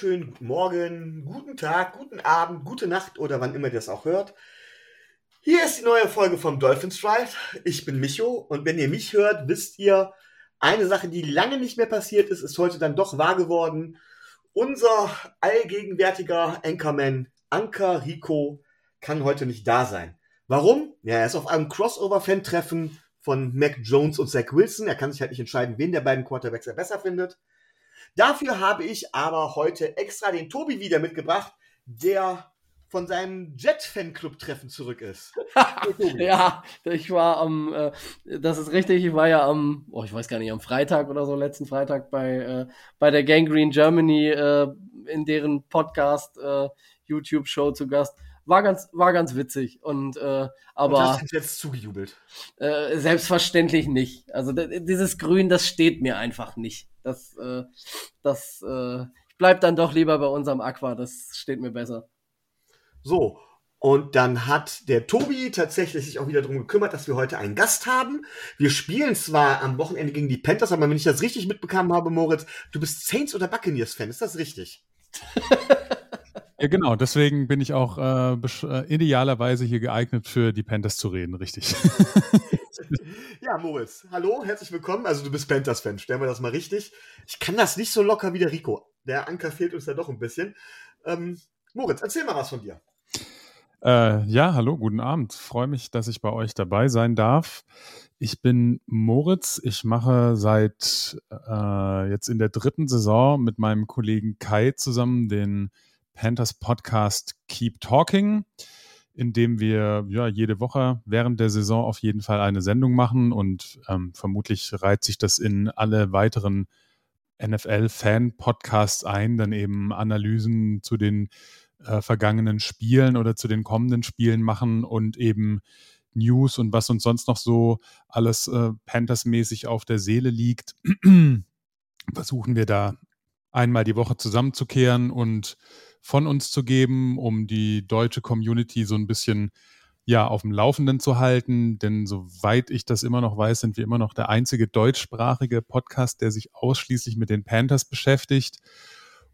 wunderschönen guten Morgen, guten Tag, guten Abend, gute Nacht oder wann immer ihr das auch hört. Hier ist die neue Folge vom Dolphins Drive. Ich bin Micho und wenn ihr mich hört, wisst ihr, eine Sache, die lange nicht mehr passiert ist, ist heute dann doch wahr geworden. Unser allgegenwärtiger Anchorman Anker Rico kann heute nicht da sein. Warum? Ja, er ist auf einem Crossover-Fan-Treffen von Mac Jones und Zach Wilson. Er kann sich halt nicht entscheiden, wen der beiden Quarterbacks er besser findet. Dafür habe ich aber heute extra den Tobi wieder mitgebracht, der von seinem Jet-Fanclub-Treffen zurück ist. ja, ich war am, äh, das ist richtig, ich war ja am, oh, ich weiß gar nicht, am Freitag oder so, letzten Freitag bei, äh, bei der Gangrene Germany äh, in deren Podcast äh, YouTube-Show zu Gast. War ganz, war ganz witzig. Und äh, aber. Und hast du jetzt zugejubelt? Äh, selbstverständlich nicht. Also dieses Grün, das steht mir einfach nicht. Das, äh, das, äh, ich bleib dann doch lieber bei unserem Aqua, das steht mir besser. So, und dann hat der Tobi tatsächlich sich auch wieder darum gekümmert, dass wir heute einen Gast haben. Wir spielen zwar am Wochenende gegen die Panthers, aber wenn ich das richtig mitbekommen habe, Moritz, du bist Saints oder Buccaneers-Fan, ist das richtig? ja, genau. Deswegen bin ich auch äh, äh, idealerweise hier geeignet für die Panthers zu reden, richtig. ja, Moritz, hallo, herzlich willkommen. Also du bist Panthers-Fan, stellen wir das mal richtig. Ich kann das nicht so locker wie der Rico. Der Anker fehlt uns ja doch ein bisschen. Ähm, Moritz, erzähl mal was von dir. Äh, ja, hallo, guten Abend. Freue mich, dass ich bei euch dabei sein darf. Ich bin Moritz. Ich mache seit äh, jetzt in der dritten Saison mit meinem Kollegen Kai zusammen den Panthers Podcast Keep Talking, in dem wir ja jede Woche während der Saison auf jeden Fall eine Sendung machen und ähm, vermutlich reiht sich das in alle weiteren NFL-Fan-Podcasts ein, dann eben Analysen zu den äh, vergangenen Spielen oder zu den kommenden Spielen machen und eben News und was uns sonst noch so alles äh, Panthers-mäßig auf der Seele liegt, versuchen wir da einmal die Woche zusammenzukehren und von uns zu geben, um die deutsche Community so ein bisschen ja auf dem Laufenden zu halten. Denn soweit ich das immer noch weiß, sind wir immer noch der einzige deutschsprachige Podcast, der sich ausschließlich mit den Panthers beschäftigt.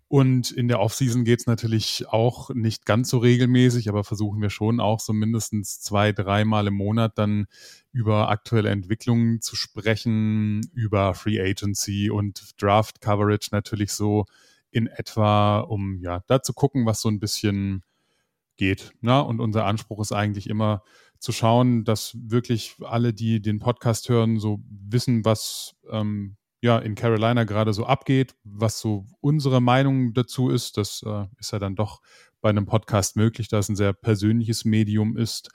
Und in der Offseason geht es natürlich auch nicht ganz so regelmäßig, aber versuchen wir schon auch so mindestens zwei, dreimal im Monat dann über aktuelle Entwicklungen zu sprechen, über Free Agency und Draft Coverage natürlich so in etwa, um ja da zu gucken, was so ein bisschen geht. Na? Und unser Anspruch ist eigentlich immer zu schauen, dass wirklich alle, die den Podcast hören, so wissen, was ähm, ja in Carolina gerade so abgeht, was so unsere Meinung dazu ist. Das äh, ist ja dann doch bei einem Podcast möglich, da es ein sehr persönliches Medium ist.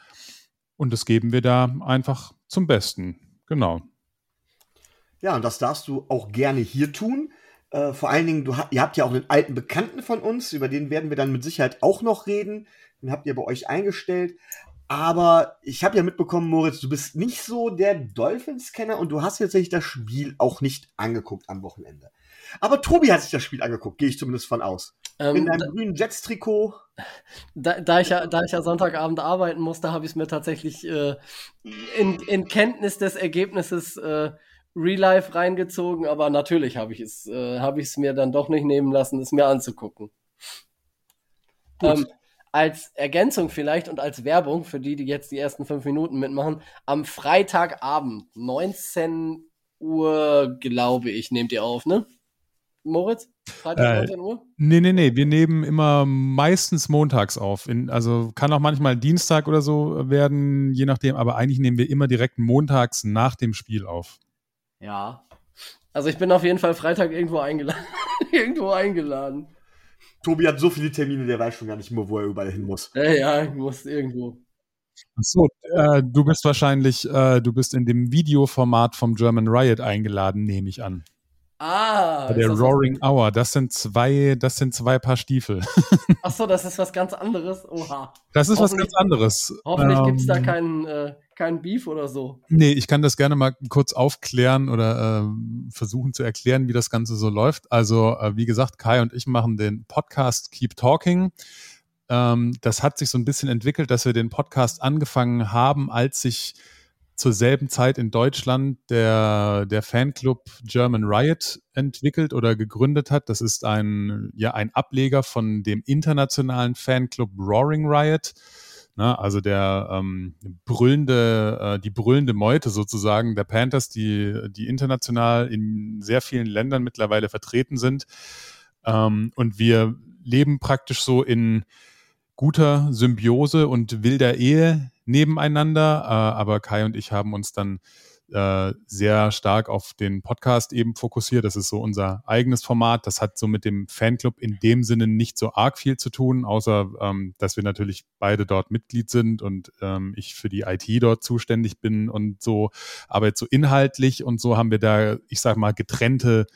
Und das geben wir da einfach zum Besten. Genau. Ja, und das darfst du auch gerne hier tun. Äh, vor allen Dingen, du, ihr habt ja auch einen alten Bekannten von uns, über den werden wir dann mit Sicherheit auch noch reden. Den habt ihr bei euch eingestellt. Aber ich habe ja mitbekommen, Moritz, du bist nicht so der Dolphins-Kenner und du hast tatsächlich das Spiel auch nicht angeguckt am Wochenende. Aber Tobi hat sich das Spiel angeguckt, gehe ich zumindest von aus. Ähm, In deinem grünen Jets-Trikot. Da, da, ich ja, da ich ja Sonntagabend arbeiten musste, habe ich es mir tatsächlich äh, in, in, Kenntnis des Ergebnisses äh, Real Life reingezogen, aber natürlich habe ich es äh, hab mir dann doch nicht nehmen lassen, es mir anzugucken. Ähm, als Ergänzung vielleicht und als Werbung für die, die jetzt die ersten fünf Minuten mitmachen, am Freitagabend, 19 Uhr, glaube ich, nehmt ihr auf, ne? Moritz? Freitag 19 äh, Uhr? Nee, nee, nee. Wir nehmen immer meistens montags auf. In, also kann auch manchmal Dienstag oder so werden, je nachdem, aber eigentlich nehmen wir immer direkt montags nach dem Spiel auf. Ja. Also ich bin auf jeden Fall Freitag irgendwo eingeladen. irgendwo eingeladen. Tobi hat so viele Termine, der weiß schon gar nicht mehr, wo er überall hin muss. Ja, ja, ich muss irgendwo. Achso, äh, du bist wahrscheinlich, äh, du bist in dem Videoformat vom German Riot eingeladen, nehme ich an. Ah. Bei der Roaring was? Hour, das sind zwei, das sind zwei Paar Stiefel. Achso, das ist was ganz anderes. Oha. Das ist was ganz anderes. Hoffentlich ähm, gibt es da keinen, äh, keinen Beef oder so. Nee, ich kann das gerne mal kurz aufklären oder äh, versuchen zu erklären, wie das Ganze so läuft. Also, äh, wie gesagt, Kai und ich machen den Podcast Keep Talking. Ähm, das hat sich so ein bisschen entwickelt, dass wir den Podcast angefangen haben, als sich zur selben Zeit in Deutschland der, der Fanclub German Riot entwickelt oder gegründet hat. Das ist ein, ja, ein Ableger von dem internationalen Fanclub Roaring Riot. Na, also der ähm, brüllende, äh, die brüllende Meute sozusagen der Panthers, die, die international in sehr vielen Ländern mittlerweile vertreten sind. Ähm, und wir leben praktisch so in guter Symbiose und wilder Ehe nebeneinander. Äh, aber Kai und ich haben uns dann äh, sehr stark auf den Podcast eben fokussiert. Das ist so unser eigenes Format. Das hat so mit dem Fanclub in dem Sinne nicht so arg viel zu tun, außer ähm, dass wir natürlich beide dort Mitglied sind und ähm, ich für die IT dort zuständig bin und so. Aber jetzt so inhaltlich und so haben wir da, ich sag mal, getrennte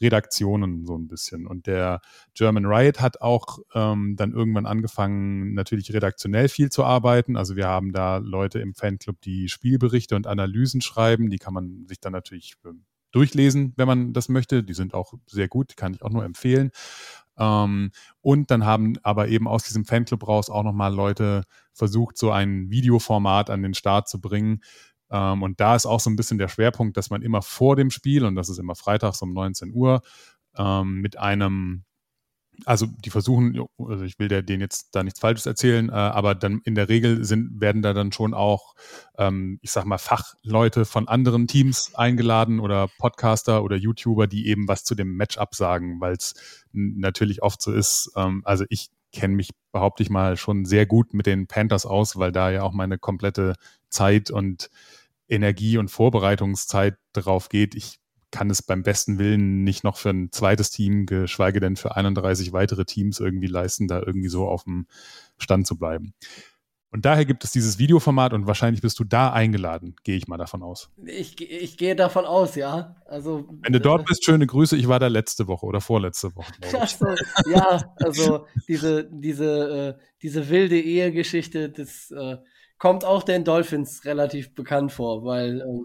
Redaktionen so ein bisschen. Und der German Riot hat auch ähm, dann irgendwann angefangen, natürlich redaktionell viel zu arbeiten. Also wir haben da Leute im Fanclub, die Spielberichte und Analysen schreiben. Die kann man sich dann natürlich ähm, durchlesen, wenn man das möchte. Die sind auch sehr gut, kann ich auch nur empfehlen. Ähm, und dann haben aber eben aus diesem Fanclub raus auch nochmal Leute versucht, so ein Videoformat an den Start zu bringen, ähm, und da ist auch so ein bisschen der Schwerpunkt, dass man immer vor dem Spiel, und das ist immer freitags um 19 Uhr, ähm, mit einem also die versuchen, also ich will denen jetzt da nichts Falsches erzählen, äh, aber dann in der Regel sind, werden da dann schon auch, ähm, ich sag mal, Fachleute von anderen Teams eingeladen oder Podcaster oder YouTuber, die eben was zu dem Matchup sagen, weil es natürlich oft so ist, ähm, also ich kenne mich, behaupte ich mal, schon sehr gut mit den Panthers aus, weil da ja auch meine komplette Zeit und Energie und Vorbereitungszeit drauf geht. Ich kann es beim besten Willen nicht noch für ein zweites Team, geschweige denn für 31 weitere Teams irgendwie leisten, da irgendwie so auf dem Stand zu bleiben. Und daher gibt es dieses Videoformat und wahrscheinlich bist du da eingeladen, gehe ich mal davon aus. Ich, ich gehe davon aus, ja. Also, Wenn du dort äh, bist, schöne Grüße. Ich war da letzte Woche oder vorletzte Woche. Also, ja, also diese, diese, äh, diese wilde Ehegeschichte, das äh, kommt auch den Dolphins relativ bekannt vor, weil äh,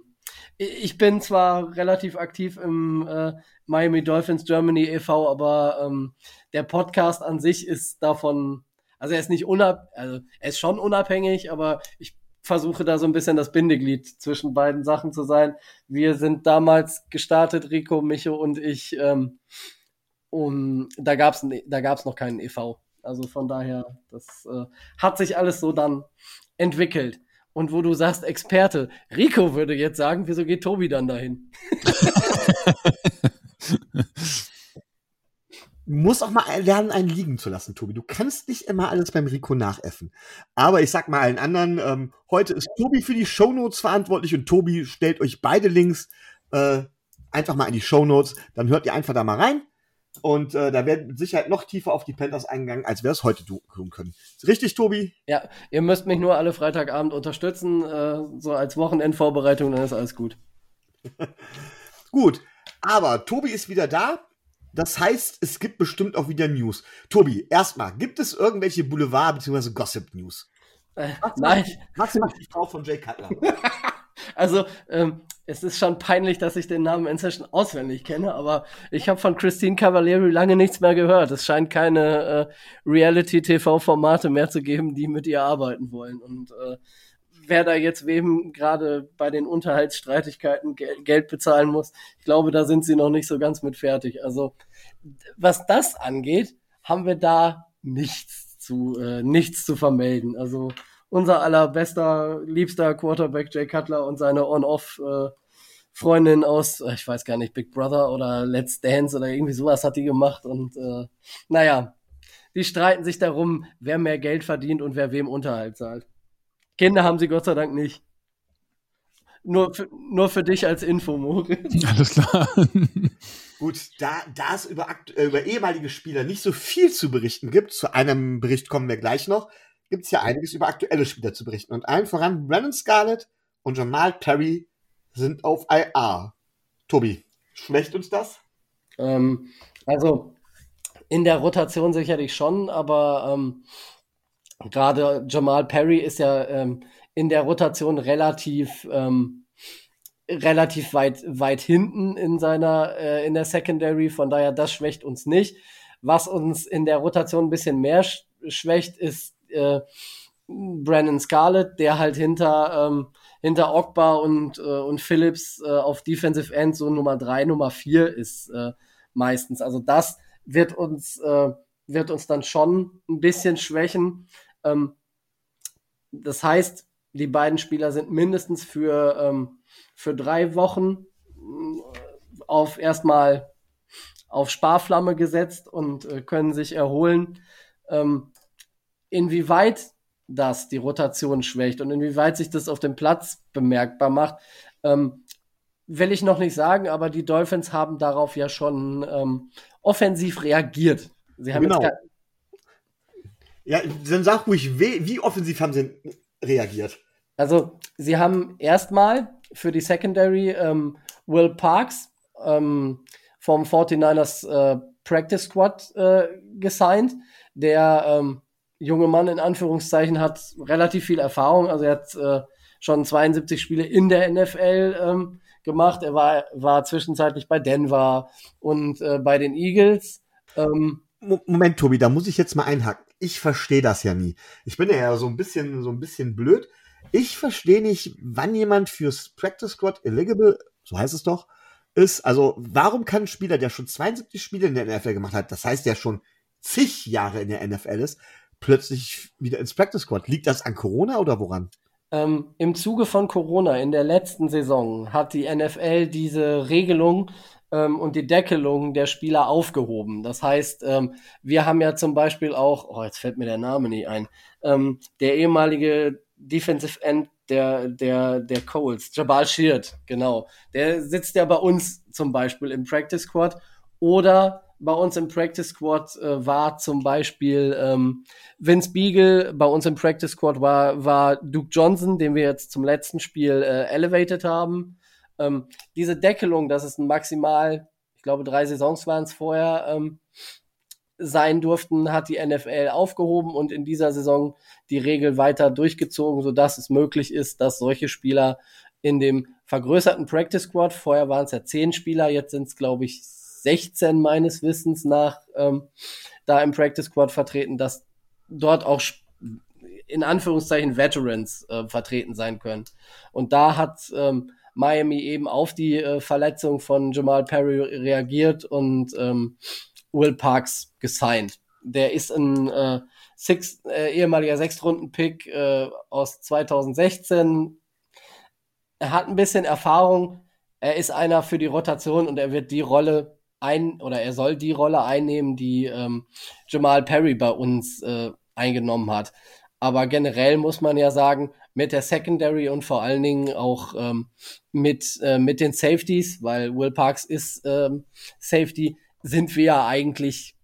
ich bin zwar relativ aktiv im äh, Miami Dolphins Germany e.V., aber ähm, der Podcast an sich ist davon, also er ist nicht unab, also er ist schon unabhängig, aber ich versuche da so ein bisschen das Bindeglied zwischen beiden Sachen zu sein. Wir sind damals gestartet, Rico, Micho und ich, ähm, um, da gab's da gab's noch keinen e.V. Also von daher, das äh, hat sich alles so dann entwickelt. Und wo du sagst, Experte, Rico würde jetzt sagen, wieso geht Tobi dann dahin? muss auch mal lernen, einen liegen zu lassen, Tobi. Du kannst nicht immer alles beim Rico nachäffen. Aber ich sag mal allen anderen, ähm, heute ist Tobi für die Shownotes verantwortlich und Tobi stellt euch beide Links äh, einfach mal in die Shownotes. Dann hört ihr einfach da mal rein. Und äh, da werden mit Sicherheit noch tiefer auf die Panthers eingegangen, als wir es heute tun können. Richtig, Tobi? Ja, ihr müsst mich nur alle Freitagabend unterstützen, äh, so als Wochenendvorbereitung, dann ist alles gut. gut, aber Tobi ist wieder da. Das heißt, es gibt bestimmt auch wieder News. Tobi, erstmal, gibt es irgendwelche Boulevard- bzw. Gossip-News? Äh, nein. Maximal die Frau von Jay Cutler. also, ähm, es ist schon peinlich, dass ich den Namen inzwischen auswendig kenne, aber ich habe von Christine Cavalieri lange nichts mehr gehört. Es scheint keine äh, Reality-TV-Formate mehr zu geben, die mit ihr arbeiten wollen. Und äh, wer da jetzt wem gerade bei den Unterhaltsstreitigkeiten Gel Geld bezahlen muss, ich glaube, da sind sie noch nicht so ganz mit fertig. Also was das angeht, haben wir da nichts zu, äh, nichts zu vermelden. Also unser allerbester, liebster Quarterback Jay Cutler und seine On-Off äh, Freundin aus, äh, ich weiß gar nicht, Big Brother oder Let's Dance oder irgendwie sowas hat die gemacht und äh, naja, die streiten sich darum, wer mehr Geld verdient und wer wem Unterhalt zahlt. Kinder haben sie Gott sei Dank nicht. Nur für, nur für dich als Info, Moritz. Alles klar. Gut, da, da es über, äh, über ehemalige Spieler nicht so viel zu berichten gibt, zu einem Bericht kommen wir gleich noch, gibt es ja einiges über aktuelle Spieler zu berichten. Und allen voran Brandon Scarlett und Jamal Perry sind auf IR. Tobi, schwächt uns das? Ähm, also in der Rotation sicherlich schon, aber ähm, gerade Jamal Perry ist ja ähm, in der Rotation relativ ähm, relativ weit weit hinten in seiner äh, in der Secondary, von daher das schwächt uns nicht. Was uns in der Rotation ein bisschen mehr schwächt, ist äh, Brandon Scarlett, der halt hinter, ähm, hinter Ogba und, äh, und Phillips äh, auf Defensive End so Nummer drei, Nummer vier ist äh, meistens. Also das wird uns, äh, wird uns dann schon ein bisschen schwächen. Ähm, das heißt, die beiden Spieler sind mindestens für, ähm, für drei Wochen äh, auf erstmal auf Sparflamme gesetzt und äh, können sich erholen. Ähm, inwieweit das die Rotation schwächt und inwieweit sich das auf dem Platz bemerkbar macht, ähm, will ich noch nicht sagen, aber die Dolphins haben darauf ja schon ähm, offensiv reagiert. Sie haben genau. ja, dann sag ruhig, wie, wie offensiv haben sie reagiert? Also, sie haben erstmal für die Secondary ähm, Will Parks ähm, vom 49ers äh, Practice Squad äh, gesigned. Der ähm, junge Mann in Anführungszeichen hat relativ viel Erfahrung. Also er hat äh, schon 72 Spiele in der NFL ähm, gemacht. Er war, war zwischenzeitlich bei Denver und äh, bei den Eagles. Ähm, Moment, Tobi, da muss ich jetzt mal einhaken. Ich verstehe das ja nie. Ich bin ja so ein bisschen, so ein bisschen blöd. Ich verstehe nicht, wann jemand fürs Practice Squad eligible, so heißt es doch, ist, also warum kann ein Spieler, der schon 72 Spiele in der NFL gemacht hat, das heißt, der schon zig Jahre in der NFL ist, plötzlich wieder ins Practice Squad? Liegt das an Corona oder woran? Ähm, Im Zuge von Corona in der letzten Saison hat die NFL diese Regelung ähm, und die Deckelung der Spieler aufgehoben. Das heißt, ähm, wir haben ja zum Beispiel auch, oh, jetzt fällt mir der Name nicht ein, ähm, der ehemalige Defensive End der, der, der Coles, Jabal Sheard, genau. Der sitzt ja bei uns zum Beispiel im Practice Squad oder bei uns im Practice Squad äh, war zum Beispiel ähm, Vince Beagle, bei uns im Practice Squad war, war Duke Johnson, den wir jetzt zum letzten Spiel äh, elevated haben. Ähm, diese Deckelung, das ist ein maximal, ich glaube, drei Saisons waren es vorher, ähm, sein durften, hat die NFL aufgehoben und in dieser Saison die Regel weiter durchgezogen, sodass es möglich ist, dass solche Spieler in dem vergrößerten Practice Squad, vorher waren es ja zehn Spieler, jetzt sind es, glaube ich, 16 meines Wissens nach ähm, da im Practice Squad vertreten, dass dort auch in Anführungszeichen Veterans äh, vertreten sein können. Und da hat ähm, Miami eben auf die äh, Verletzung von Jamal Perry reagiert und ähm, Will Parks gesigned. Der ist ein äh, Six, äh, ehemaliger Sechstrunden-Pick äh, aus 2016. Er hat ein bisschen Erfahrung. Er ist einer für die Rotation und er wird die Rolle ein oder er soll die Rolle einnehmen, die ähm, Jamal Perry bei uns äh, eingenommen hat. Aber generell muss man ja sagen, mit der Secondary und vor allen Dingen auch ähm, mit, äh, mit den Safeties, weil Will Parks ist ähm, Safety, sind wir ja eigentlich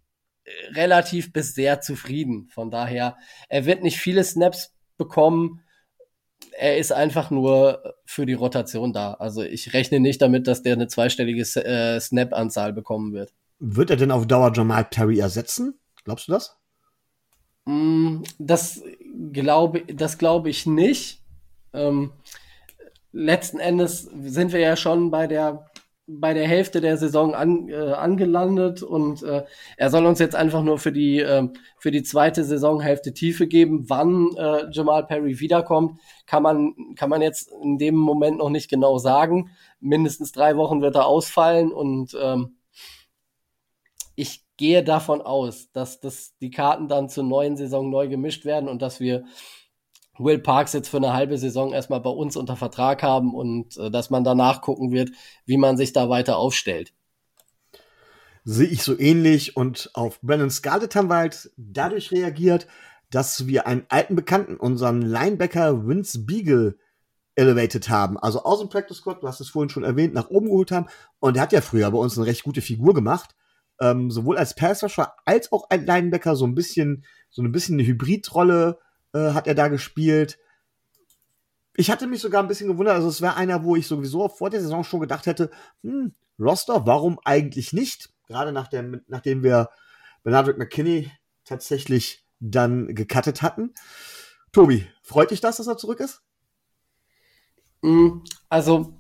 äh, relativ bis sehr zufrieden. Von daher, er wird nicht viele Snaps bekommen. Er ist einfach nur für die Rotation da. Also ich rechne nicht damit, dass der eine zweistellige äh, Snap-Anzahl bekommen wird. Wird er denn auf Dauer Jamal Perry ersetzen? Glaubst du das? Mm, das glaube, das glaube ich nicht. Ähm, letzten Endes sind wir ja schon bei der bei der Hälfte der Saison an, äh, angelandet und äh, er soll uns jetzt einfach nur für die äh, für die zweite Saisonhälfte Tiefe geben. Wann äh, Jamal Perry wiederkommt, kann man kann man jetzt in dem Moment noch nicht genau sagen. Mindestens drei Wochen wird er ausfallen und ähm, ich gehe davon aus, dass das die Karten dann zur neuen Saison neu gemischt werden und dass wir Will Parks jetzt für eine halbe Saison erstmal bei uns unter Vertrag haben und äh, dass man danach gucken wird, wie man sich da weiter aufstellt. Sehe ich so ähnlich und auf Brandon Scarlett haben wir halt dadurch reagiert, dass wir einen alten Bekannten, unseren Linebacker Vince Beagle, elevated haben. Also aus dem Practice Squad, du hast es vorhin schon erwähnt, nach oben geholt haben. Und er hat ja früher bei uns eine recht gute Figur gemacht. Ähm, sowohl als Passrusher als auch als Linebacker so ein bisschen, so ein bisschen eine Hybridrolle äh, hat er da gespielt. Ich hatte mich sogar ein bisschen gewundert, also es wäre einer, wo ich sowieso vor der Saison schon gedacht hätte, hm, Roster, warum eigentlich nicht? Gerade nach dem, nachdem wir Bernard McKinney tatsächlich dann gecuttet hatten. Tobi, freut dich das, dass er zurück ist? Mm, also,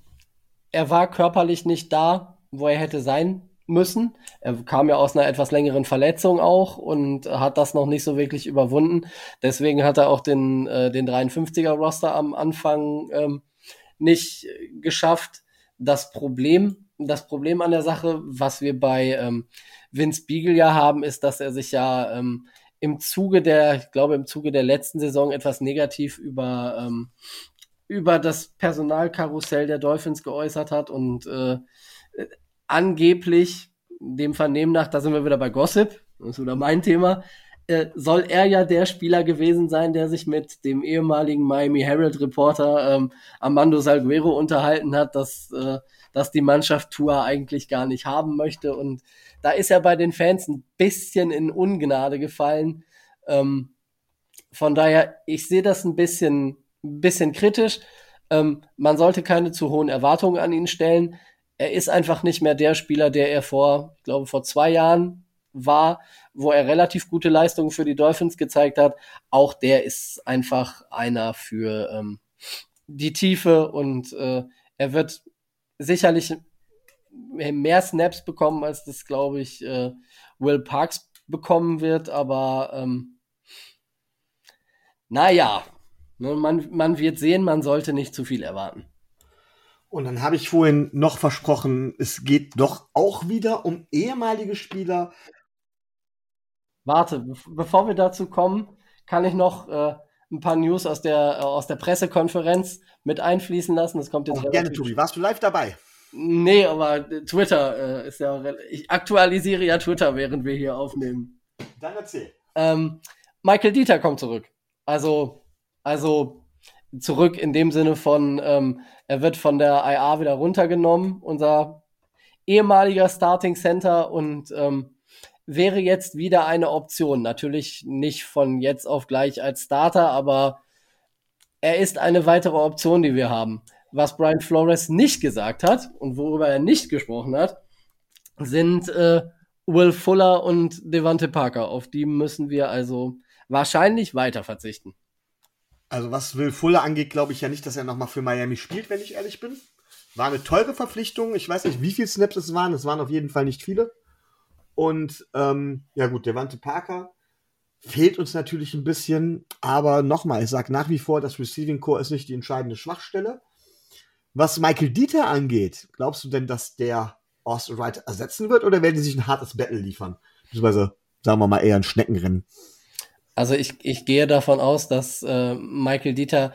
er war körperlich nicht da, wo er hätte sein müssen. Er kam ja aus einer etwas längeren Verletzung auch und hat das noch nicht so wirklich überwunden. Deswegen hat er auch den, äh, den 53er-Roster am Anfang ähm, nicht geschafft. Das Problem, das Problem an der Sache, was wir bei ähm, Vince Beagle ja haben, ist, dass er sich ja ähm, im Zuge der, ich glaube, im Zuge der letzten Saison etwas negativ über, ähm, über das Personalkarussell der Dolphins geäußert hat und äh, angeblich, dem Vernehmen nach, da sind wir wieder bei Gossip, das ist wieder mein Thema, äh, soll er ja der Spieler gewesen sein, der sich mit dem ehemaligen Miami Herald Reporter ähm, Armando Salguero unterhalten hat, dass, äh, dass die Mannschaft Tour eigentlich gar nicht haben möchte und da ist er bei den Fans ein bisschen in Ungnade gefallen. Ähm, von daher, ich sehe das ein bisschen, ein bisschen kritisch. Ähm, man sollte keine zu hohen Erwartungen an ihn stellen. Er ist einfach nicht mehr der Spieler, der er vor, ich glaube, vor zwei Jahren war, wo er relativ gute Leistungen für die Dolphins gezeigt hat. Auch der ist einfach einer für ähm, die Tiefe und äh, er wird sicherlich mehr Snaps bekommen, als das, glaube ich, äh, Will Parks bekommen wird. Aber ähm, naja, ne, man, man wird sehen, man sollte nicht zu viel erwarten. Und dann habe ich vorhin noch versprochen, es geht doch auch wieder um ehemalige Spieler. Warte, be bevor wir dazu kommen, kann ich noch äh, ein paar News aus der, äh, aus der Pressekonferenz mit einfließen lassen. Das kommt jetzt oh, gerne, Tobi. Warst du live dabei? Nee, aber Twitter äh, ist ja. Ich aktualisiere ja Twitter, während wir hier aufnehmen. Dann erzähl. Ähm, Michael Dieter kommt zurück. Also, also zurück in dem Sinne von, ähm, er wird von der IA wieder runtergenommen, unser ehemaliger Starting Center und ähm, wäre jetzt wieder eine Option. Natürlich nicht von jetzt auf gleich als Starter, aber er ist eine weitere Option, die wir haben. Was Brian Flores nicht gesagt hat und worüber er nicht gesprochen hat, sind äh, Will Fuller und Devante Parker. Auf die müssen wir also wahrscheinlich weiter verzichten. Also was Will Fuller angeht, glaube ich ja nicht, dass er nochmal für Miami spielt, wenn ich ehrlich bin. War eine teure Verpflichtung. Ich weiß nicht, wie viele Snaps es waren. Es waren auf jeden Fall nicht viele. Und ähm, ja gut, Devante Parker fehlt uns natürlich ein bisschen. Aber nochmal, ich sage nach wie vor, das Receiving Core ist nicht die entscheidende Schwachstelle. Was Michael Dieter angeht, glaubst du denn, dass der Austin Wright ersetzen wird oder werden die sich ein hartes Battle liefern? Beziehungsweise, sagen wir mal, eher ein Schneckenrennen? Also ich, ich gehe davon aus, dass äh, Michael Dieter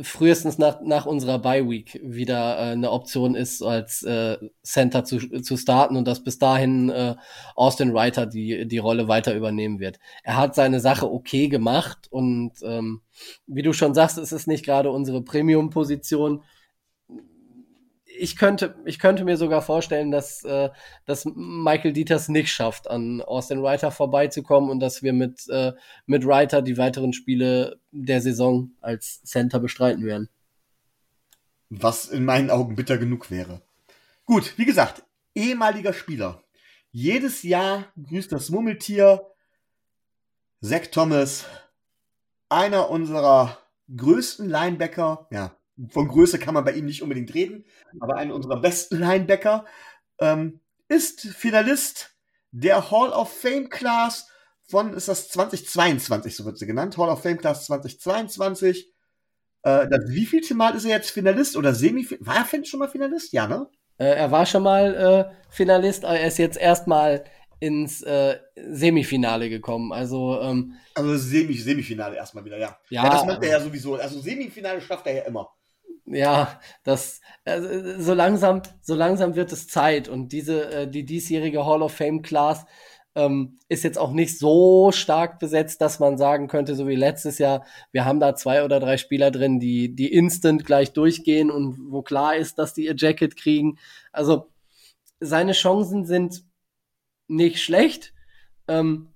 frühestens nach, nach unserer Bye Week wieder äh, eine Option ist, als äh, Center zu, zu starten und dass bis dahin äh, Austin Reiter die, die Rolle weiter übernehmen wird. Er hat seine Sache okay gemacht und ähm, wie du schon sagst, es ist nicht gerade unsere Premium-Position ich könnte, ich könnte mir sogar vorstellen, dass, äh, dass Michael Dieters nicht schafft, an Austin Reiter vorbeizukommen und dass wir mit, äh, mit Reiter die weiteren Spiele der Saison als Center bestreiten werden. Was in meinen Augen bitter genug wäre. Gut, wie gesagt, ehemaliger Spieler. Jedes Jahr grüßt das Mummeltier Zach Thomas, einer unserer größten Linebacker, ja, von Größe kann man bei ihm nicht unbedingt reden, aber einer unserer besten Linebacker ähm, ist Finalist der Hall of Fame Class von, ist das 2022, so wird sie genannt, Hall of Fame Class 2022. Äh, das, wie vielte Mal ist er jetzt Finalist oder Semi? War er schon mal Finalist? Ja, ne? Äh, er war schon mal äh, Finalist, aber er ist jetzt erstmal ins äh, Semifinale gekommen. Also, ähm, also Semi Semifinale erstmal wieder, ja. Ja, ja das macht er ja sowieso. Also Semifinale schafft er ja immer ja, das äh, so langsam, so langsam wird es Zeit und diese äh, die diesjährige Hall of Fame Class ähm, ist jetzt auch nicht so stark besetzt, dass man sagen könnte, so wie letztes Jahr, wir haben da zwei oder drei Spieler drin, die die instant gleich durchgehen und wo klar ist, dass die ihr Jacket kriegen. Also seine Chancen sind nicht schlecht. Ähm,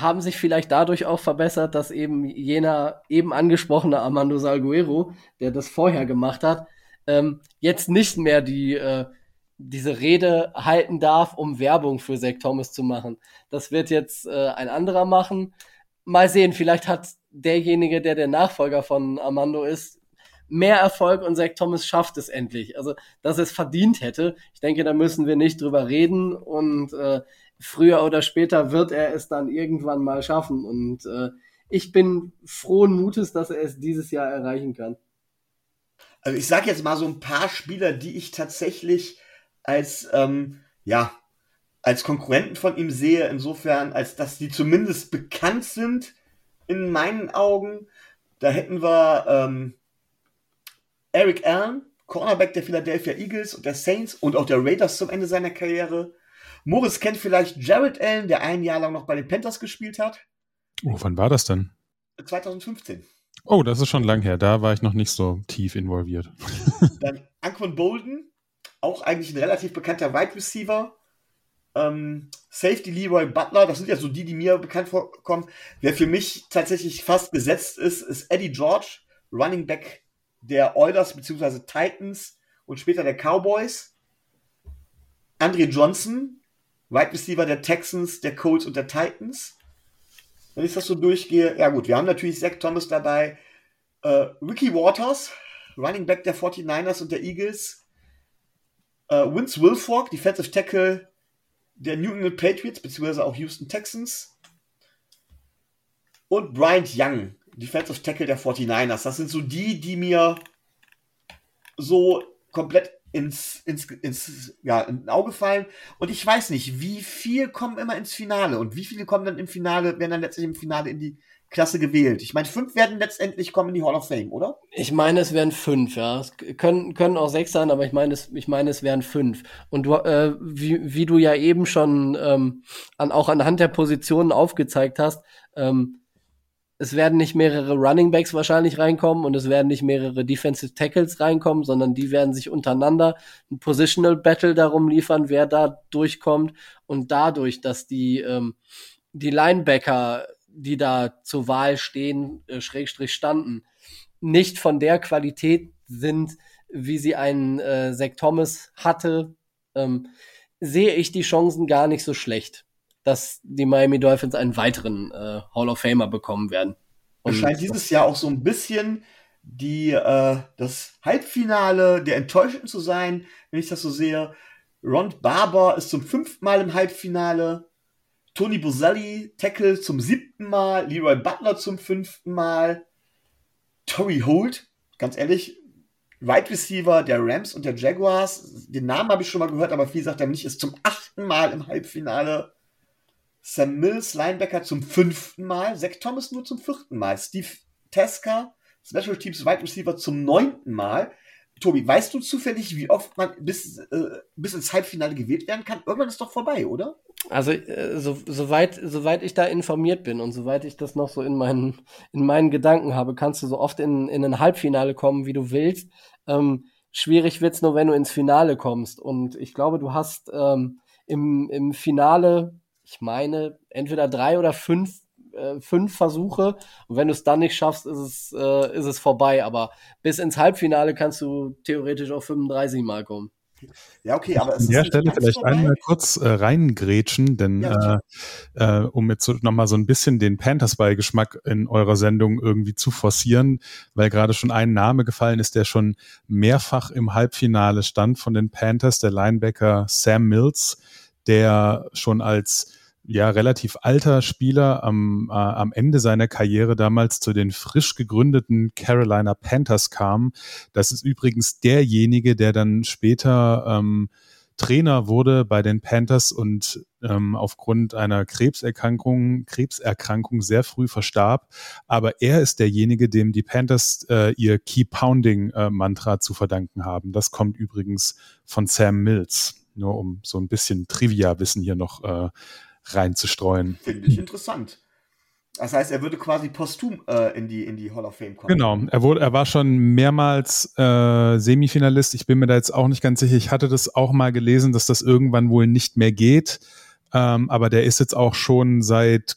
haben sich vielleicht dadurch auch verbessert, dass eben jener eben angesprochene Armando Salguero, der das vorher gemacht hat, ähm, jetzt nicht mehr die äh, diese Rede halten darf, um Werbung für Zach Thomas zu machen. Das wird jetzt äh, ein anderer machen. Mal sehen, vielleicht hat derjenige, der der Nachfolger von Armando ist, mehr Erfolg und Zach Thomas schafft es endlich. Also, dass es verdient hätte. Ich denke, da müssen wir nicht drüber reden und äh, früher oder später wird er es dann irgendwann mal schaffen. Und äh, ich bin frohen Mutes, dass er es dieses Jahr erreichen kann. Also ich sage jetzt mal so ein paar Spieler, die ich tatsächlich als, ähm, ja, als Konkurrenten von ihm sehe, insofern, als dass die zumindest bekannt sind in meinen Augen. Da hätten wir ähm, Eric Allen, Cornerback der Philadelphia Eagles und der Saints und auch der Raiders zum Ende seiner Karriere. Morris kennt vielleicht Jared Allen, der ein Jahr lang noch bei den Panthers gespielt hat. Oh, wann war das denn? 2015. Oh, das ist schon lang her. Da war ich noch nicht so tief involviert. Dann Anquan Bolden, auch eigentlich ein relativ bekannter Wide Receiver. Ähm, Safety Leroy Butler, das sind ja so die, die mir bekannt vorkommen. Wer für mich tatsächlich fast gesetzt ist, ist Eddie George, Running Back der Oilers bzw. Titans und später der Cowboys. Andre Johnson, Wide Receiver der Texans, der Colts und der Titans. Wenn ich das so durchgehe, ja gut, wir haben natürlich Zach Thomas dabei, äh, Ricky Waters, Running Back der 49ers und der Eagles, äh, Vince Wilfork, Defensive Tackle der New England Patriots, beziehungsweise auch Houston Texans. Und Bryant Young, Defensive Tackle der 49ers. Das sind so die, die mir so komplett ins, ins, ins, ja, ins Auge fallen. Und ich weiß nicht, wie viel kommen immer ins Finale und wie viele kommen dann im Finale, werden dann letztlich im Finale in die Klasse gewählt. Ich meine, fünf werden letztendlich kommen in die Hall of Fame, oder? Ich meine, es wären fünf, ja. Es können, können auch sechs sein, aber ich meine, es, ich meine, es wären fünf. Und du, äh, wie, wie du ja eben schon ähm, an, auch anhand der Positionen aufgezeigt hast, ähm, es werden nicht mehrere Running Backs wahrscheinlich reinkommen und es werden nicht mehrere Defensive Tackles reinkommen, sondern die werden sich untereinander ein Positional Battle darum liefern, wer da durchkommt. Und dadurch, dass die ähm, die Linebacker, die da zur Wahl stehen, äh, Schrägstrich standen, nicht von der Qualität sind, wie sie einen äh, Zach Thomas hatte, ähm, sehe ich die Chancen gar nicht so schlecht dass die Miami Dolphins einen weiteren äh, Hall of Famer bekommen werden. Und es scheint dieses Jahr auch so ein bisschen die, äh, das Halbfinale der Enttäuschenden zu sein, wenn ich das so sehe. Ron Barber ist zum fünften Mal im Halbfinale. Tony Boselli, Tackle zum siebten Mal. Leroy Butler zum fünften Mal. Tory Holt, ganz ehrlich, Wide Receiver der Rams und der Jaguars. Den Namen habe ich schon mal gehört, aber viel sagt er nicht, ist zum achten Mal im Halbfinale. Sam Mills, Linebacker zum fünften Mal, Zach Thomas nur zum vierten Mal, Steve Teska, Special Teams Wide Receiver zum neunten Mal. Tobi, weißt du zufällig, wie oft man bis, äh, bis ins Halbfinale gewählt werden kann? Irgendwann ist doch vorbei, oder? Also, äh, so, soweit, soweit ich da informiert bin und soweit ich das noch so in meinen, in meinen Gedanken habe, kannst du so oft in, in ein Halbfinale kommen, wie du willst. Ähm, schwierig wird's nur, wenn du ins Finale kommst. Und ich glaube, du hast ähm, im, im Finale ich meine, entweder drei oder fünf, äh, fünf Versuche. Und wenn du es dann nicht schaffst, ist es, äh, ist es vorbei. Aber bis ins Halbfinale kannst du theoretisch auch 35 Mal kommen. Ja, okay, aber es An der Stelle vielleicht vorbei. einmal kurz äh, reingrätschen, denn ja, äh, äh, um jetzt so, nochmal so ein bisschen den Panthers-Beigeschmack in eurer Sendung irgendwie zu forcieren, weil gerade schon ein Name gefallen ist, der schon mehrfach im Halbfinale stand von den Panthers, der Linebacker Sam Mills, der schon als ja relativ alter Spieler am, äh, am Ende seiner Karriere damals zu den frisch gegründeten Carolina Panthers kam. Das ist übrigens derjenige, der dann später ähm, Trainer wurde bei den Panthers und ähm, aufgrund einer Krebserkrankung, Krebserkrankung sehr früh verstarb. Aber er ist derjenige, dem die Panthers äh, ihr Key Pounding äh, Mantra zu verdanken haben. Das kommt übrigens von Sam Mills. Nur um so ein bisschen Trivia-Wissen hier noch äh, reinzustreuen. Finde ich interessant. Das heißt, er würde quasi posthum äh, in, die, in die Hall of Fame kommen. Genau, er, wurde, er war schon mehrmals äh, Semifinalist. Ich bin mir da jetzt auch nicht ganz sicher. Ich hatte das auch mal gelesen, dass das irgendwann wohl nicht mehr geht. Ähm, aber der ist jetzt auch schon seit,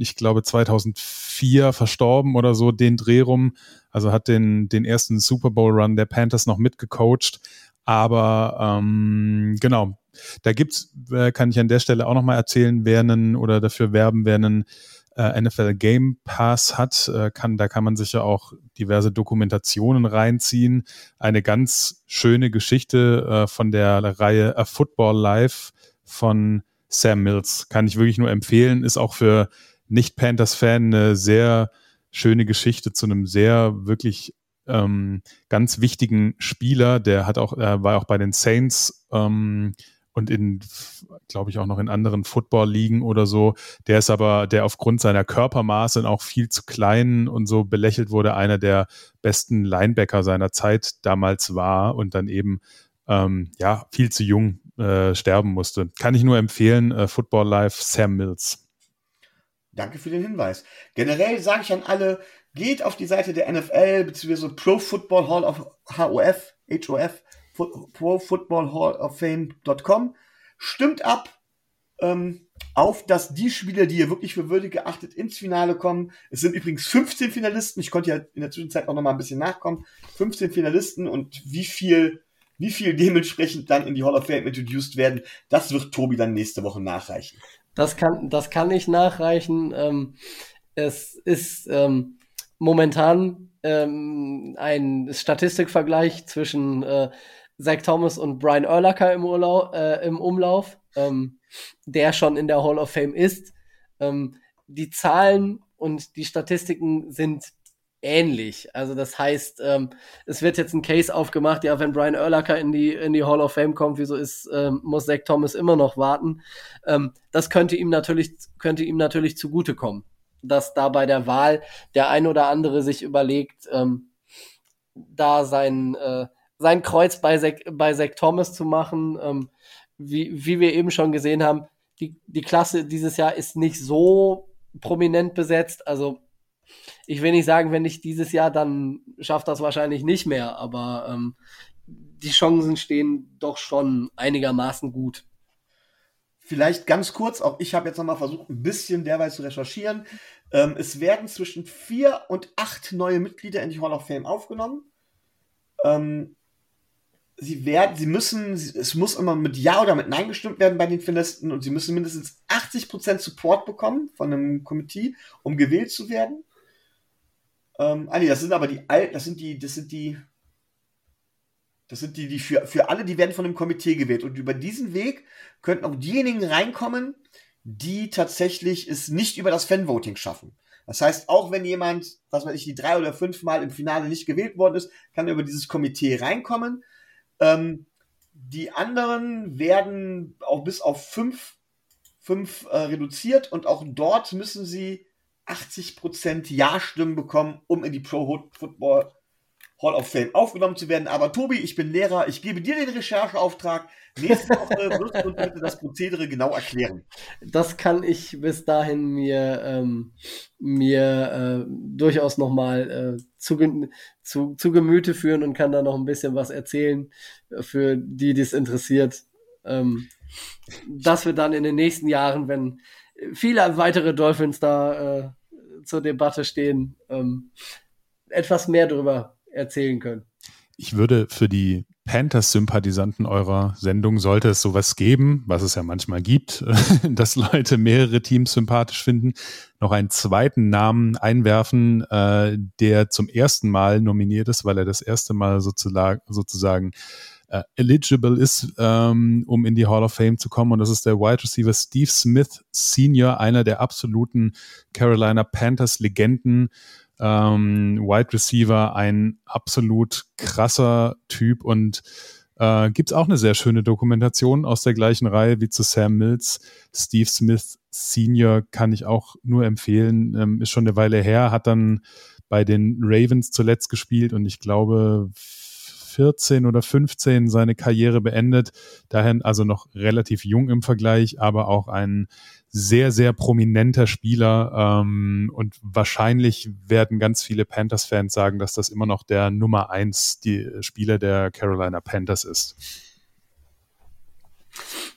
ich glaube, 2004 verstorben oder so, den Dreh rum. Also hat den, den ersten Super Bowl Run der Panthers noch mitgecoacht. Aber ähm, genau, da gibt's, äh, kann ich an der Stelle auch nochmal erzählen, wer einen oder dafür werben, wer einen äh, NFL Game Pass hat, äh, kann, da kann man sich ja auch diverse Dokumentationen reinziehen. Eine ganz schöne Geschichte äh, von der Reihe A Football Life von Sam Mills. Kann ich wirklich nur empfehlen. Ist auch für Nicht-Panthers-Fan eine sehr schöne Geschichte zu einem sehr wirklich ähm, ganz wichtigen Spieler. Der hat auch, er war auch bei den Saints ähm, und in, glaube ich, auch noch in anderen Football-Ligen oder so. Der ist aber, der aufgrund seiner Körpermaße auch viel zu klein und so belächelt wurde, einer der besten Linebacker seiner Zeit damals war und dann eben ähm, ja viel zu jung äh, sterben musste. Kann ich nur empfehlen, äh, Football Life Sam Mills. Danke für den Hinweis. Generell sage ich an alle, geht auf die Seite der NFL bzw. Pro Football Hall of HOF, HOF, Pro Football Hall of Fame.com. Stimmt ab ähm, auf, dass die Spieler, die ihr wirklich für würdig geachtet, ins Finale kommen. Es sind übrigens 15 Finalisten. Ich konnte ja in der Zwischenzeit auch noch mal ein bisschen nachkommen. 15 Finalisten und wie viel, wie viel dementsprechend dann in die Hall of Fame introduced werden, das wird Tobi dann nächste Woche nachreichen. Das kann, das kann ich nachreichen. Ähm, es ist ähm, momentan ähm, ein Statistikvergleich zwischen äh, Zach Thomas und Brian Urlacher im, Urlaub, äh, im Umlauf, ähm, der schon in der Hall of Fame ist. Ähm, die Zahlen und die Statistiken sind ähnlich. Also das heißt, ähm, es wird jetzt ein Case aufgemacht, ja, wenn Brian Urlacher in die, in die Hall of Fame kommt, wieso ist, ähm, muss Zach Thomas immer noch warten? Ähm, das könnte ihm natürlich, könnte ihm natürlich zugutekommen, dass da bei der Wahl der ein oder andere sich überlegt, ähm, da sein, äh, sein Kreuz bei Zach, bei Zach Thomas zu machen. Ähm, wie, wie wir eben schon gesehen haben, die, die Klasse dieses Jahr ist nicht so prominent besetzt. Also ich will nicht sagen, wenn nicht dieses Jahr, dann schafft das wahrscheinlich nicht mehr, aber ähm, die Chancen stehen doch schon einigermaßen gut. Vielleicht ganz kurz, auch ich habe jetzt nochmal versucht, ein bisschen derweil zu recherchieren. Ähm, es werden zwischen vier und acht neue Mitglieder in die Hall of Fame aufgenommen. Ähm, sie werden, sie müssen, es muss immer mit Ja oder mit Nein gestimmt werden bei den Finalisten und sie müssen mindestens 80% Support bekommen von einem Komitee, um gewählt zu werden. Ähm, ah nee, das sind aber die alten, das sind die, das sind die, das sind die, die für, für alle, die werden von einem Komitee gewählt. Und über diesen Weg könnten auch diejenigen reinkommen, die tatsächlich es nicht über das Fanvoting schaffen. Das heißt, auch wenn jemand, was weiß ich, die drei oder fünf Mal im Finale nicht gewählt worden ist, kann er über dieses Komitee reinkommen. Ähm, die anderen werden auch bis auf fünf, fünf äh, reduziert und auch dort müssen sie 80% Ja-Stimmen bekommen, um in die Pro Football Hall of Fame aufgenommen zu werden. Aber Tobi, ich bin Lehrer, ich gebe dir den Rechercheauftrag. Nächste Woche wirst du bitte das Prozedere genau erklären. Das kann ich bis dahin mir, ähm, mir äh, durchaus nochmal äh, zu, zu, zu Gemüte führen und kann da noch ein bisschen was erzählen für die, die es interessiert. Ähm, dass wir dann in den nächsten Jahren, wenn viele weitere Dolphins da äh, zur Debatte stehen, ähm, etwas mehr darüber erzählen können. Ich würde für die Panthers-Sympathisanten eurer Sendung, sollte es sowas geben, was es ja manchmal gibt, dass Leute mehrere Teams sympathisch finden, noch einen zweiten Namen einwerfen, äh, der zum ersten Mal nominiert ist, weil er das erste Mal sozusagen, äh, eligible ist, ähm, um in die Hall of Fame zu kommen. Und das ist der Wide Receiver Steve Smith Senior, einer der absoluten Carolina Panthers Legenden. Ähm, Wide Receiver, ein absolut krasser Typ und äh, gibt es auch eine sehr schöne Dokumentation aus der gleichen Reihe wie zu Sam Mills. Steve Smith Senior kann ich auch nur empfehlen. Ähm, ist schon eine Weile her, hat dann bei den Ravens zuletzt gespielt und ich glaube 14 oder 15 seine Karriere beendet. Daher also noch relativ jung im Vergleich, aber auch ein sehr, sehr prominenter Spieler. Ähm, und wahrscheinlich werden ganz viele Panthers-Fans sagen, dass das immer noch der Nummer eins die Spieler der Carolina Panthers ist.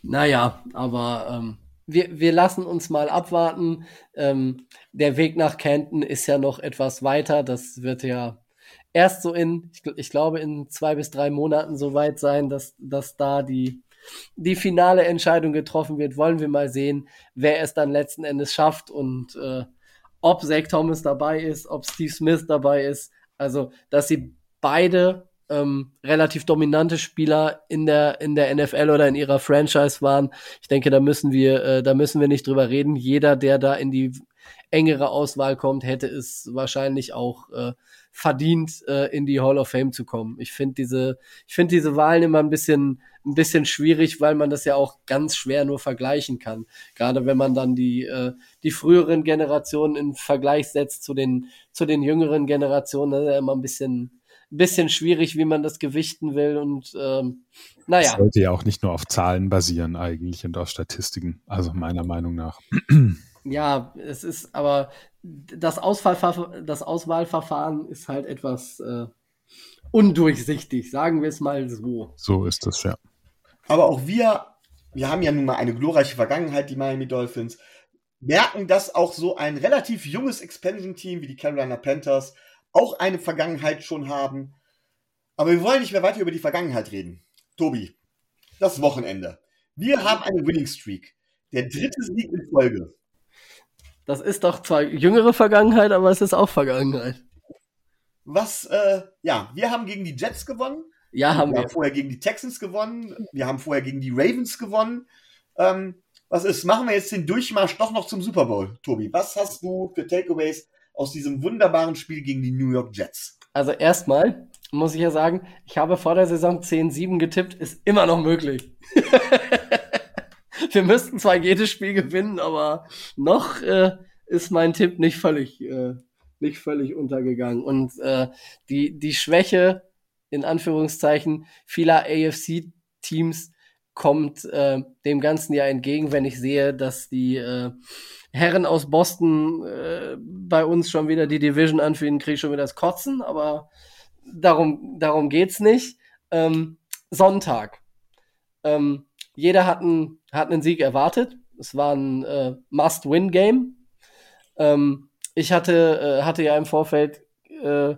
Naja, aber ähm, wir, wir lassen uns mal abwarten. Ähm, der Weg nach Canton ist ja noch etwas weiter. Das wird ja erst so in, ich, ich glaube, in zwei bis drei Monaten so weit sein, dass, dass da die, die finale Entscheidung getroffen wird. Wollen wir mal sehen, wer es dann letzten Endes schafft und äh, ob Zach Thomas dabei ist, ob Steve Smith dabei ist. Also, dass sie beide ähm, relativ dominante Spieler in der in der NFL oder in ihrer Franchise waren. Ich denke, da müssen wir äh, da müssen wir nicht drüber reden. Jeder, der da in die engere Auswahl kommt, hätte es wahrscheinlich auch äh, verdient, äh, in die Hall of Fame zu kommen. Ich finde diese, ich finde diese Wahlen immer ein bisschen, ein bisschen schwierig, weil man das ja auch ganz schwer nur vergleichen kann. Gerade wenn man dann die, äh, die früheren Generationen in Vergleich setzt zu den, zu den jüngeren Generationen, das ist ja immer ein bisschen, bisschen schwierig, wie man das gewichten will und ähm, naja. Das sollte ja auch nicht nur auf Zahlen basieren eigentlich und auf Statistiken, also meiner Meinung nach. Ja, es ist aber das, Auswahlverfahren, das Auswahlverfahren ist halt etwas äh, undurchsichtig, sagen wir es mal so. So ist das, ja. Aber auch wir, wir haben ja nun mal eine glorreiche Vergangenheit, die Miami Dolphins, merken, dass auch so ein relativ junges Expansion-Team wie die Carolina Panthers auch eine Vergangenheit schon haben. Aber wir wollen nicht mehr weiter über die Vergangenheit reden. Tobi, das Wochenende. Wir haben eine Winning Streak. Der dritte Sieg in Folge. Das ist doch zwar jüngere Vergangenheit, aber es ist auch Vergangenheit. Was, äh, ja, wir haben gegen die Jets gewonnen. Ja, haben wir. Wir haben vorher gegen die Texans gewonnen. Wir haben vorher gegen die Ravens gewonnen. Ähm, was ist? Machen wir jetzt den Durchmarsch doch noch zum Super Bowl, Tobi. Was hast du für Takeaways aus diesem wunderbaren Spiel gegen die New York Jets? Also erstmal muss ich ja sagen, ich habe vor der Saison 10-7 getippt, ist immer noch möglich. wir müssten zwar jedes Spiel gewinnen, aber noch äh, ist mein Tipp nicht völlig, äh, nicht völlig untergegangen. Und äh, die, die Schwäche, in Anführungszeichen, vieler AFC-Teams kommt äh, dem Ganzen ja entgegen, wenn ich sehe, dass die äh, Herren aus Boston äh, bei uns schon wieder die Division anführen, kriege ich schon wieder das Kotzen, aber darum, darum geht's nicht. Ähm, Sonntag. Ähm, jeder hat einen, hat einen Sieg erwartet. Es war ein äh, Must-Win-Game. Ähm, ich hatte, äh, hatte ja im Vorfeld äh,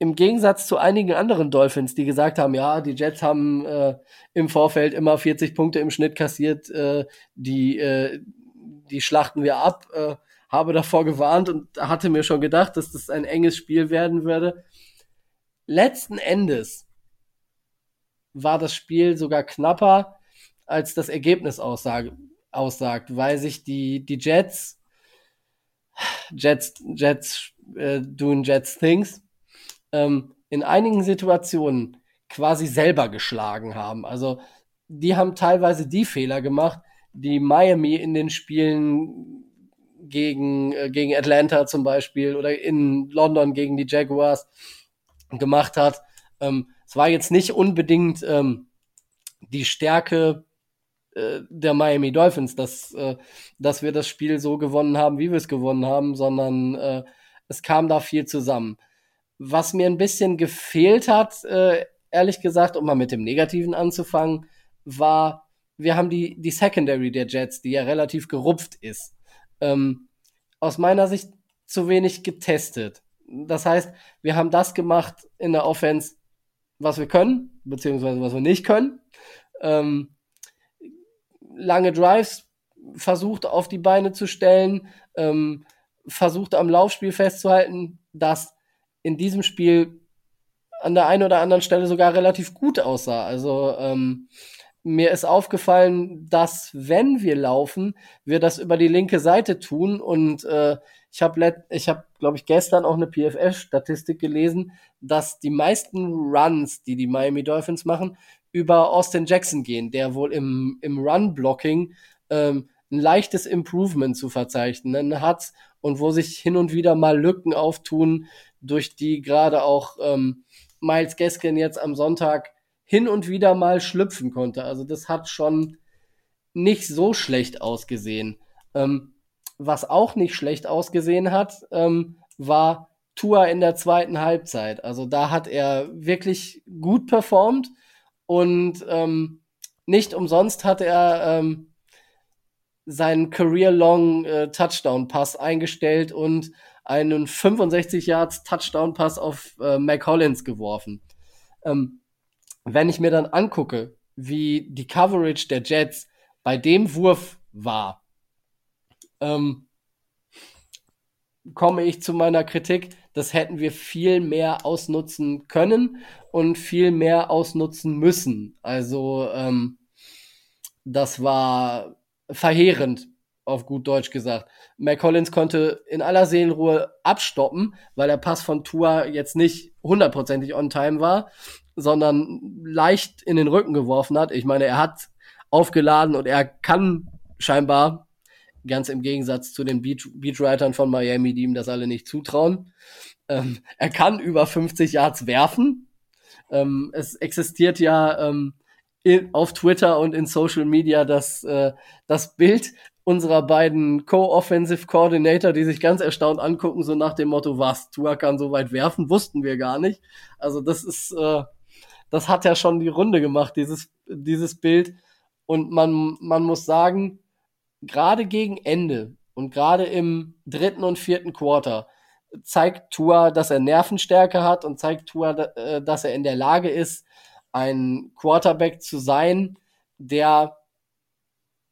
im Gegensatz zu einigen anderen Dolphins, die gesagt haben, ja, die Jets haben äh, im Vorfeld immer 40 Punkte im Schnitt kassiert, äh, die, äh, die schlachten wir ab, äh, habe davor gewarnt und hatte mir schon gedacht, dass das ein enges Spiel werden würde. Letzten Endes war das Spiel sogar knapper, als das Ergebnis aussage, aussagt, weil sich die, die Jets, Jets, Jets äh, doing Jets things, ähm, in einigen Situationen quasi selber geschlagen haben. Also die haben teilweise die Fehler gemacht, die Miami in den Spielen gegen, äh, gegen Atlanta zum Beispiel oder in London gegen die Jaguars gemacht hat. Ähm, es war jetzt nicht unbedingt ähm, die Stärke äh, der Miami Dolphins, dass, äh, dass wir das Spiel so gewonnen haben, wie wir es gewonnen haben, sondern äh, es kam da viel zusammen. Was mir ein bisschen gefehlt hat, äh, ehrlich gesagt, um mal mit dem Negativen anzufangen, war, wir haben die, die Secondary der Jets, die ja relativ gerupft ist, ähm, aus meiner Sicht zu wenig getestet. Das heißt, wir haben das gemacht in der Offense, was wir können, beziehungsweise was wir nicht können. Ähm, lange Drives versucht auf die Beine zu stellen, ähm, versucht am Laufspiel festzuhalten, das in diesem Spiel an der einen oder anderen Stelle sogar relativ gut aussah. Also ähm, mir ist aufgefallen, dass wenn wir laufen, wir das über die linke Seite tun und äh, ich habe, ich hab, glaube ich, gestern auch eine PFF-Statistik gelesen, dass die meisten Runs, die die Miami Dolphins machen, über Austin Jackson gehen, der wohl im, im Run-Blocking ähm, ein leichtes Improvement zu verzeichnen hat und wo sich hin und wieder mal Lücken auftun, durch die gerade auch ähm, Miles Gaskin jetzt am Sonntag hin und wieder mal schlüpfen konnte. Also das hat schon nicht so schlecht ausgesehen. Ähm, was auch nicht schlecht ausgesehen hat, ähm, war Tua in der zweiten Halbzeit. Also da hat er wirklich gut performt und ähm, nicht umsonst hat er ähm, seinen Career-Long äh, eingestellt und einen 65 Yards Touchdown-Pass auf äh, Mac Hollins geworfen. Ähm, wenn ich mir dann angucke, wie die Coverage der Jets bei dem Wurf war, ähm, komme ich zu meiner Kritik, das hätten wir viel mehr ausnutzen können und viel mehr ausnutzen müssen. Also ähm, das war verheerend auf gut Deutsch gesagt. Mac Collins konnte in aller Seelenruhe abstoppen, weil der Pass von Tua jetzt nicht hundertprozentig on time war, sondern leicht in den Rücken geworfen hat. Ich meine, er hat aufgeladen und er kann scheinbar, ganz im Gegensatz zu den Beach Beachwritern von Miami, die ihm das alle nicht zutrauen, ähm, er kann über 50 Yards werfen. Ähm, es existiert ja ähm, in, auf Twitter und in Social Media das, äh, das Bild unserer beiden Co-Offensive Coordinator, die sich ganz erstaunt angucken, so nach dem Motto, was, Tua kann so weit werfen, wussten wir gar nicht. Also das ist, äh, das hat ja schon die Runde gemacht, dieses, dieses Bild. Und man, man muss sagen, gerade gegen Ende und gerade im dritten und vierten Quarter zeigt Tua, dass er Nervenstärke hat und zeigt Tua, äh, dass er in der Lage ist, ein Quarterback zu sein, der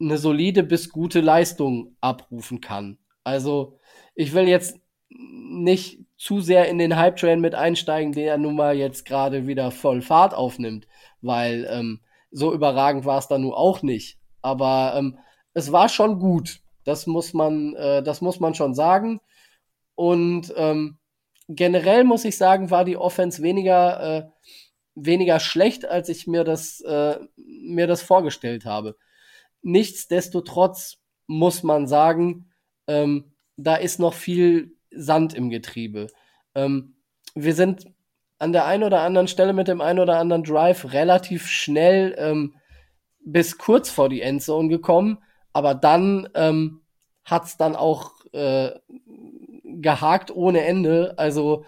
eine solide bis gute Leistung abrufen kann. Also ich will jetzt nicht zu sehr in den Hype-Train mit einsteigen, der nun mal jetzt gerade wieder voll Fahrt aufnimmt, weil ähm, so überragend war es da nun auch nicht. Aber ähm, es war schon gut. Das muss man, äh, das muss man schon sagen. Und ähm, generell muss ich sagen, war die Offense weniger, äh, weniger schlecht, als ich mir das, äh, mir das vorgestellt habe. Nichtsdestotrotz muss man sagen, ähm, da ist noch viel Sand im Getriebe. Ähm, wir sind an der einen oder anderen Stelle mit dem einen oder anderen Drive relativ schnell ähm, bis kurz vor die Endzone gekommen, aber dann ähm, hat es dann auch äh, gehakt ohne Ende. Also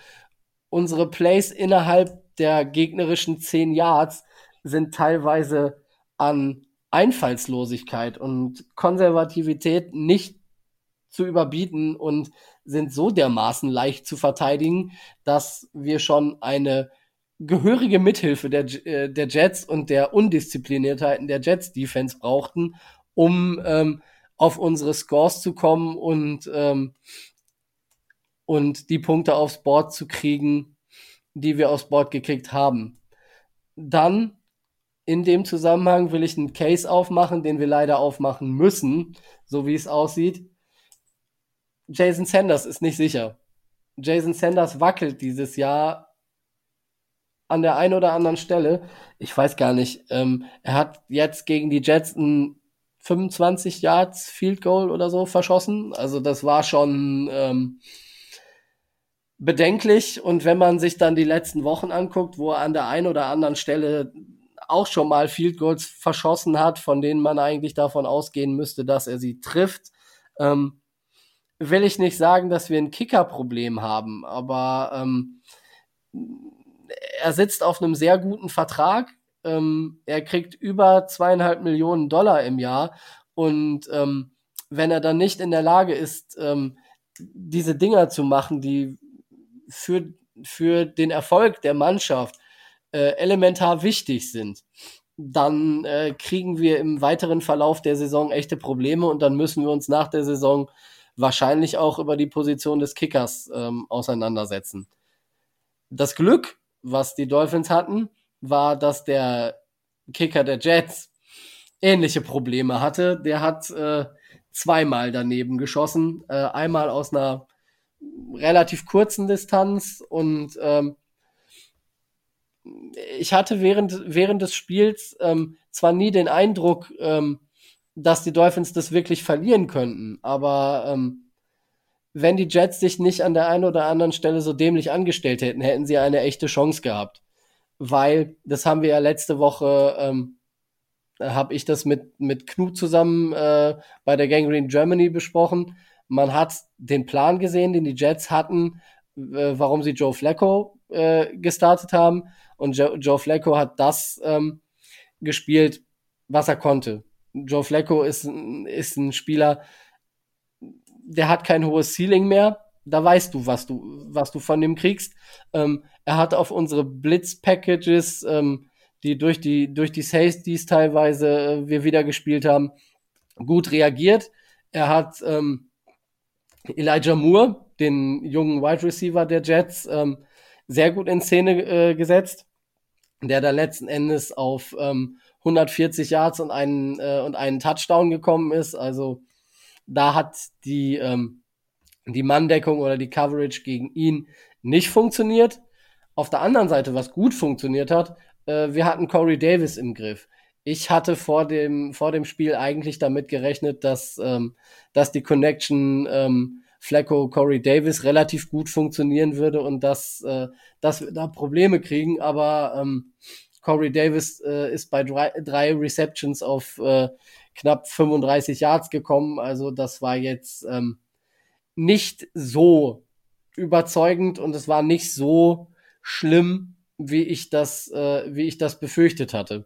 unsere Plays innerhalb der gegnerischen 10 Yards sind teilweise an Einfallslosigkeit und Konservativität nicht zu überbieten und sind so dermaßen leicht zu verteidigen, dass wir schon eine gehörige Mithilfe der, äh, der Jets und der Undiszipliniertheiten der Jets Defense brauchten, um ähm, auf unsere Scores zu kommen und ähm, und die Punkte aufs Board zu kriegen, die wir aufs Board gekriegt haben. Dann in dem Zusammenhang will ich einen Case aufmachen, den wir leider aufmachen müssen, so wie es aussieht. Jason Sanders ist nicht sicher. Jason Sanders wackelt dieses Jahr an der einen oder anderen Stelle. Ich weiß gar nicht. Ähm, er hat jetzt gegen die Jets ein 25 Yards Field Goal oder so verschossen. Also das war schon ähm, bedenklich. Und wenn man sich dann die letzten Wochen anguckt, wo er an der einen oder anderen Stelle auch schon mal Field Goals verschossen hat, von denen man eigentlich davon ausgehen müsste, dass er sie trifft, ähm, will ich nicht sagen, dass wir ein Kicker-Problem haben, aber ähm, er sitzt auf einem sehr guten Vertrag. Ähm, er kriegt über zweieinhalb Millionen Dollar im Jahr und ähm, wenn er dann nicht in der Lage ist, ähm, diese Dinger zu machen, die für, für den Erfolg der Mannschaft äh, elementar wichtig sind, dann äh, kriegen wir im weiteren Verlauf der Saison echte Probleme und dann müssen wir uns nach der Saison wahrscheinlich auch über die Position des Kickers ähm, auseinandersetzen. Das Glück, was die Dolphins hatten, war, dass der Kicker der Jets ähnliche Probleme hatte. Der hat äh, zweimal daneben geschossen, äh, einmal aus einer relativ kurzen Distanz und ähm, ich hatte während, während des Spiels ähm, zwar nie den Eindruck, ähm, dass die Dolphins das wirklich verlieren könnten, aber ähm, wenn die Jets sich nicht an der einen oder anderen Stelle so dämlich angestellt hätten, hätten sie eine echte Chance gehabt. Weil, das haben wir ja letzte Woche, ähm, habe ich das mit, mit Knut zusammen äh, bei der Gangrene Germany besprochen man hat den Plan gesehen, den die Jets hatten, äh, warum sie Joe Flacco äh, gestartet haben. Und jo Joe Flacco hat das ähm, gespielt, was er konnte. Joe Flacco ist, ist ein Spieler, der hat kein hohes Ceiling mehr. Da weißt du, was du, was du von ihm kriegst. Ähm, er hat auf unsere Blitz-Packages, ähm, die durch die, durch die Safeties teilweise äh, wir wieder gespielt haben, gut reagiert. Er hat ähm, Elijah Moore, den jungen Wide Receiver der Jets, ähm, sehr gut in Szene äh, gesetzt, der da letzten Endes auf ähm, 140 Yards und einen, äh, und einen Touchdown gekommen ist. Also Da hat die, ähm, die Manndeckung oder die Coverage gegen ihn nicht funktioniert. Auf der anderen Seite, was gut funktioniert hat, äh, wir hatten Corey Davis im Griff. Ich hatte vor dem, vor dem Spiel eigentlich damit gerechnet, dass, ähm, dass die Connection ähm, Flacco, Corey Davis relativ gut funktionieren würde und dass, äh, dass wir da Probleme kriegen. Aber ähm, Corey Davis äh, ist bei drei, drei Receptions auf äh, knapp 35 Yards gekommen. Also das war jetzt ähm, nicht so überzeugend und es war nicht so schlimm, wie ich das, äh, wie ich das befürchtet hatte.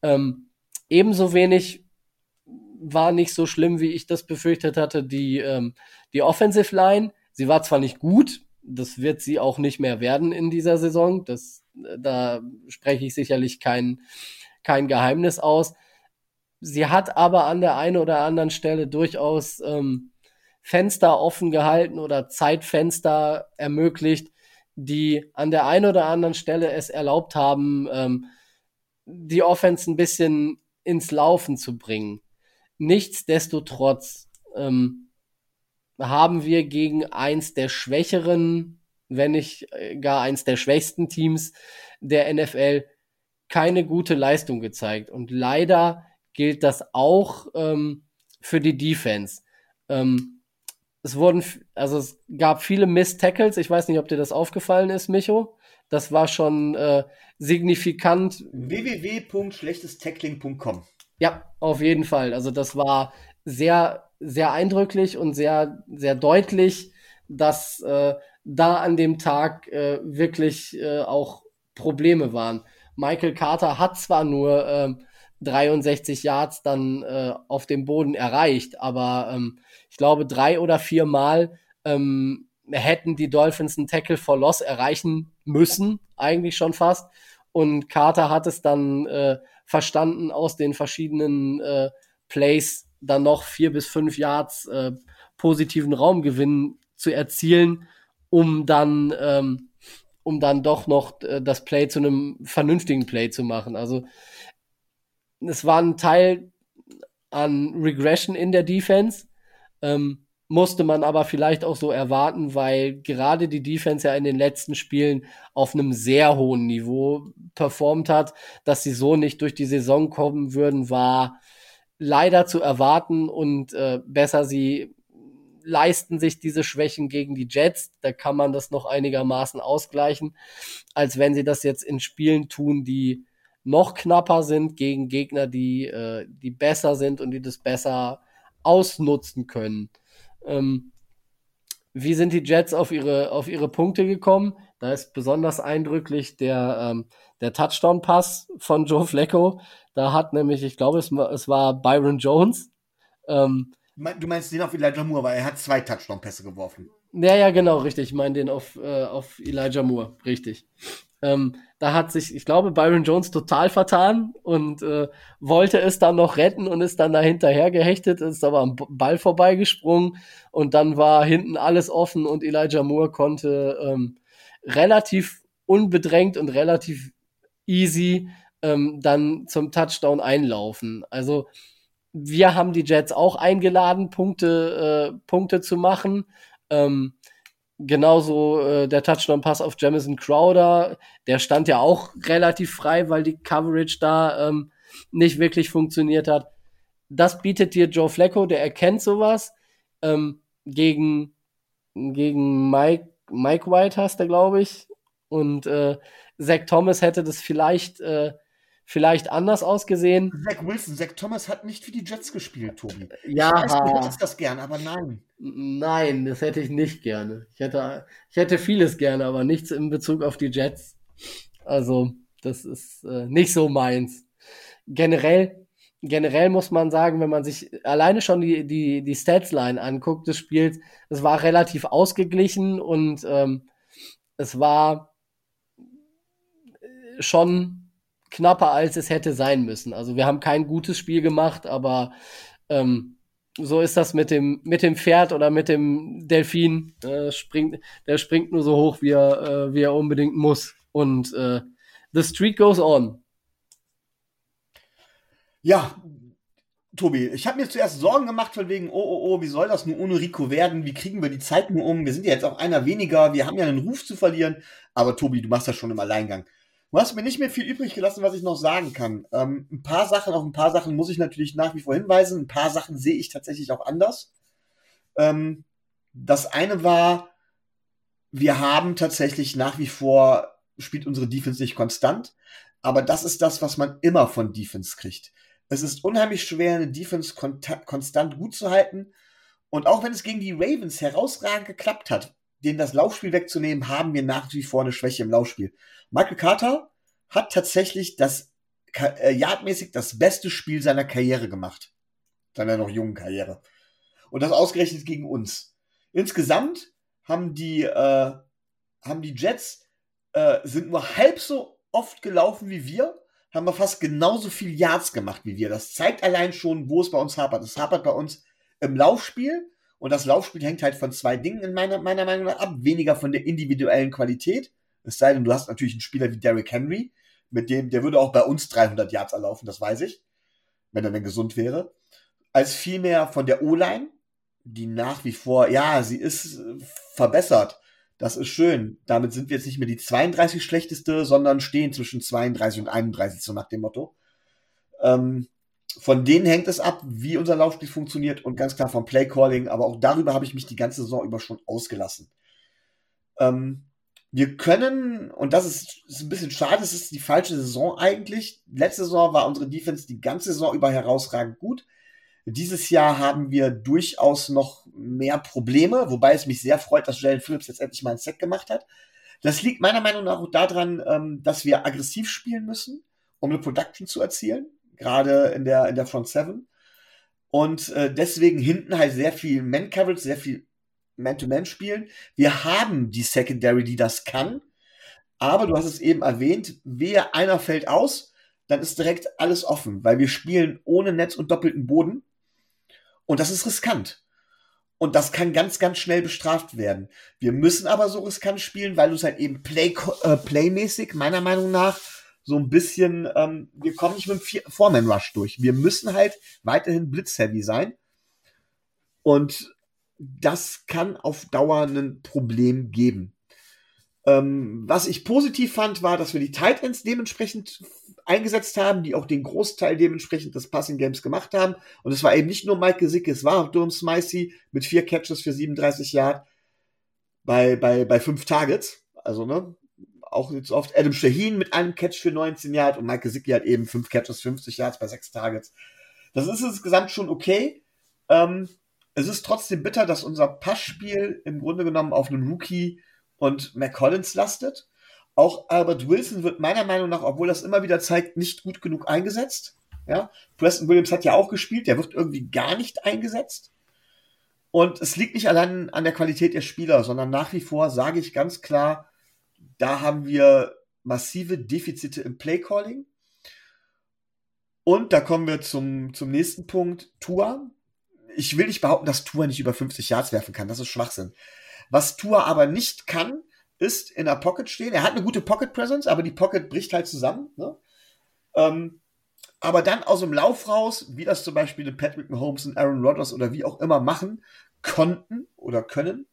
Ähm, ebenso wenig war nicht so schlimm, wie ich das befürchtet hatte, die, ähm, die Offensive Line. Sie war zwar nicht gut, das wird sie auch nicht mehr werden in dieser Saison. Das, da spreche ich sicherlich kein, kein Geheimnis aus. Sie hat aber an der einen oder anderen Stelle durchaus ähm, Fenster offen gehalten oder Zeitfenster ermöglicht, die an der einen oder anderen Stelle es erlaubt haben, ähm, die Offense ein bisschen ins Laufen zu bringen. Nichtsdestotrotz ähm, haben wir gegen eins der schwächeren, wenn nicht äh, gar eins der schwächsten Teams der NFL keine gute Leistung gezeigt. Und leider gilt das auch ähm, für die Defense. Ähm, es wurden, also es gab viele Miss Tackles. Ich weiß nicht, ob dir das aufgefallen ist, Micho. Das war schon äh, signifikant. www.schlechtestackling.com. Ja, auf jeden Fall. Also das war sehr, sehr eindrücklich und sehr, sehr deutlich, dass äh, da an dem Tag äh, wirklich äh, auch Probleme waren. Michael Carter hat zwar nur äh, 63 Yards dann äh, auf dem Boden erreicht, aber ähm, ich glaube drei oder vier Mal ähm, hätten die Dolphins einen Tackle for Loss erreichen müssen, eigentlich schon fast. Und Carter hat es dann äh, verstanden, aus den verschiedenen äh, Plays dann noch vier bis fünf Yards äh, positiven Raumgewinn zu erzielen, um dann, ähm, um dann doch noch äh, das Play zu einem vernünftigen Play zu machen. Also es war ein Teil an Regression in der Defense. Ähm, musste man aber vielleicht auch so erwarten, weil gerade die Defense ja in den letzten Spielen auf einem sehr hohen Niveau performt hat, dass sie so nicht durch die Saison kommen würden, war leider zu erwarten und äh, besser sie leisten sich diese Schwächen gegen die Jets. Da kann man das noch einigermaßen ausgleichen, als wenn sie das jetzt in Spielen tun, die noch knapper sind gegen Gegner, die, äh, die besser sind und die das besser ausnutzen können. Ähm, wie sind die Jets auf ihre, auf ihre Punkte gekommen? Da ist besonders eindrücklich der, ähm, der Touchdown-Pass von Joe Flacco. Da hat nämlich, ich glaube, es, es war Byron Jones. Ähm, du meinst den auf Elijah Moore, weil er hat zwei Touchdown-Pässe geworfen. Ja, ja, genau, richtig. Ich meine den auf, äh, auf Elijah Moore, richtig. Ähm, da hat sich, ich glaube, Byron Jones total vertan und äh, wollte es dann noch retten und ist dann da hinterher gehechtet, ist aber am Ball vorbeigesprungen und dann war hinten alles offen und Elijah Moore konnte ähm, relativ unbedrängt und relativ easy ähm, dann zum Touchdown einlaufen. Also wir haben die Jets auch eingeladen, Punkte, äh, Punkte zu machen. Ähm, Genauso äh, der Touchdown-Pass auf Jamison Crowder, der stand ja auch relativ frei, weil die Coverage da ähm, nicht wirklich funktioniert hat. Das bietet dir Joe Flacco, der erkennt sowas. Ähm, gegen, gegen Mike, Mike White hast du, glaube ich. Und äh, Zach Thomas hätte das vielleicht äh, vielleicht anders ausgesehen. Zach Wilson, Zach Thomas hat nicht für die Jets gespielt, Tobi. Ja. Ich weiß, du hättest das gern, aber nein. Nein, das hätte ich nicht gerne. Ich hätte, ich hätte vieles gerne, aber nichts in Bezug auf die Jets. Also, das ist äh, nicht so meins. Generell, generell muss man sagen, wenn man sich alleine schon die, die, die Statsline anguckt des Spiels, es war relativ ausgeglichen und ähm, es war schon knapper, als es hätte sein müssen. Also wir haben kein gutes Spiel gemacht, aber ähm, so ist das mit dem, mit dem Pferd oder mit dem Delfin. Äh, springt, der springt nur so hoch, wie er, äh, wie er unbedingt muss. Und äh, the streak goes on. Ja, Tobi, ich habe mir zuerst Sorgen gemacht von wegen, oh, oh, oh, wie soll das nur ohne Rico werden? Wie kriegen wir die Zeit nur um? Wir sind ja jetzt auch einer weniger, wir haben ja einen Ruf zu verlieren. Aber Tobi, du machst das schon im Alleingang. Du hast mir nicht mehr viel übrig gelassen, was ich noch sagen kann. Ähm, ein paar Sachen, auf ein paar Sachen muss ich natürlich nach wie vor hinweisen. Ein paar Sachen sehe ich tatsächlich auch anders. Ähm, das eine war, wir haben tatsächlich nach wie vor, spielt unsere Defense nicht konstant. Aber das ist das, was man immer von Defense kriegt. Es ist unheimlich schwer, eine Defense konstant gut zu halten. Und auch wenn es gegen die Ravens herausragend geklappt hat, denen das Laufspiel wegzunehmen, haben wir nach wie vor eine Schwäche im Laufspiel. Michael Carter hat tatsächlich das äh, yardmäßig das beste Spiel seiner Karriere gemacht. Seiner noch jungen Karriere. Und das ausgerechnet gegen uns. Insgesamt haben die, äh, haben die Jets äh, sind nur halb so oft gelaufen wie wir haben wir fast genauso viel Yards gemacht wie wir. Das zeigt allein schon, wo es bei uns hapert. Es hapert bei uns im Laufspiel. Und das Laufspiel hängt halt von zwei Dingen in meiner, meiner Meinung nach ab. Weniger von der individuellen Qualität. Es sei denn, du hast natürlich einen Spieler wie Derrick Henry, mit dem, der würde auch bei uns 300 Yards erlaufen, das weiß ich. Wenn er denn gesund wäre. Als vielmehr von der O-Line, die nach wie vor, ja, sie ist verbessert. Das ist schön. Damit sind wir jetzt nicht mehr die 32 schlechteste, sondern stehen zwischen 32 und 31, so nach dem Motto. Ähm, von denen hängt es ab, wie unser Laufspiel funktioniert und ganz klar vom Playcalling, aber auch darüber habe ich mich die ganze Saison über schon ausgelassen. Ähm, wir können, und das ist, ist ein bisschen schade, es ist die falsche Saison eigentlich. Letzte Saison war unsere Defense die ganze Saison über herausragend gut. Dieses Jahr haben wir durchaus noch mehr Probleme, wobei es mich sehr freut, dass Jalen Phillips jetzt endlich mal ein Set gemacht hat. Das liegt meiner Meinung nach auch daran, ähm, dass wir aggressiv spielen müssen, um eine Production zu erzielen, gerade in der, in der Front Seven. Und äh, deswegen hinten halt sehr viel Man-Coverage, sehr viel Man-to-Man spielen. Wir haben die Secondary, die das kann. Aber du hast es eben erwähnt, wer einer fällt aus, dann ist direkt alles offen, weil wir spielen ohne Netz und doppelten Boden. Und das ist riskant. Und das kann ganz, ganz schnell bestraft werden. Wir müssen aber so riskant spielen, weil du es halt eben play, äh, playmäßig, meiner Meinung nach, so ein bisschen, ähm, wir kommen nicht mit dem Foreman Rush durch. Wir müssen halt weiterhin blitzheavy sein. Und das kann auf Dauer ein Problem geben. Ähm, was ich positiv fand, war, dass wir die Tight Ends dementsprechend eingesetzt haben, die auch den Großteil dementsprechend des Passing Games gemacht haben. Und es war eben nicht nur Mike Gesicki, es war auch Durham Smicey mit vier Catches für 37 Yard bei, bei, bei fünf Targets. Also, ne, auch jetzt oft Adam Shaheen mit einem Catch für 19 Yard und Mike Gesicki hat eben fünf Catches, 50 Yards bei sechs Targets. Das ist insgesamt schon okay. Ähm, es ist trotzdem bitter, dass unser Passspiel im Grunde genommen auf einen Rookie und McCollins lastet. Auch Albert Wilson wird meiner Meinung nach, obwohl das immer wieder zeigt, nicht gut genug eingesetzt. Ja, Preston Williams hat ja auch gespielt, der wird irgendwie gar nicht eingesetzt. Und es liegt nicht allein an der Qualität der Spieler, sondern nach wie vor sage ich ganz klar, da haben wir massive Defizite im Playcalling. Und da kommen wir zum, zum nächsten Punkt, Tua. Ich will nicht behaupten, dass Tua nicht über 50 Yards werfen kann, das ist Schwachsinn. Was Tua aber nicht kann, ist in der Pocket stehen. Er hat eine gute Pocket Presence, aber die Pocket bricht halt zusammen. Ne? Ähm, aber dann aus dem Lauf raus, wie das zum Beispiel Patrick Mahomes und Aaron Rodgers oder wie auch immer machen, konnten oder können,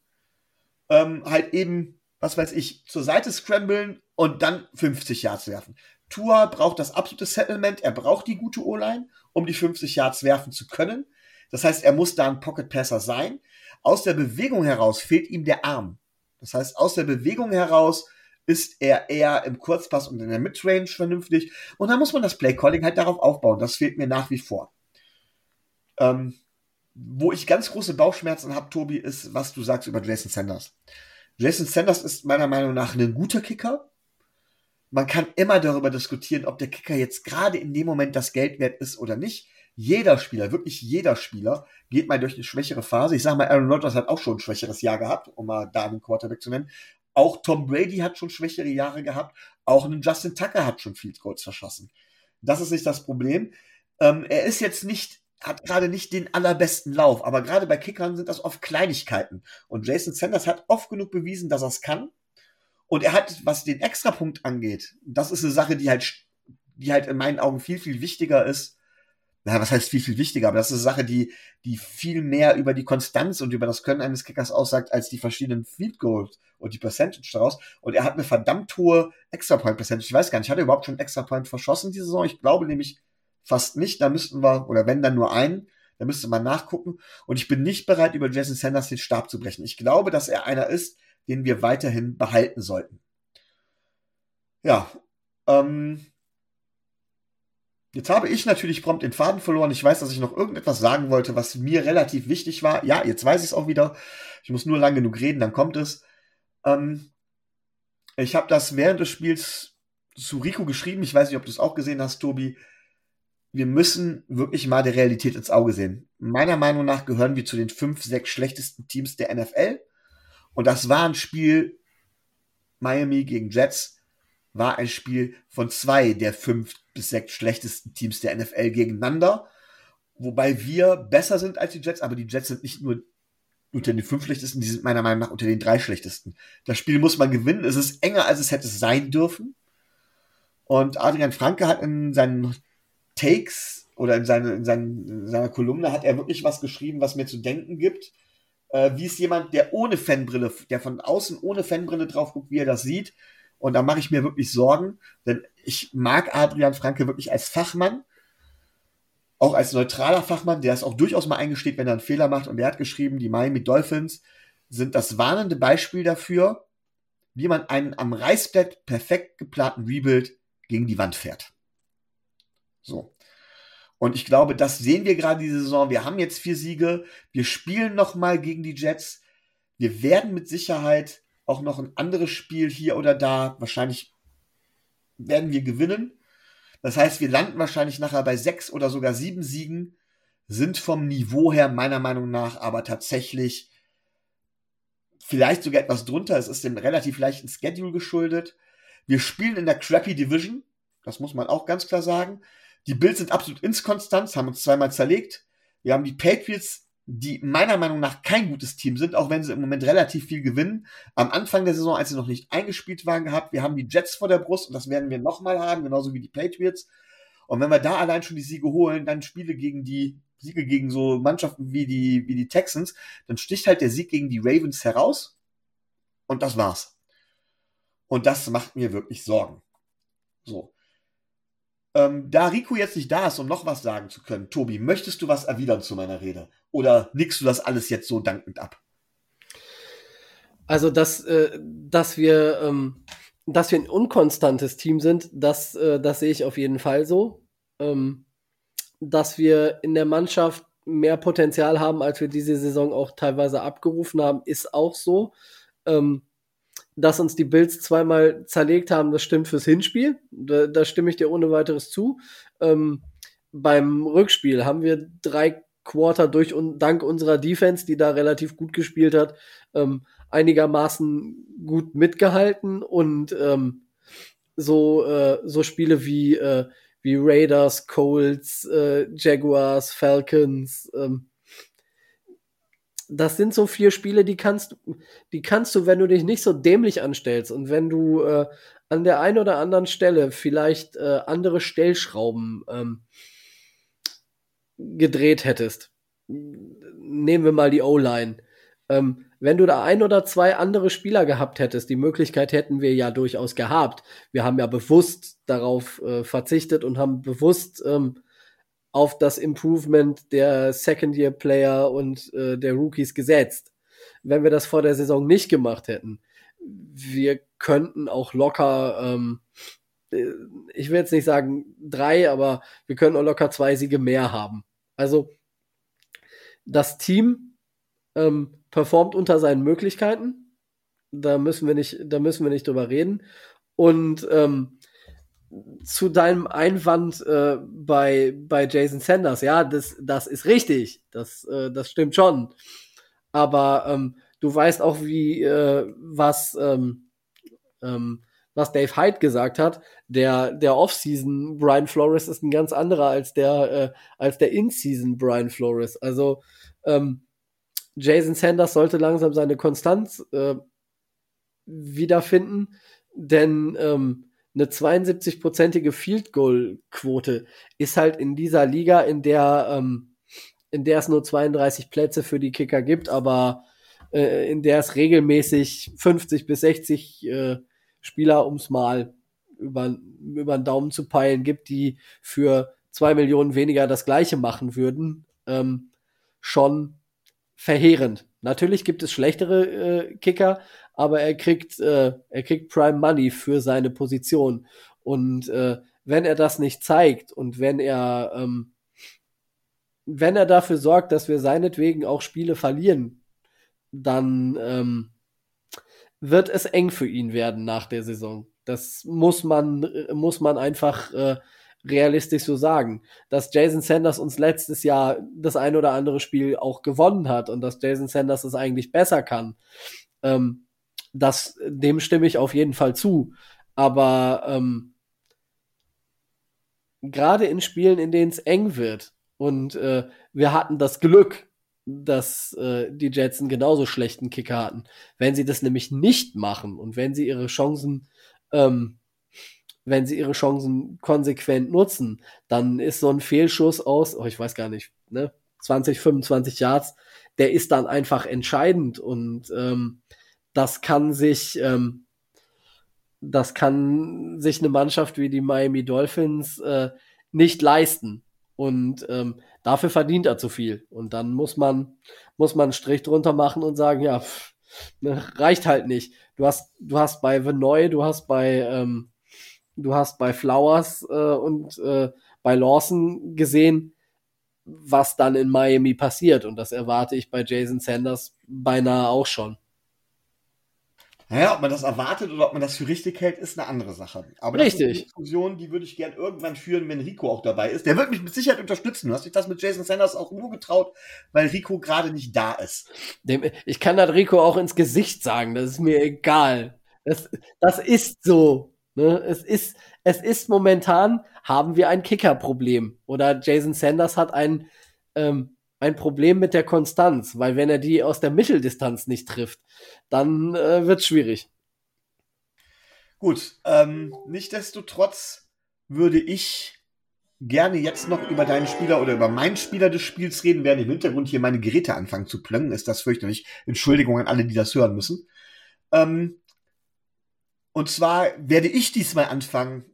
ähm, halt eben, was weiß ich, zur Seite scramblen und dann 50 Yards werfen. Tua braucht das absolute Settlement, er braucht die gute O-Line, um die 50 Yards werfen zu können. Das heißt, er muss da ein Pocket Passer sein. Aus der Bewegung heraus fehlt ihm der Arm. Das heißt, aus der Bewegung heraus ist er eher im Kurzpass und in der Midrange vernünftig. Und dann muss man das Playcalling halt darauf aufbauen. Das fehlt mir nach wie vor. Ähm, wo ich ganz große Bauchschmerzen habe, Tobi, ist, was du sagst über Jason Sanders. Jason Sanders ist meiner Meinung nach ein guter Kicker. Man kann immer darüber diskutieren, ob der Kicker jetzt gerade in dem Moment das Geld wert ist oder nicht. Jeder Spieler, wirklich jeder Spieler, geht mal durch eine schwächere Phase. Ich sage mal, Aaron Rodgers hat auch schon ein schwächeres Jahr gehabt, um mal da einen Quarterback zu nennen. Auch Tom Brady hat schon schwächere Jahre gehabt. Auch ein Justin Tucker hat schon Field Goals verschossen. Das ist nicht das Problem. Ähm, er ist jetzt nicht, hat gerade nicht den allerbesten Lauf, aber gerade bei Kickern sind das oft Kleinigkeiten. Und Jason Sanders hat oft genug bewiesen, dass er es kann. Und er hat, was den Extrapunkt angeht, das ist eine Sache, die halt, die halt in meinen Augen viel, viel wichtiger ist, ja, was heißt viel, viel wichtiger, aber das ist eine Sache, die, die viel mehr über die Konstanz und über das Können eines Kickers aussagt, als die verschiedenen Field Goals und die Percentage daraus. Und er hat eine verdammt hohe Extra Point Percentage. Ich weiß gar nicht, hat er überhaupt schon Extra Point verschossen diese Saison? Ich glaube nämlich fast nicht. Da müssten wir, oder wenn dann nur einen, da müsste man nachgucken. Und ich bin nicht bereit, über Jason Sanders den Stab zu brechen. Ich glaube, dass er einer ist, den wir weiterhin behalten sollten. Ja, ähm, Jetzt habe ich natürlich prompt den Faden verloren. Ich weiß, dass ich noch irgendetwas sagen wollte, was mir relativ wichtig war. Ja, jetzt weiß ich es auch wieder. Ich muss nur lang genug reden, dann kommt es. Ähm, ich habe das während des Spiels zu Rico geschrieben. Ich weiß nicht, ob du es auch gesehen hast, Tobi. Wir müssen wirklich mal der Realität ins Auge sehen. Meiner Meinung nach gehören wir zu den fünf, sechs schlechtesten Teams der NFL. Und das war ein Spiel Miami gegen Jets war ein Spiel von zwei der fünf bis sechs schlechtesten Teams der NFL gegeneinander. Wobei wir besser sind als die Jets, aber die Jets sind nicht nur unter den fünf schlechtesten, die sind meiner Meinung nach unter den drei schlechtesten. Das Spiel muss man gewinnen. Es ist enger, als es hätte sein dürfen. Und Adrian Franke hat in seinen Takes oder in, seine, in, seinen, in seiner Kolumne hat er wirklich was geschrieben, was mir zu denken gibt. Äh, wie es jemand, der ohne Fanbrille, der von außen ohne Fanbrille drauf guckt, wie er das sieht, und da mache ich mir wirklich Sorgen, denn ich mag Adrian Franke wirklich als Fachmann, auch als neutraler Fachmann, der es auch durchaus mal eingesteht, wenn er einen Fehler macht. Und er hat geschrieben, die Miami Dolphins sind das warnende Beispiel dafür, wie man einen am Reißbrett perfekt geplanten Rebuild gegen die Wand fährt. So. Und ich glaube, das sehen wir gerade diese Saison. Wir haben jetzt vier Siege. Wir spielen noch mal gegen die Jets. Wir werden mit Sicherheit auch noch ein anderes Spiel hier oder da. Wahrscheinlich werden wir gewinnen. Das heißt, wir landen wahrscheinlich nachher bei sechs oder sogar sieben Siegen, sind vom Niveau her meiner Meinung nach aber tatsächlich vielleicht sogar etwas drunter. Es ist dem relativ leichten Schedule geschuldet. Wir spielen in der Crappy Division. Das muss man auch ganz klar sagen. Die Bills sind absolut inskonstant, haben uns zweimal zerlegt. Wir haben die Patriots die meiner Meinung nach kein gutes Team sind, auch wenn sie im Moment relativ viel gewinnen. Am Anfang der Saison, als sie noch nicht eingespielt waren, gehabt, wir haben die Jets vor der Brust und das werden wir nochmal haben, genauso wie die Patriots. Und wenn wir da allein schon die Siege holen, dann Spiele gegen die Siege gegen so Mannschaften wie die, wie die Texans, dann sticht halt der Sieg gegen die Ravens heraus. Und das war's. Und das macht mir wirklich Sorgen. So. Ähm, da Rico jetzt nicht da ist, um noch was sagen zu können, Tobi, möchtest du was erwidern zu meiner Rede? Oder nickst du das alles jetzt so dankend ab? Also, dass, äh, dass wir, ähm, dass wir ein unkonstantes Team sind, das, äh, das sehe ich auf jeden Fall so. Ähm, dass wir in der Mannschaft mehr Potenzial haben, als wir diese Saison auch teilweise abgerufen haben, ist auch so. Ähm, dass uns die Bills zweimal zerlegt haben, das stimmt fürs Hinspiel. Da, da stimme ich dir ohne weiteres zu. Ähm, beim Rückspiel haben wir drei Quarter durch und dank unserer Defense, die da relativ gut gespielt hat, ähm, einigermaßen gut mitgehalten und ähm, so äh, so Spiele wie äh, wie Raiders, Colts, äh, Jaguars, Falcons, ähm, das sind so vier Spiele, die kannst, die kannst du, wenn du dich nicht so dämlich anstellst und wenn du äh, an der einen oder anderen Stelle vielleicht äh, andere Stellschrauben ähm, gedreht hättest. Nehmen wir mal die O-Line. Ähm, wenn du da ein oder zwei andere Spieler gehabt hättest, die Möglichkeit hätten wir ja durchaus gehabt. Wir haben ja bewusst darauf äh, verzichtet und haben bewusst ähm, auf das Improvement der Second-Year-Player und äh, der Rookies gesetzt. Wenn wir das vor der Saison nicht gemacht hätten, wir könnten auch locker, ähm, äh, ich will jetzt nicht sagen drei, aber wir könnten auch locker zwei Siege mehr haben. Also das Team ähm, performt unter seinen Möglichkeiten. Da müssen wir nicht, da müssen wir nicht drüber reden. Und ähm, zu deinem Einwand äh, bei, bei Jason Sanders, ja, das, das ist richtig. Das, äh, das stimmt schon. Aber ähm, du weißt auch, wie äh, was, ähm, ähm, was Dave Hyde gesagt hat. Der, der Off-Season Brian Flores ist ein ganz anderer als der, äh, der In-Season Brian Flores. Also ähm, Jason Sanders sollte langsam seine Konstanz äh, wiederfinden, denn ähm, eine 72-prozentige Field Goal Quote ist halt in dieser Liga, in der, ähm, in der es nur 32 Plätze für die Kicker gibt, aber äh, in der es regelmäßig 50 bis 60 äh, Spieler, ums mal über, über den Daumen zu peilen, gibt, die für zwei Millionen weniger das Gleiche machen würden, ähm, schon verheerend. Natürlich gibt es schlechtere äh, Kicker, aber er kriegt, äh, er kriegt Prime Money für seine Position. Und äh, wenn er das nicht zeigt und wenn er, ähm, wenn er dafür sorgt, dass wir seinetwegen auch Spiele verlieren, dann ähm, wird es eng für ihn werden nach der Saison. Das muss man, muss man einfach äh, realistisch so sagen. Dass Jason Sanders uns letztes Jahr das ein oder andere Spiel auch gewonnen hat und dass Jason Sanders es eigentlich besser kann, ähm, das, dem stimme ich auf jeden Fall zu. Aber ähm, gerade in Spielen, in denen es eng wird und äh, wir hatten das Glück, dass äh, die Jets einen genauso schlechten Kicker hatten. Wenn sie das nämlich nicht machen und wenn sie ihre Chancen, ähm, wenn sie ihre Chancen konsequent nutzen, dann ist so ein Fehlschuss aus, oh, ich weiß gar nicht, ne, 20, 25 Yards, der ist dann einfach entscheidend und ähm, das kann sich, ähm, das kann sich eine Mannschaft wie die Miami Dolphins äh, nicht leisten. Und ähm, dafür verdient er zu viel. Und dann muss man, muss man einen Strich drunter machen und sagen, ja, pff, ne, reicht halt nicht. Du hast, du hast bei Venoy, du hast bei, ähm, du hast bei Flowers äh, und äh, bei Lawson gesehen, was dann in Miami passiert. Und das erwarte ich bei Jason Sanders beinahe auch schon. Naja, ob man das erwartet oder ob man das für richtig hält, ist eine andere Sache. Aber richtig. das ist eine Diskussion, die würde ich gern irgendwann führen, wenn Rico auch dabei ist. Der wird mich mit Sicherheit unterstützen. Du hast dich das mit Jason Sanders auch nur getraut, weil Rico gerade nicht da ist. Dem, ich kann das Rico auch ins Gesicht sagen, das ist mir egal. Das, das ist so. Ne? Es ist, es ist momentan, haben wir ein Kickerproblem. Oder Jason Sanders hat ein, ähm, ein Problem mit der Konstanz, weil wenn er die aus der Mitteldistanz nicht trifft, dann äh, wird es schwierig. Gut, ähm, nichtsdestotrotz würde ich gerne jetzt noch über deinen Spieler oder über meinen Spieler des Spiels reden, während im Hintergrund hier meine Geräte anfangen zu plönnen. Ist das fürchterlich. Entschuldigung an alle, die das hören müssen. Ähm, und zwar werde ich diesmal anfangen,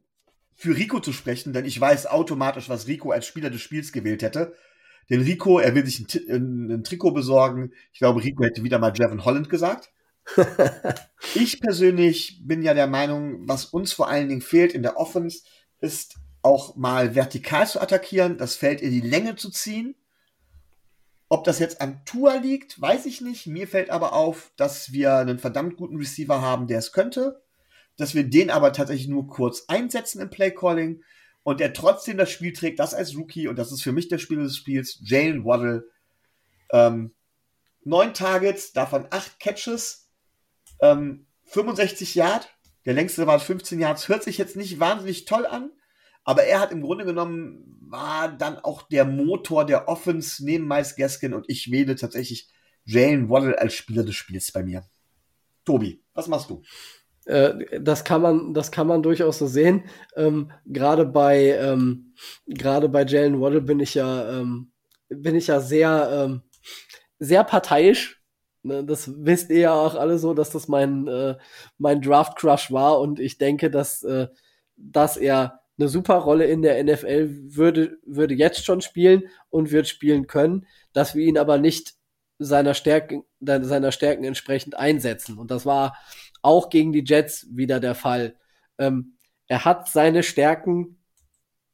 für Rico zu sprechen, denn ich weiß automatisch, was Rico als Spieler des Spiels gewählt hätte. Denn Rico, er will sich ein, ein, ein Trikot besorgen. Ich glaube, Rico hätte wieder mal Jevon Holland gesagt. ich persönlich bin ja der Meinung, was uns vor allen Dingen fehlt in der Offense, ist auch mal vertikal zu attackieren, das Feld in die Länge zu ziehen. Ob das jetzt an Tour liegt, weiß ich nicht. Mir fällt aber auf, dass wir einen verdammt guten Receiver haben, der es könnte. Dass wir den aber tatsächlich nur kurz einsetzen im Playcalling und der trotzdem das Spiel trägt, das als Rookie, und das ist für mich der Spieler des Spiels, Jalen Waddle. Ähm, neun Targets, davon acht Catches, ähm, 65 Yard, der längste war 15 Yards, hört sich jetzt nicht wahnsinnig toll an, aber er hat im Grunde genommen, war dann auch der Motor der Offense neben Miles Gaskin und ich wähle tatsächlich Jalen Waddle als Spieler des Spiels bei mir. Tobi, was machst du? Äh, das kann man, das kann man durchaus so sehen. Ähm, gerade bei, ähm, gerade bei Jalen Waddle bin ich ja, ähm, bin ich ja sehr, ähm, sehr parteiisch. Ne, das wisst ihr ja auch alle so, dass das mein, äh, mein Draft Crush war und ich denke, dass, äh, dass er eine super Rolle in der NFL würde, würde jetzt schon spielen und wird spielen können, dass wir ihn aber nicht seiner Stärken, seiner Stärken entsprechend einsetzen. Und das war auch gegen die Jets wieder der Fall. Ähm, er hat seine Stärken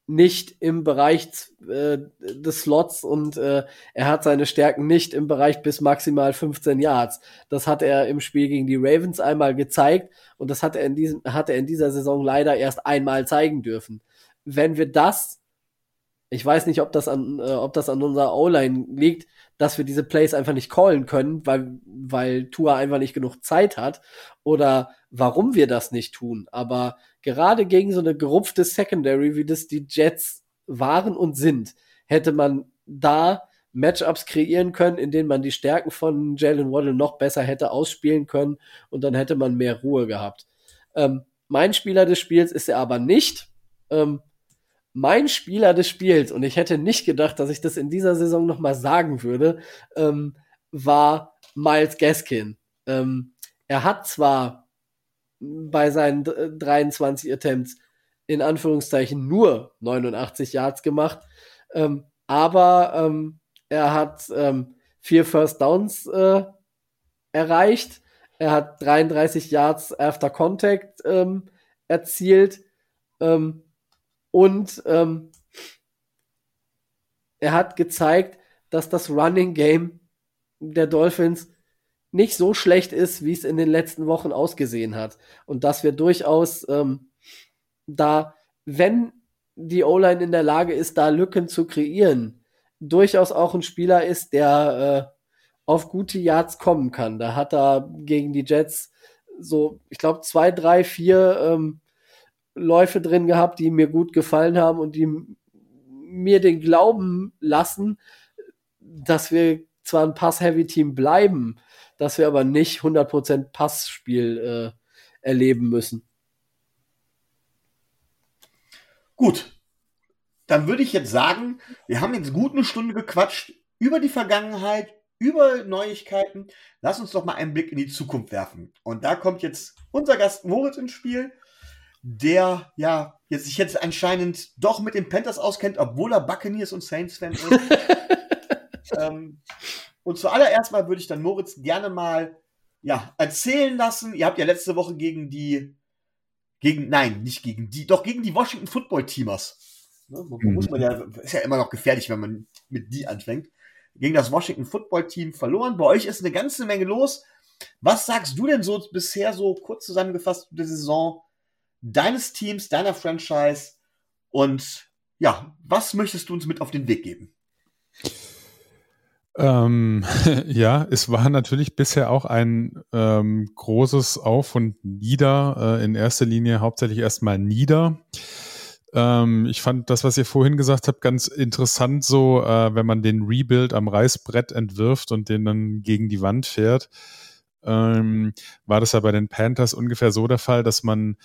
nicht im Bereich äh, des Slots und äh, er hat seine Stärken nicht im Bereich bis maximal 15 Yards. Das hat er im Spiel gegen die Ravens einmal gezeigt und das hat er in diesem hat er in dieser Saison leider erst einmal zeigen dürfen. Wenn wir das ich weiß nicht, ob das an, äh, ob das an unserer O-Line liegt, dass wir diese Plays einfach nicht callen können, weil, weil Tua einfach nicht genug Zeit hat oder warum wir das nicht tun. Aber gerade gegen so eine gerupfte Secondary, wie das die Jets waren und sind, hätte man da Matchups kreieren können, in denen man die Stärken von Jalen Waddle noch besser hätte ausspielen können und dann hätte man mehr Ruhe gehabt. Ähm, Mein Spieler des Spiels ist er aber nicht. Ähm, mein Spieler des Spiels, und ich hätte nicht gedacht, dass ich das in dieser Saison nochmal sagen würde, ähm, war Miles Gaskin. Ähm, er hat zwar bei seinen 23 Attempts in Anführungszeichen nur 89 Yards gemacht, ähm, aber ähm, er hat ähm, vier First Downs äh, erreicht. Er hat 33 Yards after Contact ähm, erzielt. Ähm, und ähm, er hat gezeigt, dass das Running Game der Dolphins nicht so schlecht ist, wie es in den letzten Wochen ausgesehen hat. Und dass wir durchaus ähm, da, wenn die O-Line in der Lage ist, da Lücken zu kreieren, durchaus auch ein Spieler ist, der äh, auf gute Yards kommen kann. Da hat er gegen die Jets so, ich glaube, zwei, drei, vier ähm, Läufe drin gehabt, die mir gut gefallen haben und die mir den Glauben lassen, dass wir zwar ein Pass-Heavy-Team bleiben, dass wir aber nicht 100% Passspiel äh, erleben müssen. Gut, dann würde ich jetzt sagen, wir haben jetzt gut eine Stunde gequatscht über die Vergangenheit, über Neuigkeiten. Lass uns doch mal einen Blick in die Zukunft werfen. Und da kommt jetzt unser Gast Moritz ins Spiel, der ja jetzt sich jetzt anscheinend doch mit den Panthers auskennt, obwohl er Buccaneers und Saints-Fan ist. ähm, und zuallererst mal würde ich dann Moritz gerne mal ja, erzählen lassen. Ihr habt ja letzte Woche gegen die, gegen, nein, nicht gegen die, doch gegen die Washington Football Teamers. Ne, mhm. Muss man ja, ist ja immer noch gefährlich, wenn man mit die anfängt gegen das Washington Football Team verloren. Bei euch ist eine ganze Menge los. Was sagst du denn so bisher so kurz zusammengefasst der Saison deines Teams, deiner Franchise und ja, was möchtest du uns mit auf den Weg geben? Ähm, ja, es war natürlich bisher auch ein ähm, großes Auf und Nieder, äh, in erster Linie hauptsächlich erstmal Nieder. Ähm, ich fand das, was ihr vorhin gesagt habt, ganz interessant, so äh, wenn man den Rebuild am Reißbrett entwirft und den dann gegen die Wand fährt. Ähm, war das ja bei den Panthers ungefähr so der Fall, dass man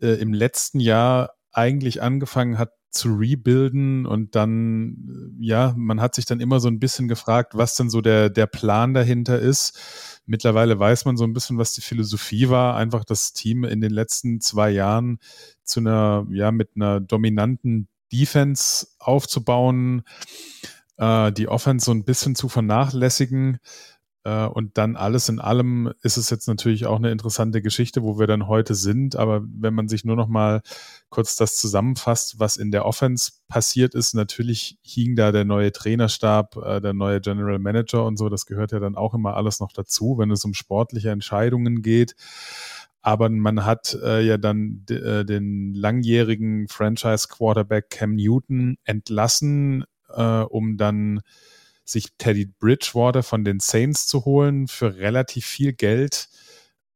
äh, im letzten Jahr eigentlich angefangen hat zu rebuilden und dann, äh, ja, man hat sich dann immer so ein bisschen gefragt, was denn so der, der Plan dahinter ist. Mittlerweile weiß man so ein bisschen, was die Philosophie war, einfach das Team in den letzten zwei Jahren zu einer, ja, mit einer dominanten Defense aufzubauen, äh, die Offense so ein bisschen zu vernachlässigen. Äh, und dann alles in allem ist es jetzt natürlich auch eine interessante Geschichte, wo wir dann heute sind. Aber wenn man sich nur noch mal kurz das zusammenfasst, was in der Offense passiert ist, natürlich hing da der neue Trainerstab, äh, der neue General Manager und so. Das gehört ja dann auch immer alles noch dazu, wenn es um sportliche Entscheidungen geht aber man hat äh, ja dann äh, den langjährigen Franchise-Quarterback Cam Newton entlassen, äh, um dann sich Teddy Bridgewater von den Saints zu holen für relativ viel Geld.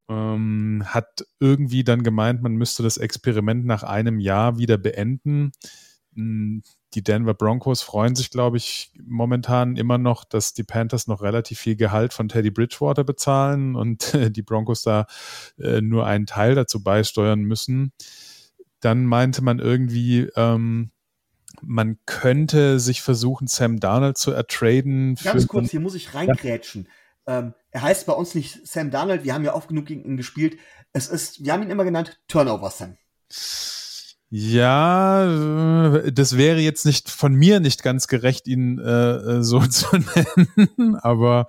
Ähm, hat irgendwie dann gemeint, man müsste das Experiment nach einem Jahr wieder beenden. Hm, die Denver Broncos freuen sich, glaube ich, momentan immer noch, dass die Panthers noch relativ viel Gehalt von Teddy Bridgewater bezahlen und die Broncos da äh, nur einen Teil dazu beisteuern müssen. Dann meinte man irgendwie, ähm, man könnte sich versuchen, Sam Darnold zu ertraden. Ganz kurz, hier muss ich reingrätschen. Ja. Ähm, er heißt bei uns nicht Sam Darnold, wir haben ja oft genug gegen ihn gespielt. Es ist, wir haben ihn immer genannt Turnover Sam. Ja, das wäre jetzt nicht von mir nicht ganz gerecht, ihn äh, äh so zu nennen, aber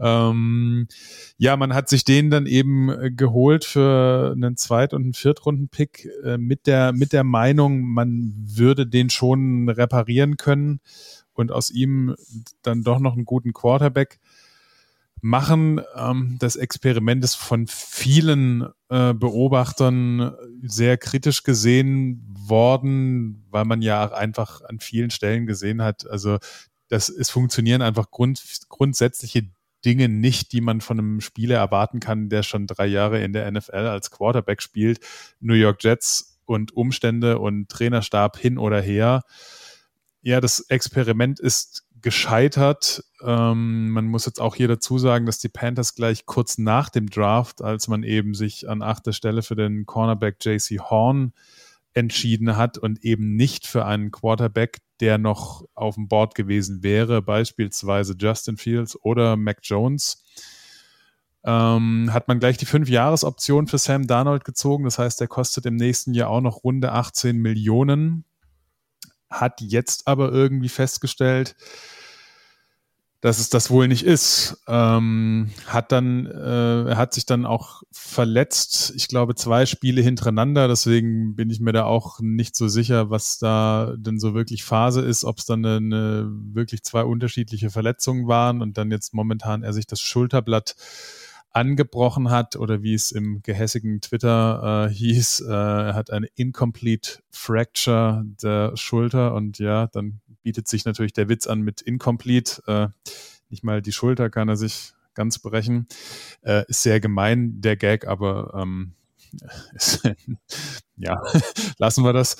ähm, ja, man hat sich den dann eben äh, geholt für einen Zweit- und einen Viertrunden-Pick äh, mit der mit der Meinung, man würde den schon reparieren können und aus ihm dann doch noch einen guten Quarterback machen. Ähm, das Experiment ist von vielen äh, Beobachtern sehr kritisch gesehen worden, weil man ja einfach an vielen Stellen gesehen hat, also das, es funktionieren einfach grund, grundsätzliche Dinge nicht, die man von einem Spieler erwarten kann, der schon drei Jahre in der NFL als Quarterback spielt. New York Jets und Umstände und Trainerstab hin oder her. Ja, das Experiment ist gescheitert. Ähm, man muss jetzt auch hier dazu sagen, dass die Panthers gleich kurz nach dem Draft, als man eben sich an achter Stelle für den Cornerback JC Horn entschieden hat und eben nicht für einen Quarterback, der noch auf dem Board gewesen wäre, beispielsweise Justin Fields oder Mac Jones, ähm, hat man gleich die 5-Jahres-Option für Sam Darnold gezogen. Das heißt, der kostet im nächsten Jahr auch noch runde 18 Millionen. Hat jetzt aber irgendwie festgestellt, dass es das wohl nicht ist. Ähm, hat dann, äh, hat sich dann auch verletzt. Ich glaube, zwei Spiele hintereinander. Deswegen bin ich mir da auch nicht so sicher, was da denn so wirklich Phase ist, ob es dann eine, wirklich zwei unterschiedliche Verletzungen waren und dann jetzt momentan er sich das Schulterblatt angebrochen hat oder wie es im gehässigen Twitter äh, hieß, äh, er hat eine Incomplete Fracture der Schulter und ja, dann bietet sich natürlich der Witz an mit Incomplete. Äh, nicht mal die Schulter kann er sich ganz brechen. Äh, ist sehr gemein, der Gag, aber ähm, ist, ja, lassen wir das.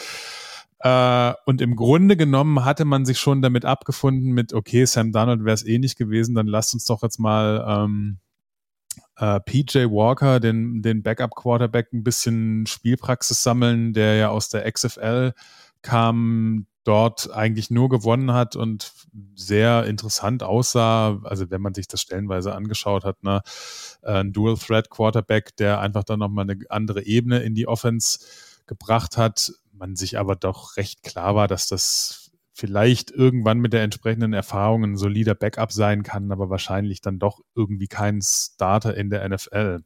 Uh, und im Grunde genommen hatte man sich schon damit abgefunden mit, okay, Sam Donald wäre es eh nicht gewesen, dann lasst uns doch jetzt mal ähm, äh, PJ Walker, den, den Backup-Quarterback, ein bisschen Spielpraxis sammeln, der ja aus der XFL kam, dort eigentlich nur gewonnen hat und sehr interessant aussah. Also wenn man sich das stellenweise angeschaut hat, ne, ein Dual Threat Quarterback, der einfach dann nochmal eine andere Ebene in die Offense gebracht hat. Man sich aber doch recht klar war, dass das vielleicht irgendwann mit der entsprechenden Erfahrung ein solider Backup sein kann, aber wahrscheinlich dann doch irgendwie kein Starter in der NFL.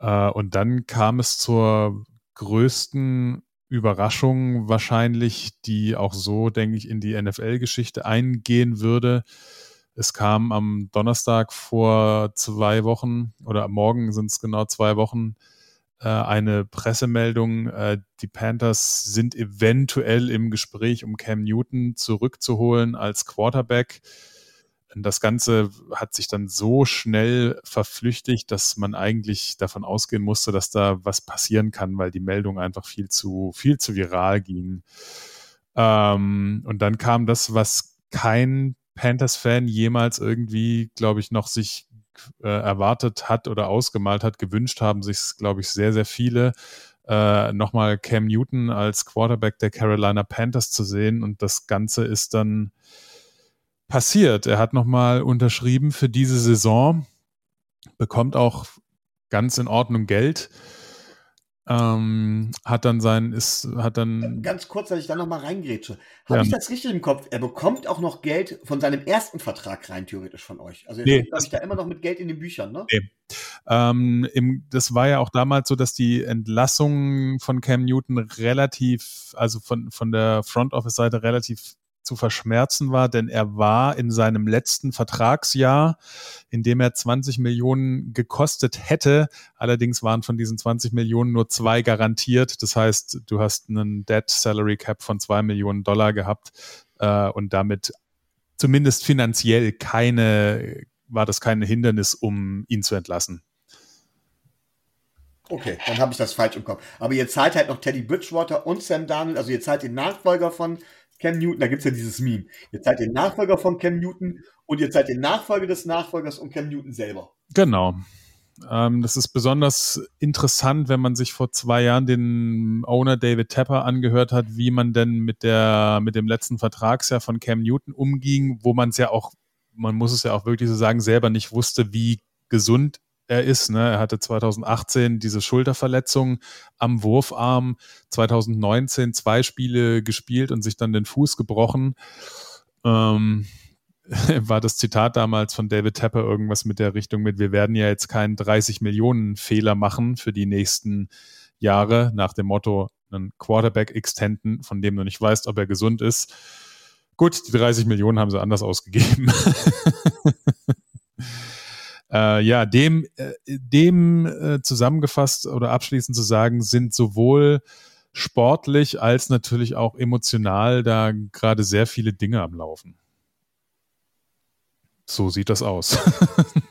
Äh, und dann kam es zur größten Überraschung wahrscheinlich, die auch so, denke ich, in die NFL-Geschichte eingehen würde. Es kam am Donnerstag vor zwei Wochen oder morgen sind es genau zwei Wochen äh, eine Pressemeldung, äh, die Panthers sind eventuell im Gespräch, um Cam Newton zurückzuholen als Quarterback. Das Ganze hat sich dann so schnell verflüchtigt, dass man eigentlich davon ausgehen musste, dass da was passieren kann, weil die Meldung einfach viel zu, viel zu viral ging. Ähm, und dann kam das, was kein Panthers-Fan jemals irgendwie, glaube ich, noch sich äh, erwartet hat oder ausgemalt hat, gewünscht haben sich, glaube ich, sehr, sehr viele, äh, nochmal Cam Newton als Quarterback der Carolina Panthers zu sehen. Und das Ganze ist dann passiert. Er hat nochmal unterschrieben für diese Saison, bekommt auch ganz in Ordnung Geld. Ähm, hat dann sein, ist, hat dann. Ganz kurz, dass ich da nochmal reingrätsche. Habe ja. ich das richtig im Kopf? Er bekommt auch noch Geld von seinem ersten Vertrag rein, theoretisch von euch. Also, nee, glaube ich, da immer noch mit Geld in den Büchern, ne? Nee. Ähm, im, das war ja auch damals so, dass die Entlassung von Cam Newton relativ, also von, von der Front Office Seite relativ zu verschmerzen war, denn er war in seinem letzten Vertragsjahr, in dem er 20 Millionen gekostet hätte. Allerdings waren von diesen 20 Millionen nur zwei garantiert. Das heißt, du hast einen Debt Salary Cap von zwei Millionen Dollar gehabt äh, und damit zumindest finanziell keine, war das kein Hindernis, um ihn zu entlassen. Okay, dann habe ich das falsch im Kopf. Aber ihr zahlt halt noch Teddy Bridgewater und Sam Darnold, also ihr zahlt den Nachfolger von Cam Newton, da gibt es ja dieses Meme. Ihr seid den Nachfolger von Cam Newton und ihr seid den Nachfolger des Nachfolgers und Cam Newton selber. Genau. Ähm, das ist besonders interessant, wenn man sich vor zwei Jahren den Owner David Tepper angehört hat, wie man denn mit der, mit dem letzten Vertragsjahr von Cam Newton umging, wo man es ja auch, man muss es ja auch wirklich so sagen, selber nicht wusste, wie gesund er ist. Ne? Er hatte 2018 diese Schulterverletzung am Wurfarm, 2019 zwei Spiele gespielt und sich dann den Fuß gebrochen. Ähm, war das Zitat damals von David Tepper irgendwas mit der Richtung mit, wir werden ja jetzt keinen 30 Millionen Fehler machen für die nächsten Jahre, nach dem Motto, einen Quarterback extenden, von dem du nicht weißt, ob er gesund ist. Gut, die 30 Millionen haben sie anders ausgegeben. Äh, ja, dem, äh, dem äh, zusammengefasst oder abschließend zu sagen, sind sowohl sportlich als natürlich auch emotional da gerade sehr viele Dinge am Laufen. So sieht das aus.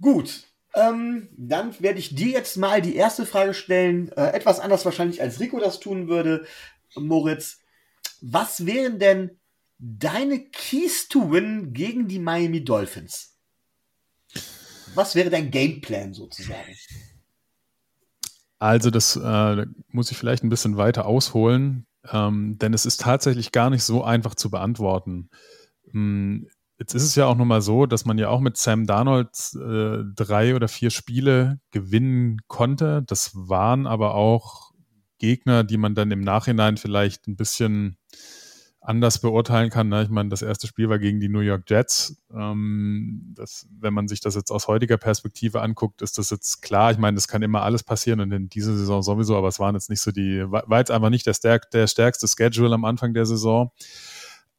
Gut, ähm, dann werde ich dir jetzt mal die erste Frage stellen, äh, etwas anders wahrscheinlich als Rico das tun würde. Moritz, was wären denn deine Keys to Win gegen die Miami Dolphins. Was wäre dein Gameplan sozusagen? Also das äh, muss ich vielleicht ein bisschen weiter ausholen, ähm, denn es ist tatsächlich gar nicht so einfach zu beantworten. Hm, jetzt ist es ja auch nochmal so, dass man ja auch mit Sam Darnold äh, drei oder vier Spiele gewinnen konnte. Das waren aber auch Gegner, die man dann im Nachhinein vielleicht ein bisschen anders beurteilen kann. Ne? Ich meine, das erste Spiel war gegen die New York Jets. Ähm, das, wenn man sich das jetzt aus heutiger Perspektive anguckt, ist das jetzt klar. Ich meine, das kann immer alles passieren und in dieser Saison sowieso, aber es waren jetzt nicht so die, war jetzt einfach nicht der, stärk, der stärkste Schedule am Anfang der Saison.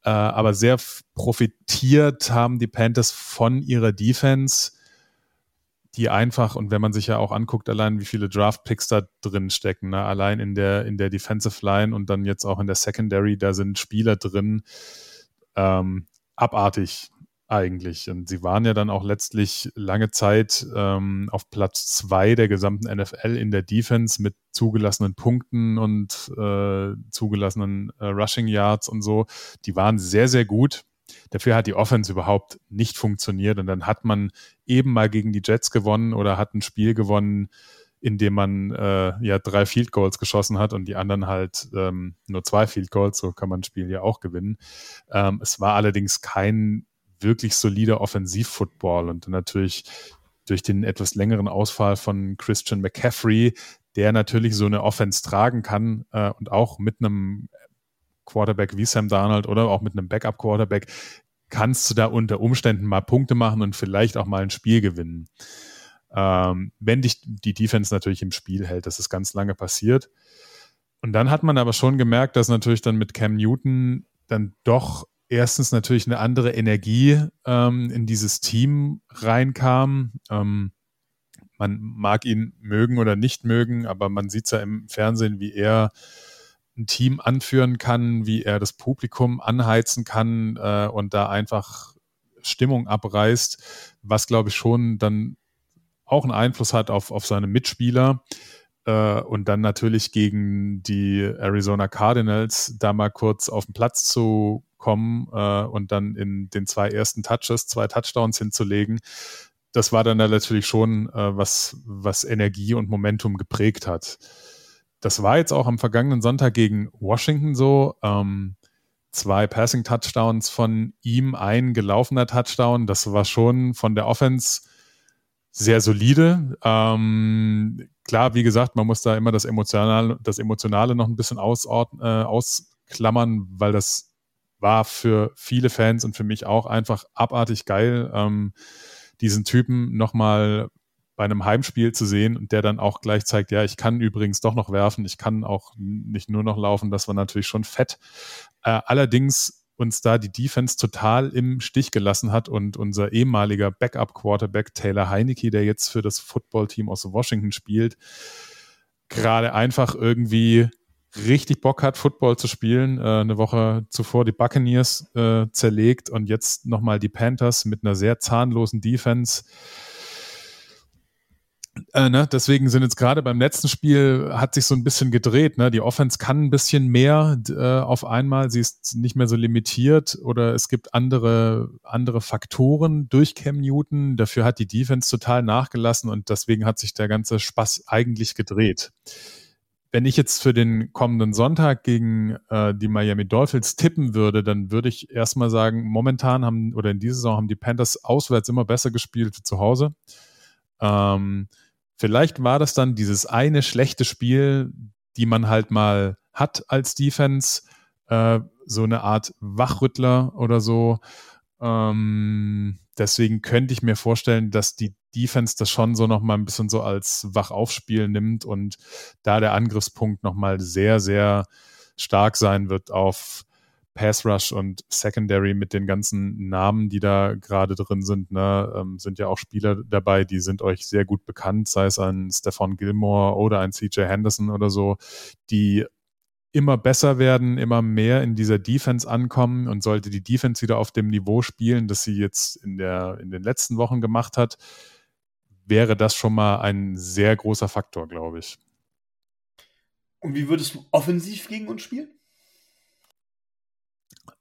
Äh, aber sehr profitiert haben die Panthers von ihrer Defense die einfach, und wenn man sich ja auch anguckt, allein wie viele Draft-Picks da drin stecken, ne? allein in der, in der Defensive Line und dann jetzt auch in der Secondary, da sind Spieler drin, ähm, abartig eigentlich. Und sie waren ja dann auch letztlich lange Zeit ähm, auf Platz zwei der gesamten NFL in der Defense mit zugelassenen Punkten und äh, zugelassenen äh, Rushing Yards und so. Die waren sehr, sehr gut. Dafür hat die Offense überhaupt nicht funktioniert. Und dann hat man eben mal gegen die Jets gewonnen oder hat ein Spiel gewonnen, in dem man äh, ja drei Field Goals geschossen hat und die anderen halt ähm, nur zwei Field Goals, so kann man ein Spiel ja auch gewinnen. Ähm, es war allerdings kein wirklich solider Offensiv-Football. Und natürlich durch den etwas längeren Ausfall von Christian McCaffrey, der natürlich so eine Offense tragen kann äh, und auch mit einem Quarterback wie Sam Darnold oder auch mit einem Backup-Quarterback kannst du da unter Umständen mal Punkte machen und vielleicht auch mal ein Spiel gewinnen. Ähm, wenn dich die Defense natürlich im Spiel hält, das ist ganz lange passiert. Und dann hat man aber schon gemerkt, dass natürlich dann mit Cam Newton dann doch erstens natürlich eine andere Energie ähm, in dieses Team reinkam. Ähm, man mag ihn mögen oder nicht mögen, aber man sieht es ja im Fernsehen, wie er ein Team anführen kann, wie er das Publikum anheizen kann äh, und da einfach Stimmung abreißt, was glaube ich schon dann auch einen Einfluss hat auf, auf seine Mitspieler. Äh, und dann natürlich gegen die Arizona Cardinals da mal kurz auf den Platz zu kommen äh, und dann in den zwei ersten Touches zwei Touchdowns hinzulegen. Das war dann natürlich schon äh, was, was Energie und Momentum geprägt hat. Das war jetzt auch am vergangenen Sonntag gegen Washington so. Ähm, zwei Passing-Touchdowns von ihm, ein gelaufener Touchdown. Das war schon von der Offense sehr solide. Ähm, klar, wie gesagt, man muss da immer das Emotionale, das Emotionale noch ein bisschen ausordnen, äh, ausklammern, weil das war für viele Fans und für mich auch einfach abartig geil, ähm, diesen Typen nochmal bei einem Heimspiel zu sehen und der dann auch gleich zeigt, ja, ich kann übrigens doch noch werfen, ich kann auch nicht nur noch laufen, das war natürlich schon fett. Äh, allerdings uns da die Defense total im Stich gelassen hat und unser ehemaliger Backup-Quarterback Taylor Heineke, der jetzt für das Footballteam aus Washington spielt, gerade einfach irgendwie richtig Bock hat, Football zu spielen. Äh, eine Woche zuvor die Buccaneers äh, zerlegt und jetzt nochmal die Panthers mit einer sehr zahnlosen Defense. Äh, ne? Deswegen sind jetzt gerade beim letzten Spiel hat sich so ein bisschen gedreht. Ne? Die Offense kann ein bisschen mehr äh, auf einmal. Sie ist nicht mehr so limitiert oder es gibt andere, andere Faktoren durch Cam Newton. Dafür hat die Defense total nachgelassen und deswegen hat sich der ganze Spaß eigentlich gedreht. Wenn ich jetzt für den kommenden Sonntag gegen äh, die Miami Dolphins tippen würde, dann würde ich erstmal sagen, momentan haben oder in dieser Saison haben die Panthers auswärts immer besser gespielt zu Hause. Ähm, Vielleicht war das dann dieses eine schlechte Spiel, die man halt mal hat als Defense, äh, so eine Art Wachrüttler oder so. Ähm, deswegen könnte ich mir vorstellen, dass die Defense das schon so nochmal ein bisschen so als Wachaufspiel nimmt und da der Angriffspunkt nochmal sehr, sehr stark sein wird auf Pass Rush und Secondary mit den ganzen Namen, die da gerade drin sind, ne, ähm, sind ja auch Spieler dabei, die sind euch sehr gut bekannt, sei es ein Stefan Gilmore oder ein CJ Henderson oder so, die immer besser werden, immer mehr in dieser Defense ankommen und sollte die Defense wieder auf dem Niveau spielen, das sie jetzt in, der, in den letzten Wochen gemacht hat, wäre das schon mal ein sehr großer Faktor, glaube ich. Und wie würdest du offensiv gegen uns spielen?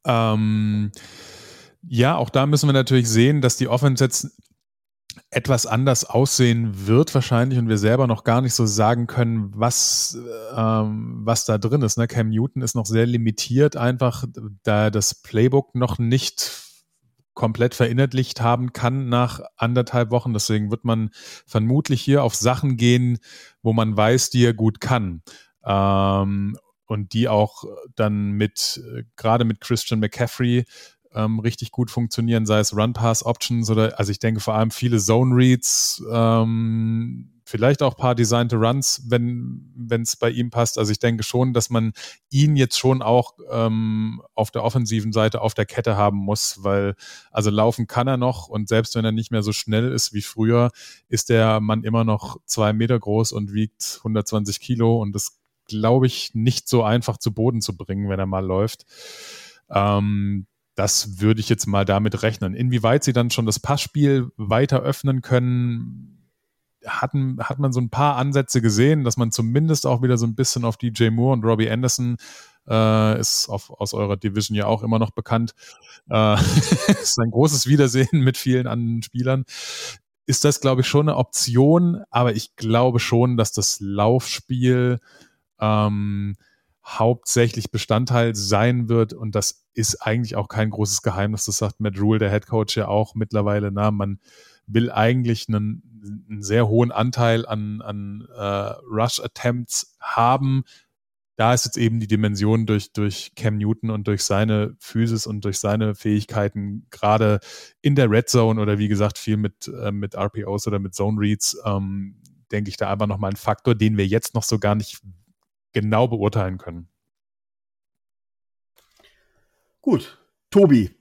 Ähm, ja, auch da müssen wir natürlich sehen, dass die Offense jetzt etwas anders aussehen wird wahrscheinlich und wir selber noch gar nicht so sagen können, was, ähm, was da drin ist. Ne? Cam Newton ist noch sehr limitiert, einfach da das Playbook noch nicht komplett verinnerlicht haben kann nach anderthalb Wochen. Deswegen wird man vermutlich hier auf Sachen gehen, wo man weiß, die er gut kann. Ähm, und die auch dann mit, äh, gerade mit Christian McCaffrey ähm, richtig gut funktionieren, sei es Run-Pass-Options oder, also ich denke vor allem viele Zone-Reads, ähm, vielleicht auch paar designte Runs, wenn es bei ihm passt. Also ich denke schon, dass man ihn jetzt schon auch ähm, auf der offensiven Seite auf der Kette haben muss, weil also laufen kann er noch und selbst wenn er nicht mehr so schnell ist wie früher, ist der Mann immer noch zwei Meter groß und wiegt 120 Kilo und das glaube ich nicht so einfach zu Boden zu bringen, wenn er mal läuft. Ähm, das würde ich jetzt mal damit rechnen. Inwieweit sie dann schon das Passspiel weiter öffnen können, hatten, hat man so ein paar Ansätze gesehen, dass man zumindest auch wieder so ein bisschen auf DJ Moore und Robbie Anderson äh, ist auf, aus eurer Division ja auch immer noch bekannt. Äh, ist ein großes Wiedersehen mit vielen anderen Spielern. Ist das, glaube ich, schon eine Option, aber ich glaube schon, dass das Laufspiel ähm, hauptsächlich Bestandteil sein wird. Und das ist eigentlich auch kein großes Geheimnis. Das sagt Matt Rule, der Head Coach, ja auch mittlerweile. Na, man will eigentlich einen, einen sehr hohen Anteil an, an äh, Rush-Attempts haben. Da ist jetzt eben die Dimension durch, durch Cam Newton und durch seine Physis und durch seine Fähigkeiten, gerade in der Red Zone oder wie gesagt viel mit, äh, mit RPOs oder mit Zone Reads, ähm, denke ich da einfach nochmal ein Faktor, den wir jetzt noch so gar nicht genau beurteilen können. Gut, Tobi,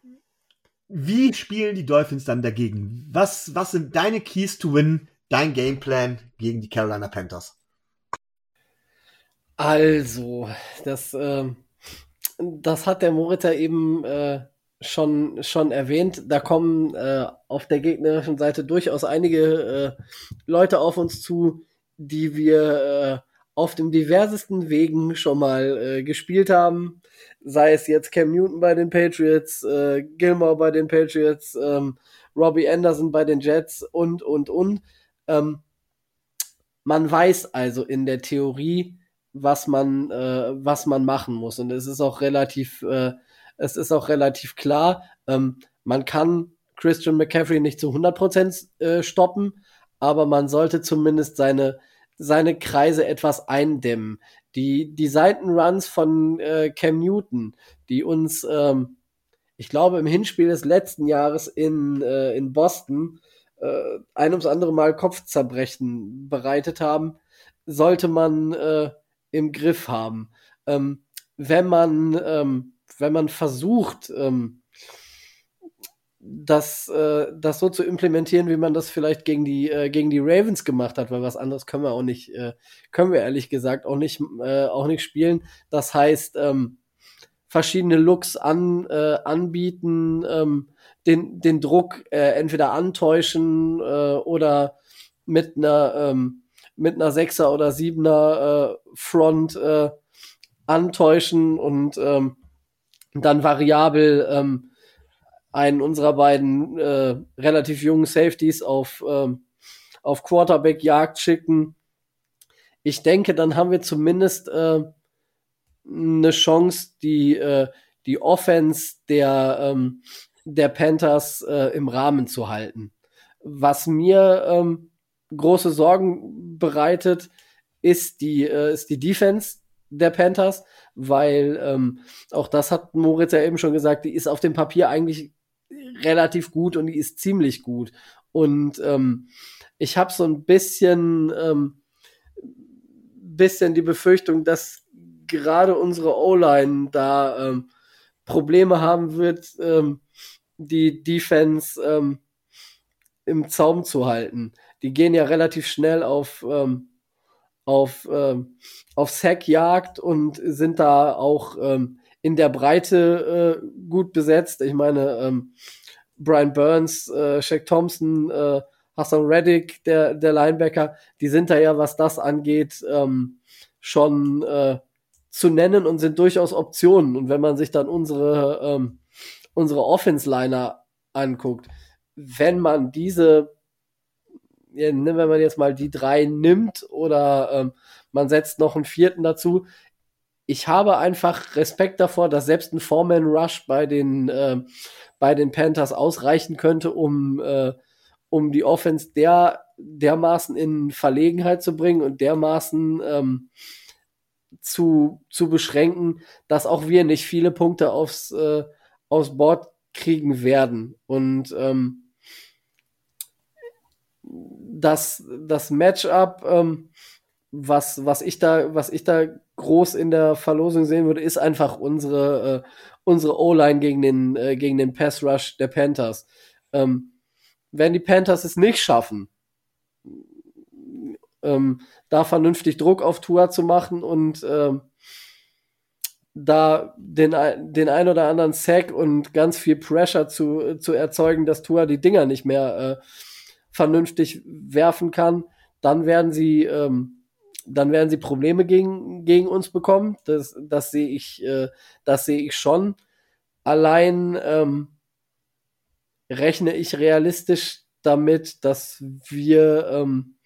wie spielen die Dolphins dann dagegen? Was, was sind deine Keys to Win, dein Gameplan gegen die Carolina Panthers? Also, das, äh, das hat der Morita eben äh, schon, schon erwähnt. Da kommen äh, auf der gegnerischen Seite durchaus einige äh, Leute auf uns zu, die wir äh, auf den diversesten Wegen schon mal äh, gespielt haben. Sei es jetzt Cam Newton bei den Patriots, äh, Gilmore bei den Patriots, ähm, Robbie Anderson bei den Jets und, und, und. Ähm, man weiß also in der Theorie, was man, äh, was man machen muss. Und es ist auch relativ, äh, es ist auch relativ klar, ähm, man kann Christian McCaffrey nicht zu 100% äh, stoppen, aber man sollte zumindest seine, seine Kreise etwas eindämmen. Die, die Seitenruns von äh, Cam Newton, die uns, ähm, ich glaube, im Hinspiel des letzten Jahres in, äh, in Boston äh, ein ums andere Mal Kopfzerbrechen bereitet haben, sollte man äh, im Griff haben. Ähm, wenn man, ähm, wenn man versucht, ähm, das, äh, das so zu implementieren, wie man das vielleicht gegen die, äh, gegen die Ravens gemacht hat, weil was anderes können wir auch nicht, äh, können wir ehrlich gesagt auch nicht, äh, auch nicht spielen. Das heißt, ähm, verschiedene Looks an, äh, anbieten, ähm, den, den Druck äh, entweder antäuschen äh, oder mit einer, ähm, mit einer Sechser oder Siebener äh, Front äh, antäuschen und ähm, dann variabel ähm, einen unserer beiden äh, relativ jungen Safeties auf, ähm, auf Quarterback-Jagd schicken. Ich denke, dann haben wir zumindest äh, eine Chance, die, äh, die Offense der, ähm, der Panthers äh, im Rahmen zu halten. Was mir ähm, große Sorgen bereitet, ist die, äh, ist die Defense der Panthers, weil ähm, auch das hat Moritz ja eben schon gesagt, die ist auf dem Papier eigentlich relativ gut und die ist ziemlich gut. Und ähm, ich habe so ein bisschen, ähm, bisschen die Befürchtung, dass gerade unsere O-Line da ähm, Probleme haben wird, ähm, die Defense ähm, im Zaum zu halten. Die gehen ja relativ schnell auf, ähm, auf, ähm, auf Sackjagd und sind da auch ähm, in der Breite äh, gut besetzt. Ich meine, ähm, Brian Burns, äh, Shaq Thompson, äh, Hassan Reddick, der, der Linebacker, die sind da ja, was das angeht, ähm, schon äh, zu nennen und sind durchaus Optionen. Und wenn man sich dann unsere, ähm, unsere Offense-Liner anguckt, wenn man diese, ja, ne, wenn man jetzt mal die drei nimmt oder ähm, man setzt noch einen vierten dazu, ich habe einfach Respekt davor, dass selbst ein Foreman Rush bei den, äh, bei den Panthers ausreichen könnte, um, äh, um die Offense der, dermaßen in Verlegenheit zu bringen und dermaßen ähm, zu, zu beschränken, dass auch wir nicht viele Punkte aufs, äh, aufs Board kriegen werden. Und ähm, das, das Matchup, ähm, was, was ich da, was ich da groß in der Verlosung sehen würde, ist einfach unsere, äh, unsere O-Line gegen den, äh, gegen den Pass Rush der Panthers. Ähm, wenn die Panthers es nicht schaffen, ähm, da vernünftig Druck auf Tua zu machen und ähm, da den, den ein oder anderen Sack und ganz viel Pressure zu, zu erzeugen, dass Tua die Dinger nicht mehr äh, vernünftig werfen kann, dann werden sie ähm, dann werden sie Probleme gegen, gegen uns bekommen. Das, das sehe ich, äh, das sehe ich schon. Allein ähm, rechne ich realistisch damit, dass wir, ähm,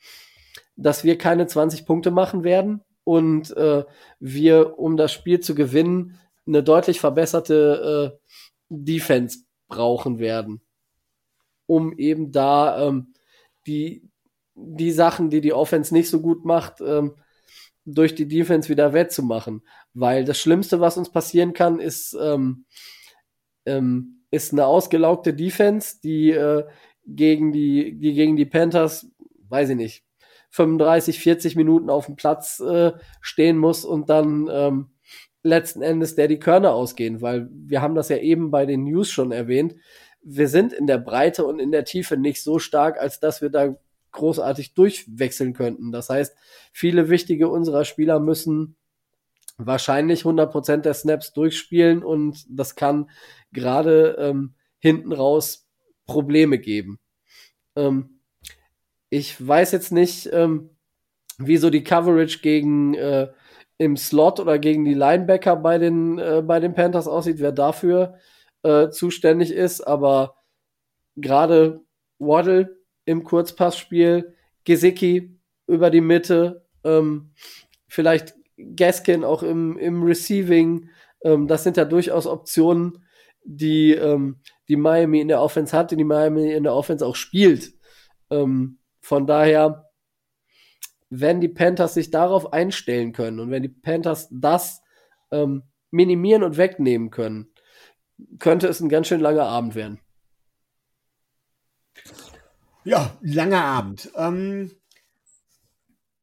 dass wir keine 20 Punkte machen werden und äh, wir, um das Spiel zu gewinnen, eine deutlich verbesserte äh, Defense brauchen werden, um eben da ähm, die, die Sachen, die die Offense nicht so gut macht, ähm, durch die Defense wieder wettzumachen. Weil das Schlimmste, was uns passieren kann, ist, ähm, ähm, ist eine ausgelaugte Defense, die, äh, gegen die, die gegen die Panthers, weiß ich nicht, 35, 40 Minuten auf dem Platz äh, stehen muss und dann ähm, letzten Endes der die Körner ausgehen, weil wir haben das ja eben bei den News schon erwähnt. Wir sind in der Breite und in der Tiefe nicht so stark, als dass wir da großartig durchwechseln könnten. Das heißt, viele wichtige unserer Spieler müssen wahrscheinlich 100% der Snaps durchspielen und das kann gerade ähm, hinten raus Probleme geben. Ähm, ich weiß jetzt nicht, ähm, wie so die Coverage gegen äh, im Slot oder gegen die Linebacker bei den, äh, bei den Panthers aussieht, wer dafür äh, zuständig ist, aber gerade Waddle im Kurzpassspiel, Gesicki über die Mitte, ähm, vielleicht Gaskin auch im, im Receiving. Ähm, das sind ja durchaus Optionen, die, ähm, die Miami in der Offense hat, die Miami in der Offense auch spielt. Ähm, von daher, wenn die Panthers sich darauf einstellen können und wenn die Panthers das ähm, minimieren und wegnehmen können, könnte es ein ganz schön langer Abend werden. Ja, langer Abend. Ähm,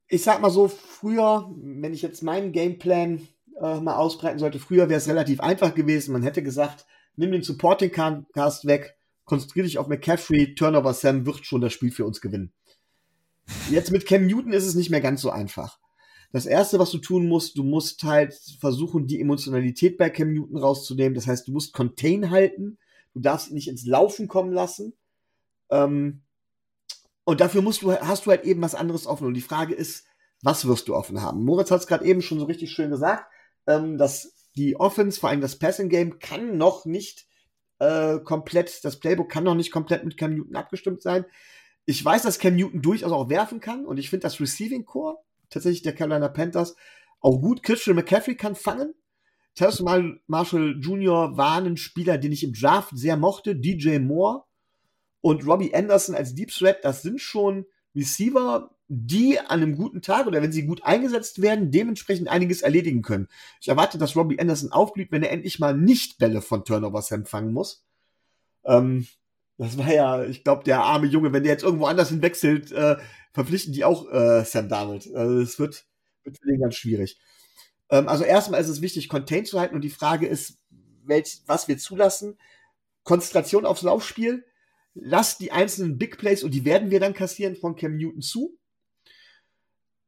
ich sag mal so, früher, wenn ich jetzt meinen Gameplan äh, mal ausbreiten sollte, früher wäre es relativ einfach gewesen. Man hätte gesagt, nimm den Supporting Cast weg, konzentriere dich auf McCaffrey, Turnover Sam wird schon das Spiel für uns gewinnen. Jetzt mit Cam Newton ist es nicht mehr ganz so einfach. Das erste, was du tun musst, du musst halt versuchen, die Emotionalität bei Cam Newton rauszunehmen. Das heißt, du musst Contain halten. Du darfst ihn nicht ins Laufen kommen lassen. Ähm, und dafür musst du, hast du halt eben was anderes offen. Und die Frage ist, was wirst du offen haben? Moritz hat es gerade eben schon so richtig schön gesagt, ähm, dass die Offense, vor allem das Passing Game, kann noch nicht äh, komplett, das Playbook kann noch nicht komplett mit Cam Newton abgestimmt sein. Ich weiß, dass Cam Newton durchaus auch werfen kann und ich finde das Receiving Core tatsächlich der Carolina Panthers auch gut. Christian McCaffrey kann fangen. Terrence Marshall Jr. war ein Spieler, den ich im Draft sehr mochte. DJ Moore und Robbie Anderson als Deep Threat, das sind schon Receiver, die an einem guten Tag oder wenn sie gut eingesetzt werden, dementsprechend einiges erledigen können. Ich erwarte, dass Robbie Anderson aufblüht, wenn er endlich mal nicht Bälle von Turnovers empfangen muss. Ähm, das war ja, ich glaube, der arme Junge, wenn der jetzt irgendwo anders hinwechselt, äh, verpflichten die auch äh, Sam Darnold. Also es wird, wird für den ganz schwierig. Ähm, also erstmal ist es wichtig, Contain zu halten und die Frage ist, welch, was wir zulassen. Konzentration aufs Laufspiel lass die einzelnen Big Plays, und die werden wir dann kassieren, von Cam Newton zu.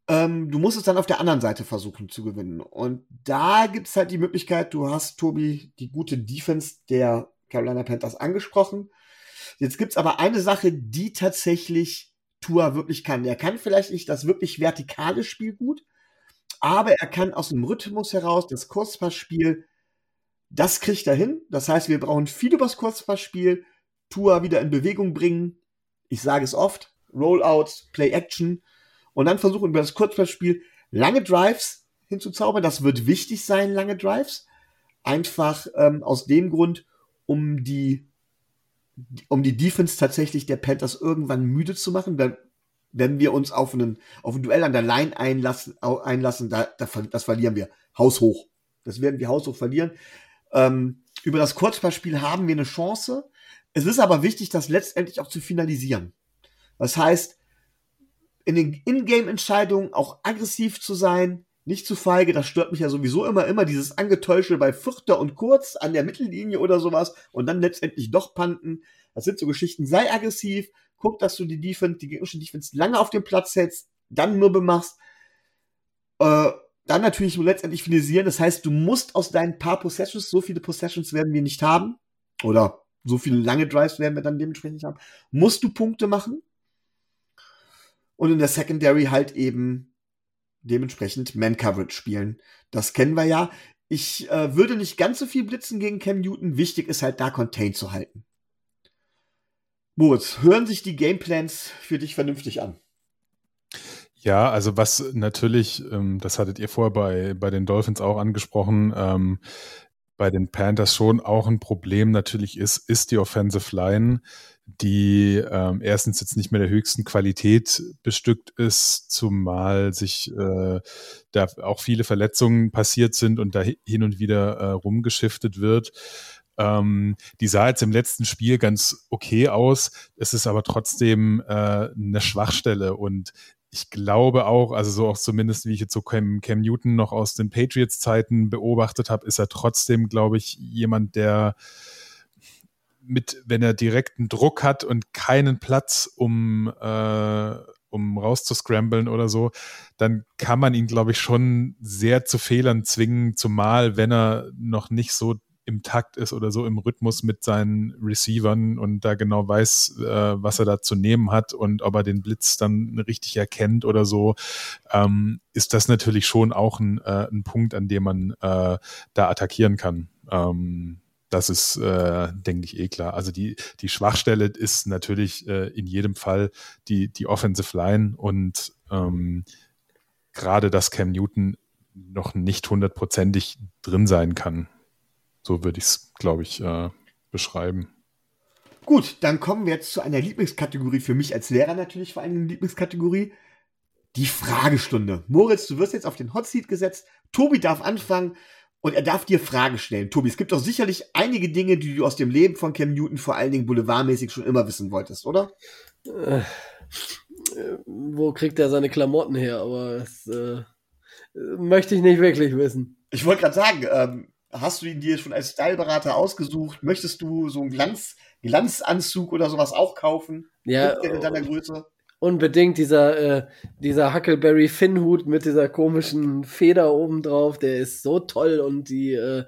Ähm, du musst es dann auf der anderen Seite versuchen zu gewinnen. Und da gibt es halt die Möglichkeit, du hast, Tobi, die gute Defense der Carolina Panthers angesprochen. Jetzt gibt es aber eine Sache, die tatsächlich Tua wirklich kann. Er kann vielleicht nicht das wirklich vertikale Spiel gut, aber er kann aus dem Rhythmus heraus das Kurzpassspiel, das kriegt er hin. Das heißt, wir brauchen viel übers Kurzpassspiel, Tua wieder in Bewegung bringen. Ich sage es oft, Rollouts, Play Action und dann versuchen über das Kurzpassspiel lange Drives hinzuzaubern. Das wird wichtig sein, lange Drives. Einfach ähm, aus dem Grund, um die um die Defense tatsächlich der Panthers irgendwann müde zu machen. Dann wenn wir uns auf, einen, auf ein Duell an der Line einlassen, einlassen da, da, das verlieren wir haushoch. Das werden wir haushoch verlieren. Ähm, über das Kurzpassspiel haben wir eine Chance. Es ist aber wichtig, das letztendlich auch zu finalisieren. Das heißt, in den Ingame-Entscheidungen auch aggressiv zu sein, nicht zu feige, das stört mich ja sowieso immer, immer dieses Angetäusche bei Vierter und Kurz an der Mittellinie oder sowas und dann letztendlich doch panten. Das sind so Geschichten. Sei aggressiv, guck, dass du die Defense, die gegnerische Defense lange auf dem Platz hältst, dann Mürbe machst, äh, dann natürlich letztendlich finalisieren. Das heißt, du musst aus deinen paar Possessions, so viele Possessions werden wir nicht haben, oder so viele lange Drives werden wir dann dementsprechend nicht haben, musst du Punkte machen. Und in der Secondary halt eben dementsprechend Man-Coverage spielen. Das kennen wir ja. Ich äh, würde nicht ganz so viel blitzen gegen Cam Newton. Wichtig ist halt da Contain zu halten. Moritz, hören sich die Gameplans für dich vernünftig an? Ja, also was natürlich, ähm, das hattet ihr vorher bei, bei den Dolphins auch angesprochen, ähm, bei den Panthers schon auch ein Problem natürlich ist, ist die Offensive Line, die ähm, erstens jetzt nicht mehr der höchsten Qualität bestückt ist, zumal sich äh, da auch viele Verletzungen passiert sind und da hin und wieder äh, rumgeschiftet wird. Ähm, die sah jetzt im letzten Spiel ganz okay aus. Es ist aber trotzdem äh, eine Schwachstelle und ich glaube auch, also so auch zumindest, wie ich jetzt so Cam, Cam Newton noch aus den Patriots-Zeiten beobachtet habe, ist er trotzdem, glaube ich, jemand, der mit, wenn er direkten Druck hat und keinen Platz, um, äh, um rauszuscramblen oder so, dann kann man ihn, glaube ich, schon sehr zu Fehlern zwingen, zumal wenn er noch nicht so im Takt ist oder so im Rhythmus mit seinen Receivern und da genau weiß, äh, was er da zu nehmen hat und ob er den Blitz dann richtig erkennt oder so, ähm, ist das natürlich schon auch ein, äh, ein Punkt, an dem man äh, da attackieren kann. Ähm, das ist, äh, denke ich, eh klar. Also die, die Schwachstelle ist natürlich äh, in jedem Fall die, die Offensive Line und ähm, gerade, dass Cam Newton noch nicht hundertprozentig drin sein kann. So würde ich es, glaube ich, äh, beschreiben. Gut, dann kommen wir jetzt zu einer Lieblingskategorie für mich als Lehrer natürlich vor allem Lieblingskategorie. Die Fragestunde. Moritz, du wirst jetzt auf den Hot Seat gesetzt. Tobi darf anfangen und er darf dir Fragen stellen. Tobi, es gibt doch sicherlich einige Dinge, die du aus dem Leben von Cam Newton vor allen Dingen boulevardmäßig schon immer wissen wolltest, oder? Äh, wo kriegt er seine Klamotten her? Aber das äh, möchte ich nicht wirklich wissen. Ich wollte gerade sagen, ähm, Hast du ihn dir schon als Styleberater ausgesucht? Möchtest du so einen Glanz, Glanzanzug oder sowas auch kaufen? Ja. In deiner Größe? Unbedingt dieser, äh, dieser Huckleberry Finn-Hut mit dieser komischen Feder oben drauf, der ist so toll und die äh,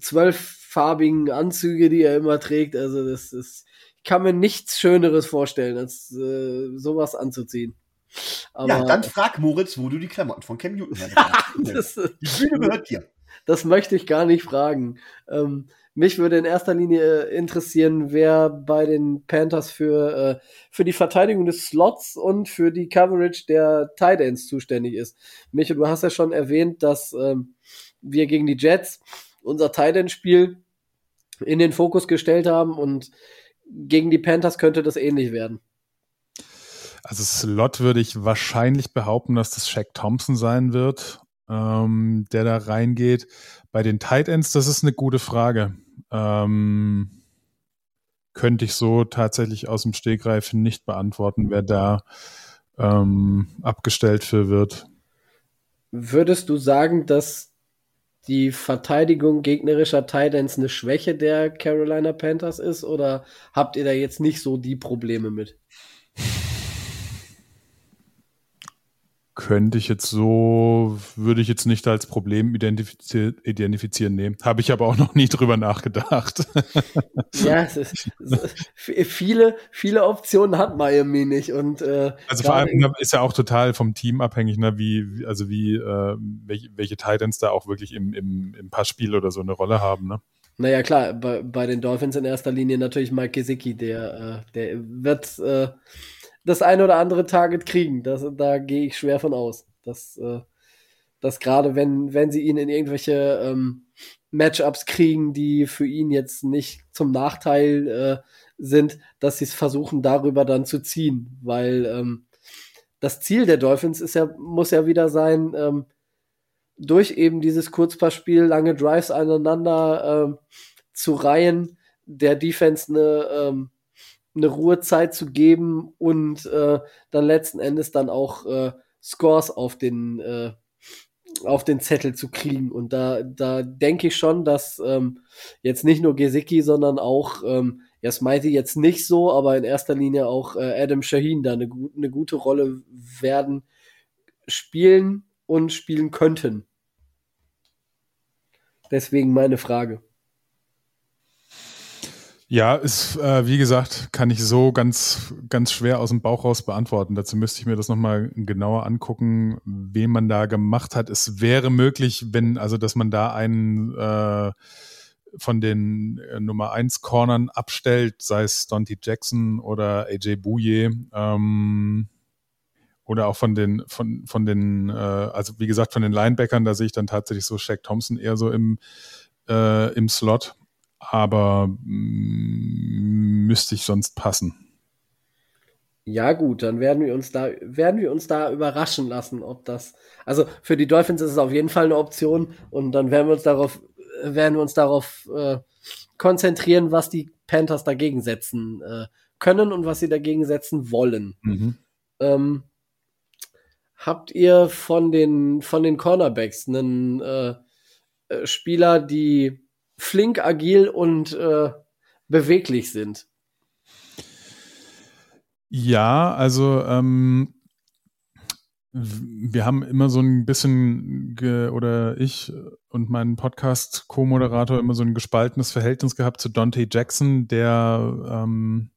zwölffarbigen Anzüge, die er immer trägt, also das ist, ich kann mir nichts Schöneres vorstellen, als äh, sowas anzuziehen. Aber, ja, dann frag Moritz, wo du die Klamotten von Cam Newton hast. die Bühne gehört dir das möchte ich gar nicht fragen. Ähm, mich würde in erster Linie interessieren, wer bei den Panthers für, äh, für die Verteidigung des Slots und für die Coverage der Tight Ends zuständig ist. Micho, du hast ja schon erwähnt, dass ähm, wir gegen die Jets unser Tight End Spiel in den Fokus gestellt haben und gegen die Panthers könnte das ähnlich werden. Also Slot würde ich wahrscheinlich behaupten, dass das Shaq Thompson sein wird ähm, der da reingeht. Bei den Tight Ends, das ist eine gute Frage. Ähm, könnte ich so tatsächlich aus dem Stegreif nicht beantworten, wer da ähm, abgestellt für wird. Würdest du sagen, dass die Verteidigung gegnerischer Titans eine Schwäche der Carolina Panthers ist oder habt ihr da jetzt nicht so die Probleme mit? könnte ich jetzt so, würde ich jetzt nicht als Problem identifizieren, identifizieren nehmen. Habe ich aber auch noch nie drüber nachgedacht. ja, ist, viele, viele Optionen hat Miami nicht. Und, äh, also vor allem ist ja auch total vom Team abhängig, ne, wie, also wie, äh, welche, welche Titans da auch wirklich im, im, im Passspiel oder so eine Rolle haben, ne? Naja, klar, bei, bei den Dolphins in erster Linie natürlich Mike Gesicki, der, äh, der wird äh, das ein oder andere Target kriegen. Das, da gehe ich schwer von aus. Dass, äh, dass gerade wenn, wenn sie ihn in irgendwelche ähm, Matchups kriegen, die für ihn jetzt nicht zum Nachteil äh, sind, dass sie es versuchen, darüber dann zu ziehen. Weil ähm, das Ziel der Dolphins ist ja, muss ja wieder sein, ähm, durch eben dieses Kurzpassspiel, lange Drives aneinander ähm, zu reihen, der Defense eine ähm, eine Ruhezeit zu geben und äh, dann letzten Endes dann auch äh, Scores auf den äh, auf den Zettel zu kriegen. Und da, da denke ich schon, dass ähm, jetzt nicht nur Gesicki, sondern auch, ähm, ja, Smitey jetzt nicht so, aber in erster Linie auch äh, Adam Shaheen da eine, eine gute Rolle werden spielen und spielen könnten. Deswegen meine Frage. Ja, ist, äh, wie gesagt, kann ich so ganz, ganz schwer aus dem Bauch raus beantworten. Dazu müsste ich mir das nochmal genauer angucken, wen man da gemacht hat. Es wäre möglich, wenn, also, dass man da einen äh, von den äh, Nummer 1 Cornern abstellt, sei es Dante Jackson oder AJ Bouye, ähm, oder auch von den, von, von den, äh, also wie gesagt, von den Linebackern, da sehe ich dann tatsächlich so Shaq Thompson eher so im, äh, im Slot aber mm, müsste ich sonst passen. Ja, gut, dann werden wir uns da, werden wir uns da überraschen lassen, ob das, also für die Dolphins ist es auf jeden Fall eine Option und dann werden wir uns darauf, werden wir uns darauf äh, konzentrieren, was die Panthers dagegen setzen äh, können und was sie dagegen setzen wollen. Mhm. Ähm, habt ihr von den, von den Cornerbacks einen äh, äh Spieler, die flink, agil und äh, beweglich sind. Ja, also ähm, wir haben immer so ein bisschen, oder ich und mein Podcast-Co-Moderator immer so ein gespaltenes Verhältnis gehabt zu Dante Jackson, der ähm,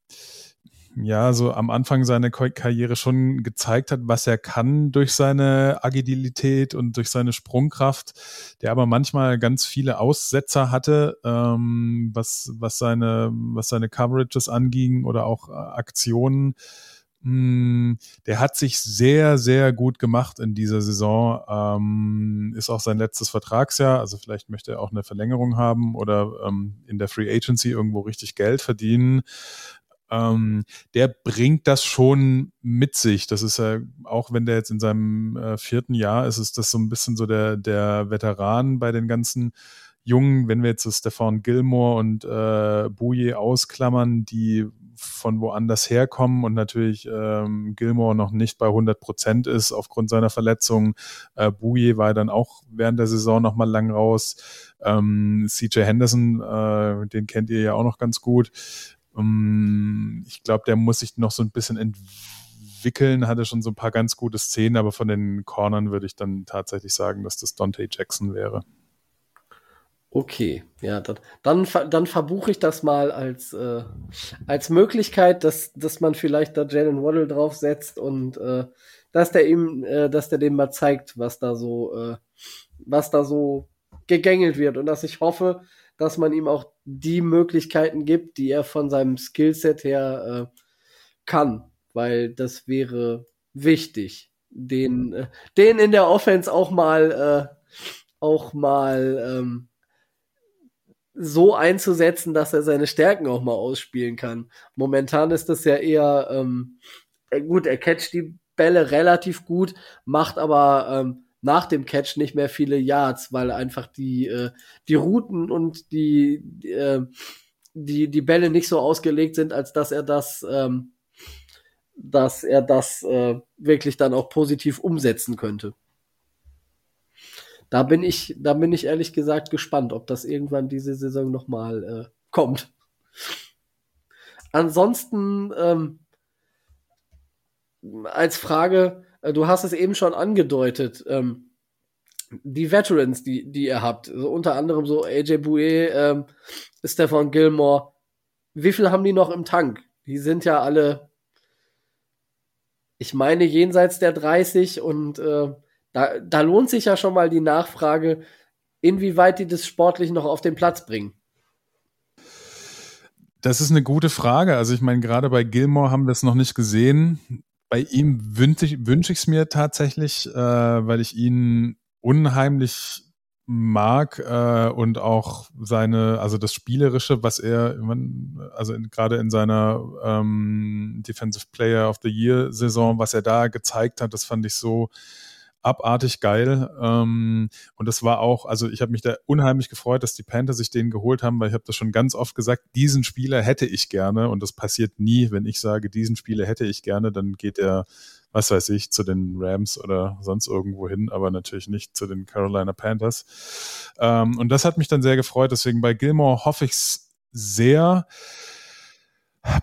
ja, so am Anfang seiner Karriere schon gezeigt hat, was er kann durch seine Agilität und durch seine Sprungkraft, der aber manchmal ganz viele Aussetzer hatte, ähm, was, was, seine, was seine Coverages anging oder auch äh, Aktionen. Hm, der hat sich sehr, sehr gut gemacht in dieser Saison. Ähm, ist auch sein letztes Vertragsjahr. Also vielleicht möchte er auch eine Verlängerung haben oder ähm, in der Free Agency irgendwo richtig Geld verdienen ähm, der bringt das schon mit sich. Das ist ja, auch wenn der jetzt in seinem äh, vierten Jahr ist, ist das so ein bisschen so der, der Veteran bei den ganzen Jungen, wenn wir jetzt so Stefan Gilmore und äh, Bouye ausklammern, die von woanders herkommen und natürlich ähm, Gilmore noch nicht bei 100 Prozent ist aufgrund seiner Verletzung. Äh, Bouye war dann auch während der Saison noch mal lang raus. Ähm, CJ Henderson, äh, den kennt ihr ja auch noch ganz gut. Ähm, ich glaube, der muss sich noch so ein bisschen entwickeln, hatte schon so ein paar ganz gute Szenen, aber von den Cornern würde ich dann tatsächlich sagen, dass das Dante Jackson wäre. Okay, ja, dann, dann, dann verbuche ich das mal als, äh, als Möglichkeit, dass, dass man vielleicht da Jalen Waddle draufsetzt und äh, dass der ihm, äh, dass der dem mal zeigt, was da so, äh, was da so gegängelt wird und dass ich hoffe, dass man ihm auch die Möglichkeiten gibt, die er von seinem Skillset her äh, kann, weil das wäre wichtig, den, äh, den in der Offense auch mal, äh, auch mal ähm, so einzusetzen, dass er seine Stärken auch mal ausspielen kann. Momentan ist das ja eher ähm, gut, er catcht die Bälle relativ gut, macht aber ähm, nach dem Catch nicht mehr viele Yards, weil einfach die, äh, die Routen und die, äh, die, die Bälle nicht so ausgelegt sind, als dass er das, ähm, dass er das äh, wirklich dann auch positiv umsetzen könnte. Da bin ich, da bin ich ehrlich gesagt gespannt, ob das irgendwann diese Saison nochmal äh, kommt. Ansonsten ähm, als Frage, du hast es eben schon angedeutet, ähm, die Veterans, die, die ihr habt, also unter anderem so AJ Bouye, ähm, Stefan Gilmore, wie viel haben die noch im Tank? Die sind ja alle, ich meine, jenseits der 30 und äh, da, da lohnt sich ja schon mal die Nachfrage, inwieweit die das sportlich noch auf den Platz bringen. Das ist eine gute Frage. Also ich meine, gerade bei Gilmore haben wir es noch nicht gesehen. Bei ihm wünsche ich es wünsch mir tatsächlich, äh, weil ich ihn unheimlich mag äh, und auch seine, also das Spielerische, was er, also gerade in seiner ähm, Defensive Player of the Year Saison, was er da gezeigt hat, das fand ich so abartig geil. Ähm, und das war auch, also ich habe mich da unheimlich gefreut, dass die Panther sich den geholt haben, weil ich habe das schon ganz oft gesagt, diesen Spieler hätte ich gerne und das passiert nie, wenn ich sage, diesen Spieler hätte ich gerne, dann geht er, was weiß ich, zu den Rams oder sonst irgendwo hin, aber natürlich nicht zu den Carolina Panthers. Ähm, und das hat mich dann sehr gefreut, deswegen bei Gilmore hoffe ich es sehr.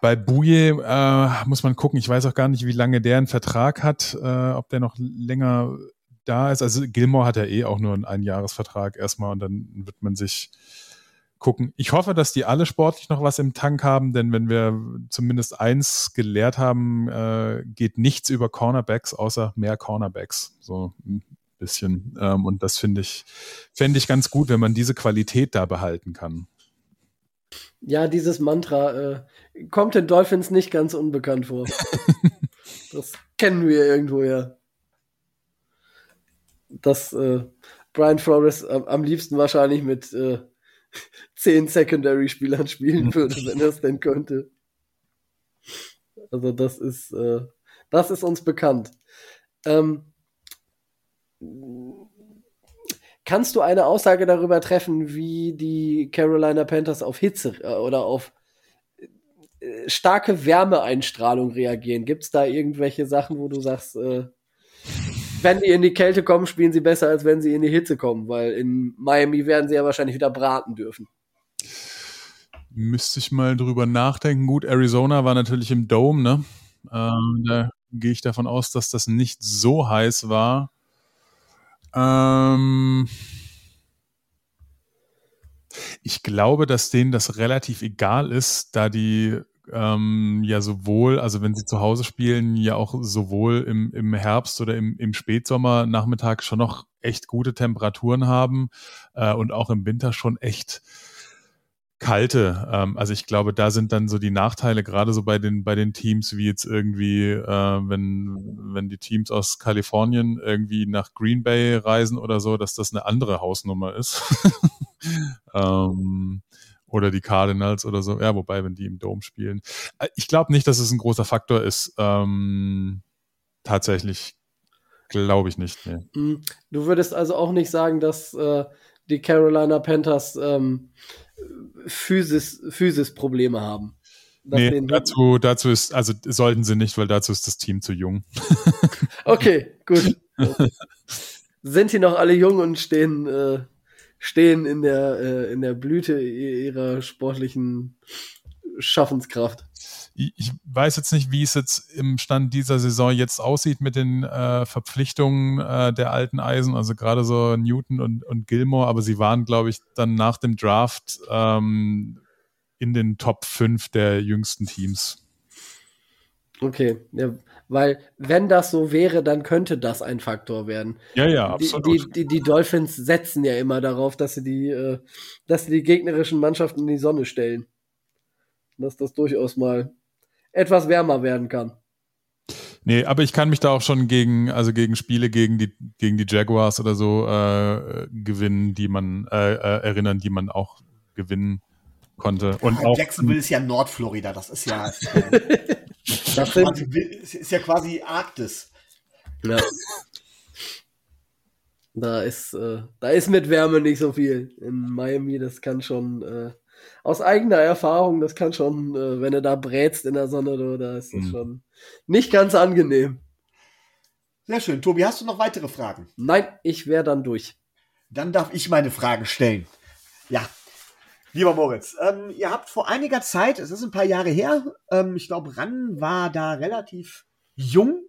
Bei Bouye äh, muss man gucken. Ich weiß auch gar nicht, wie lange der einen Vertrag hat, äh, ob der noch länger da ist. Also Gilmore hat ja eh auch nur einen Einjahresvertrag erstmal und dann wird man sich gucken. Ich hoffe, dass die alle sportlich noch was im Tank haben, denn wenn wir zumindest eins gelehrt haben, äh, geht nichts über Cornerbacks außer mehr Cornerbacks. So ein bisschen. Ähm, und das finde ich, fände ich ganz gut, wenn man diese Qualität da behalten kann. Ja, dieses Mantra äh, kommt den Dolphins nicht ganz unbekannt vor. das kennen wir irgendwo ja. Dass äh, Brian Flores am, am, liebsten wahrscheinlich mit äh, zehn Secondary-Spielern spielen würde, wenn er es denn könnte. Also das ist, äh, das ist uns bekannt. Ähm, Kannst du eine Aussage darüber treffen, wie die Carolina Panthers auf Hitze äh, oder auf äh, starke Wärmeeinstrahlung reagieren? Gibt es da irgendwelche Sachen, wo du sagst, äh, wenn die in die Kälte kommen, spielen sie besser, als wenn sie in die Hitze kommen? Weil in Miami werden sie ja wahrscheinlich wieder braten dürfen. Müsste ich mal drüber nachdenken. Gut, Arizona war natürlich im Dome, ne? Ähm, da gehe ich davon aus, dass das nicht so heiß war. Ähm, ich glaube, dass denen das relativ egal ist, da die ähm, ja sowohl, also wenn sie zu Hause spielen, ja auch sowohl im, im Herbst oder im, im Spätsommer Nachmittag schon noch echt gute Temperaturen haben äh, und auch im Winter schon echt kalte. Ähm, also ich glaube, da sind dann so die Nachteile, gerade so bei den, bei den Teams, wie jetzt irgendwie, äh, wenn, wenn die Teams aus Kalifornien irgendwie nach Green Bay reisen oder so, dass das eine andere Hausnummer ist. ähm, oder die Cardinals oder so. Ja, wobei, wenn die im Dome spielen. Äh, ich glaube nicht, dass es ein großer Faktor ist. Ähm, tatsächlich glaube ich nicht. Nee. Mm, du würdest also auch nicht sagen, dass äh, die Carolina Panthers ähm, Physis, Physis-Probleme haben. Nee, dazu, dazu ist, also sollten sie nicht, weil dazu ist das Team zu jung. okay, gut. Sind die noch alle jung und stehen, äh, stehen in der, äh, in der Blüte ihrer sportlichen Schaffenskraft? Ich weiß jetzt nicht, wie es jetzt im Stand dieser Saison jetzt aussieht mit den äh, Verpflichtungen äh, der alten Eisen, also gerade so Newton und, und Gilmore, aber sie waren, glaube ich, dann nach dem Draft ähm, in den Top 5 der jüngsten Teams. Okay, ja, weil wenn das so wäre, dann könnte das ein Faktor werden. Ja, ja, absolut. Die, die, die Dolphins setzen ja immer darauf, dass sie die, äh, dass sie die gegnerischen Mannschaften in die Sonne stellen. Dass das durchaus mal etwas wärmer werden kann. Nee, aber ich kann mich da auch schon gegen, also gegen Spiele gegen die, gegen die Jaguars oder so äh, gewinnen, die man äh, äh, erinnern, die man auch gewinnen konnte. Und ja, auch, Jacksonville ist ja Nordflorida, das ist ja, äh, das quasi, ist ja quasi Arktis. Ja. Da ist, äh, da ist mit Wärme nicht so viel. In Miami, das kann schon äh, aus eigener Erfahrung, das kann schon, äh, wenn du da brätst in der Sonne, da ist das mhm. schon nicht ganz angenehm. Sehr schön. Tobi, hast du noch weitere Fragen? Nein, ich wäre dann durch. Dann darf ich meine Fragen stellen. Ja. Lieber Moritz, ähm, ihr habt vor einiger Zeit, es ist ein paar Jahre her, ähm, ich glaube, Ran war da relativ jung,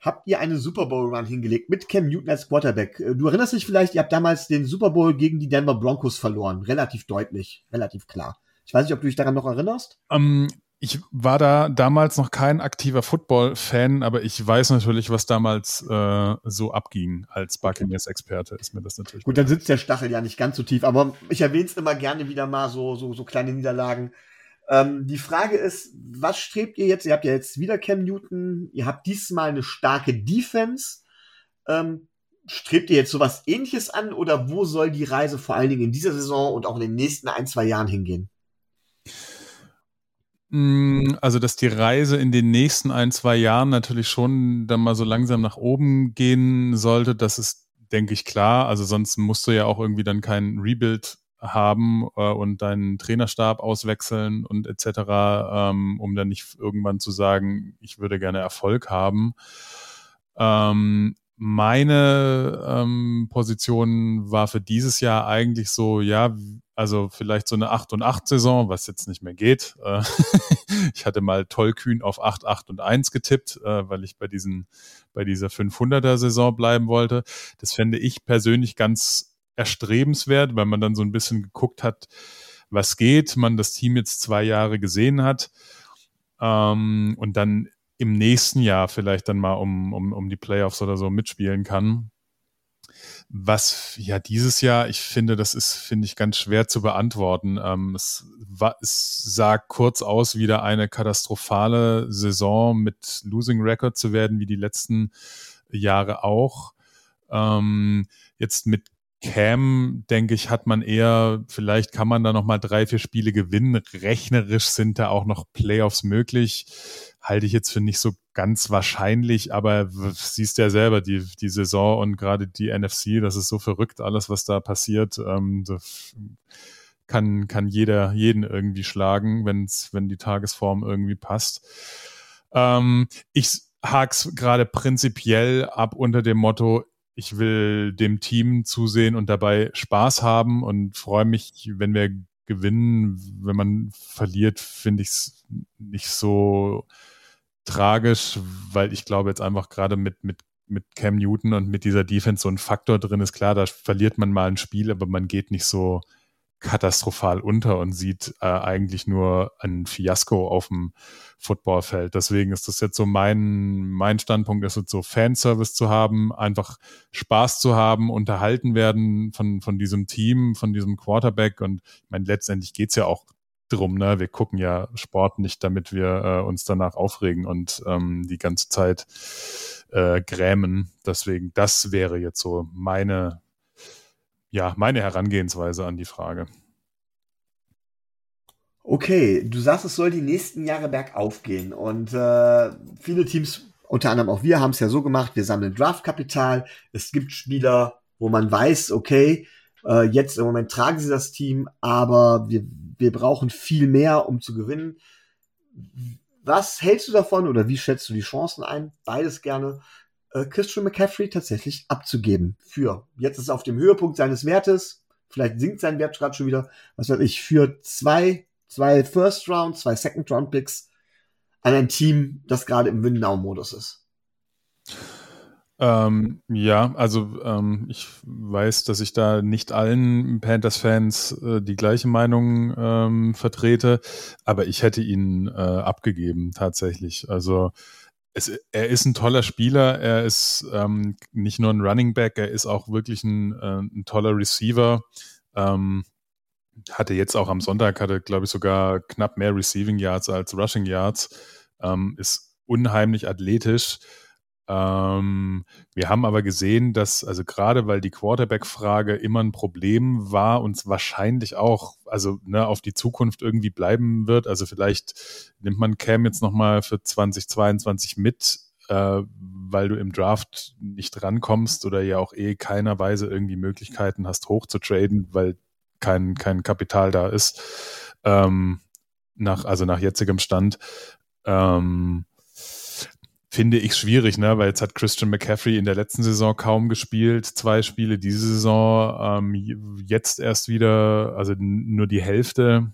habt ihr eine Super Bowl Run hingelegt mit Cam Newton als Quarterback. Äh, du erinnerst dich vielleicht, ihr habt damals den Super Bowl gegen die Denver Broncos verloren. Relativ deutlich, relativ klar. Ich weiß nicht, ob du dich daran noch erinnerst. Um, ähm, ich war da damals noch kein aktiver Football-Fan, aber ich weiß natürlich, was damals äh, so abging. Als Buccaneers-Experte ist mir das natürlich. Gut, dann sitzt der Stachel ja nicht ganz so tief, aber ich erwähne es immer gerne wieder mal, so, so, so kleine Niederlagen. Ähm, die Frage ist, was strebt ihr jetzt? Ihr habt ja jetzt wieder Cam Newton, ihr habt diesmal eine starke Defense. Ähm, strebt ihr jetzt sowas ähnliches an oder wo soll die Reise vor allen Dingen in dieser Saison und auch in den nächsten ein, zwei Jahren hingehen? Mm, also, dass die Reise in den nächsten ein, zwei Jahren natürlich schon dann mal so langsam nach oben gehen sollte, das ist, denke ich, klar. Also sonst musst du ja auch irgendwie dann kein Rebuild haben äh, und deinen Trainerstab auswechseln und etc., ähm, um dann nicht irgendwann zu sagen, ich würde gerne Erfolg haben. Ähm, meine ähm, Position war für dieses Jahr eigentlich so, ja, also vielleicht so eine 8 und 8 Saison, was jetzt nicht mehr geht. Äh, ich hatte mal tollkühn auf 8, 8 und 1 getippt, äh, weil ich bei diesen, bei dieser 500er Saison bleiben wollte. Das fände ich persönlich ganz erstrebenswert, weil man dann so ein bisschen geguckt hat, was geht, man das Team jetzt zwei Jahre gesehen hat ähm, und dann im nächsten Jahr vielleicht dann mal um, um, um die Playoffs oder so mitspielen kann. Was ja dieses Jahr, ich finde, das ist, finde ich, ganz schwer zu beantworten. Ähm, es, war, es sah kurz aus, wieder eine katastrophale Saison mit Losing Record zu werden, wie die letzten Jahre auch. Ähm, jetzt mit Cam, denke ich, hat man eher, vielleicht kann man da noch mal drei, vier Spiele gewinnen. Rechnerisch sind da auch noch Playoffs möglich halte ich jetzt für nicht so ganz wahrscheinlich, aber siehst ja selber die, die Saison und gerade die NFC, das ist so verrückt, alles, was da passiert. Ähm, kann, kann jeder jeden irgendwie schlagen, wenn's, wenn die Tagesform irgendwie passt. Ähm, ich hak's gerade prinzipiell ab unter dem Motto, ich will dem Team zusehen und dabei Spaß haben und freue mich, wenn wir gewinnen. Wenn man verliert, finde ich es nicht so tragisch, weil ich glaube jetzt einfach gerade mit, mit, mit Cam Newton und mit dieser Defense so ein Faktor drin ist. Klar, da verliert man mal ein Spiel, aber man geht nicht so katastrophal unter und sieht äh, eigentlich nur ein Fiasko auf dem Footballfeld. Deswegen ist das jetzt so mein, mein Standpunkt, ist jetzt so Fanservice zu haben, einfach Spaß zu haben, unterhalten werden von, von diesem Team, von diesem Quarterback und ich meine, letztendlich geht's ja auch drum, ne? Wir gucken ja Sport nicht, damit wir äh, uns danach aufregen und ähm, die ganze Zeit äh, grämen. Deswegen, das wäre jetzt so meine, ja, meine Herangehensweise an die Frage. Okay, du sagst, es soll die nächsten Jahre bergauf gehen und äh, viele Teams, unter anderem auch wir, haben es ja so gemacht, wir sammeln Draftkapital. Es gibt Spieler, wo man weiß, okay, äh, jetzt im Moment tragen sie das Team, aber wir, wir brauchen viel mehr, um zu gewinnen. Was hältst du davon oder wie schätzt du die Chancen ein? Beides gerne. Äh, Christian McCaffrey tatsächlich abzugeben für. Jetzt ist er auf dem Höhepunkt seines Wertes. Vielleicht sinkt sein Wert gerade schon wieder. Was weiß ich, für zwei, zwei First Round, zwei Second Round Picks an ein Team, das gerade im Win-Now-Modus ist. Ähm, ja, also ähm, ich weiß, dass ich da nicht allen Panthers-Fans äh, die gleiche Meinung ähm, vertrete, aber ich hätte ihn äh, abgegeben tatsächlich. Also es, er ist ein toller Spieler, er ist ähm, nicht nur ein Running Back, er ist auch wirklich ein, äh, ein toller Receiver. Ähm, hatte jetzt auch am Sonntag, hatte glaube ich sogar knapp mehr Receiving Yards als Rushing Yards, ähm, ist unheimlich athletisch ähm, wir haben aber gesehen, dass, also gerade weil die Quarterback-Frage immer ein Problem war und wahrscheinlich auch, also ne, auf die Zukunft irgendwie bleiben wird. Also vielleicht nimmt man Cam jetzt nochmal für 2022 mit, äh, weil du im Draft nicht rankommst oder ja auch eh keiner Weise irgendwie Möglichkeiten hast, hoch zu traden, weil kein, kein Kapital da ist. Ähm, nach, also nach jetzigem Stand. Ähm, finde ich schwierig, ne? weil jetzt hat Christian McCaffrey in der letzten Saison kaum gespielt, zwei Spiele diese Saison, ähm, jetzt erst wieder, also nur die Hälfte.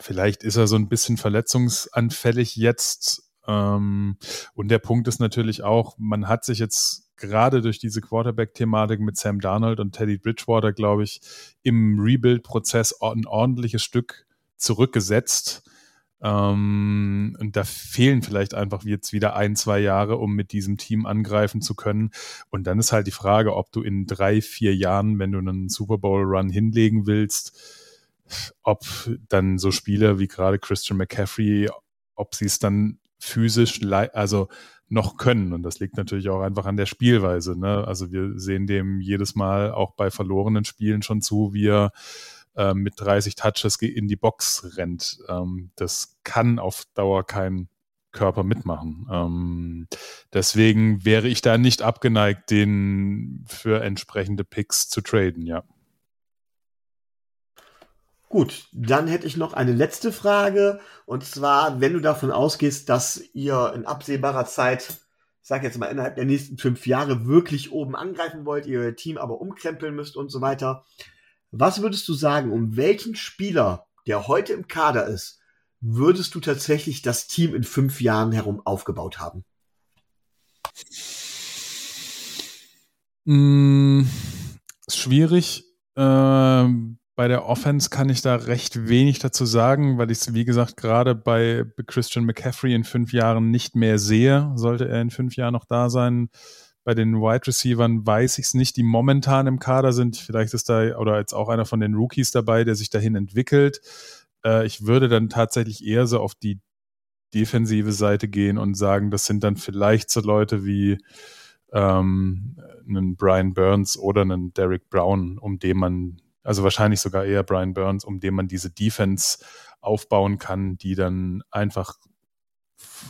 Vielleicht ist er so ein bisschen verletzungsanfällig jetzt, Ähm, und der Punkt ist natürlich auch, man hat sich jetzt gerade durch diese Quarterback-Thematik mit Sam Darnold und Teddy Bridgewater, glaube ich, im Rebuild-Prozess ein ordentliches Stück zurückgesetzt. Ähm, und da fehlen vielleicht einfach jetzt wieder ein, zwei Jahre, um mit diesem Team angreifen zu können. Und dann ist halt die Frage, ob du in drei, vier Jahren, wenn du einen Super Bowl-Run hinlegen willst, ob dann so Spieler wie gerade Christian McCaffrey, ob sie es dann physisch, also noch können. Und das liegt natürlich auch einfach an der Spielweise. Ne? Also wir sehen dem jedes Mal auch bei verlorenen Spielen schon zu, wie er äh, mit 30 Touches in die Box rennt. Ähm, das kann auf Dauer kein Körper mitmachen. Ähm, deswegen wäre ich da nicht abgeneigt, den für entsprechende Picks zu traden, ja. Gut, dann hätte ich noch eine letzte Frage. Und zwar, wenn du davon ausgehst, dass ihr in absehbarer Zeit, ich sage jetzt mal innerhalb der nächsten fünf Jahre, wirklich oben angreifen wollt, ihr Team aber umkrempeln müsst und so weiter. Was würdest du sagen, um welchen Spieler, der heute im Kader ist, würdest du tatsächlich das Team in fünf Jahren herum aufgebaut haben? Mm, schwierig. Ähm bei der Offense kann ich da recht wenig dazu sagen, weil ich es, wie gesagt, gerade bei Christian McCaffrey in fünf Jahren nicht mehr sehe. Sollte er in fünf Jahren noch da sein. Bei den Wide Receivern weiß ich es nicht, die momentan im Kader sind. Vielleicht ist da oder jetzt auch einer von den Rookies dabei, der sich dahin entwickelt. Äh, ich würde dann tatsächlich eher so auf die defensive Seite gehen und sagen, das sind dann vielleicht so Leute wie ähm, einen Brian Burns oder einen Derek Brown, um den man also wahrscheinlich sogar eher Brian Burns, um den man diese Defense aufbauen kann, die dann einfach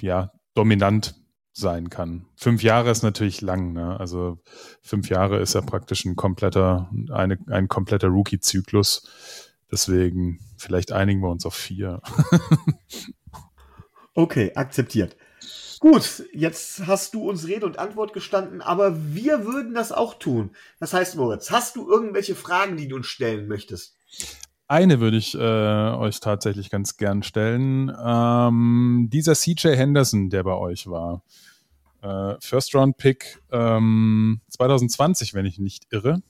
ja dominant sein kann. Fünf Jahre ist natürlich lang, ne? Also fünf Jahre ist ja praktisch ein kompletter, eine, ein kompletter Rookie-Zyklus. Deswegen vielleicht einigen wir uns auf vier. okay, akzeptiert. Gut, jetzt hast du uns Rede und Antwort gestanden, aber wir würden das auch tun. Das heißt, Moritz, hast du irgendwelche Fragen, die du uns stellen möchtest? Eine würde ich äh, euch tatsächlich ganz gern stellen. Ähm, dieser CJ Henderson, der bei euch war, äh, First Round Pick ähm, 2020, wenn ich nicht irre.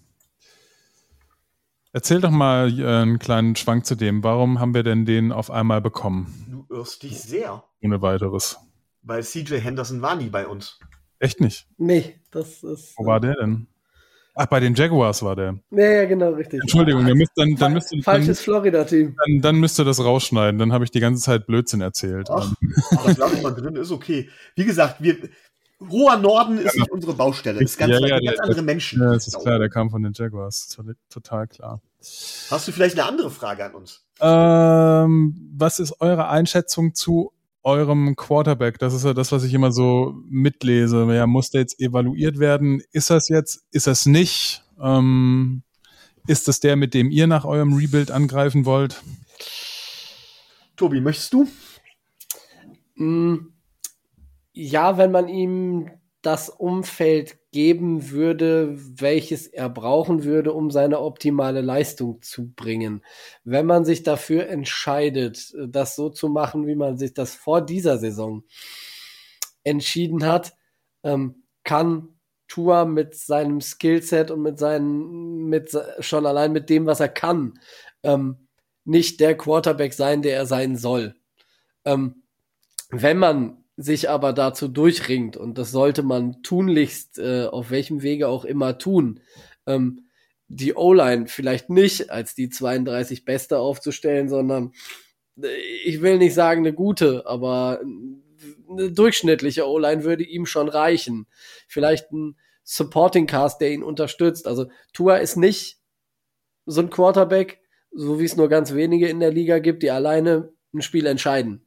Erzähl doch mal äh, einen kleinen Schwank zu dem. Warum haben wir denn den auf einmal bekommen? Du irrst dich sehr. Ohne weiteres. Weil CJ Henderson war nie bei uns. Echt nicht? Nee, das ist. Wo war der denn? Ach, bei den Jaguars war der. Ja, ja, genau, richtig. Entschuldigung, dann, müsst, dann, dann müsste Falsches Florida-Team. Dann, dann müsste das rausschneiden, dann habe ich die ganze Zeit Blödsinn erzählt. Ach, das lassen wir drin, ist okay. Wie gesagt, wir, hoher Norden ist nicht unsere Baustelle. Das ist ganz, ja, ja, ganz der, andere Menschen. Ja, das ist klar, der kam von den Jaguars. Total klar. Hast du vielleicht eine andere Frage an uns? Ähm, was ist eure Einschätzung zu eurem Quarterback? Das ist ja das, was ich immer so mitlese. Ja, muss der jetzt evaluiert werden? Ist das jetzt? Ist das nicht? Ähm, ist das der, mit dem ihr nach eurem Rebuild angreifen wollt? Tobi, möchtest du? Mm, ja, wenn man ihm das Umfeld geben würde, welches er brauchen würde, um seine optimale Leistung zu bringen. Wenn man sich dafür entscheidet, das so zu machen, wie man sich das vor dieser Saison entschieden hat, ähm, kann Tua mit seinem Skillset und mit seinen, mit schon allein mit dem, was er kann, ähm, nicht der Quarterback sein, der er sein soll. Ähm, wenn man sich aber dazu durchringt, und das sollte man tunlichst äh, auf welchem Wege auch immer tun, ähm, die O-Line vielleicht nicht als die 32 Beste aufzustellen, sondern äh, ich will nicht sagen eine gute, aber eine durchschnittliche O-Line würde ihm schon reichen. Vielleicht ein Supporting Cast, der ihn unterstützt. Also Tua ist nicht so ein Quarterback, so wie es nur ganz wenige in der Liga gibt, die alleine ein Spiel entscheiden.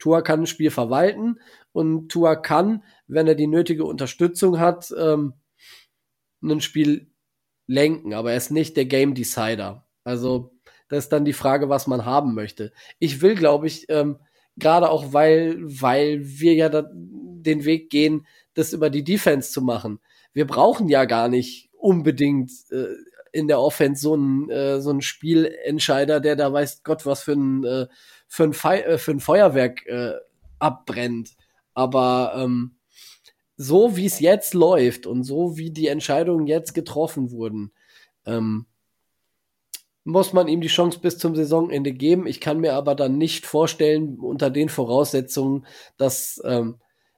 Tua kann ein Spiel verwalten und Tua kann, wenn er die nötige Unterstützung hat, ähm, ein Spiel lenken, aber er ist nicht der Game Decider. Also das ist dann die Frage, was man haben möchte. Ich will, glaube ich, ähm, gerade auch, weil, weil wir ja da den Weg gehen, das über die Defense zu machen. Wir brauchen ja gar nicht unbedingt äh, in der Offense so einen äh, so einen Spielentscheider, der da weiß Gott was für ein äh, für ein, Fe äh, für ein Feuerwerk äh, abbrennt. Aber ähm, so wie es jetzt läuft und so wie die Entscheidungen jetzt getroffen wurden, ähm, muss man ihm die Chance bis zum Saisonende geben. Ich kann mir aber dann nicht vorstellen, unter den Voraussetzungen, dass, ähm,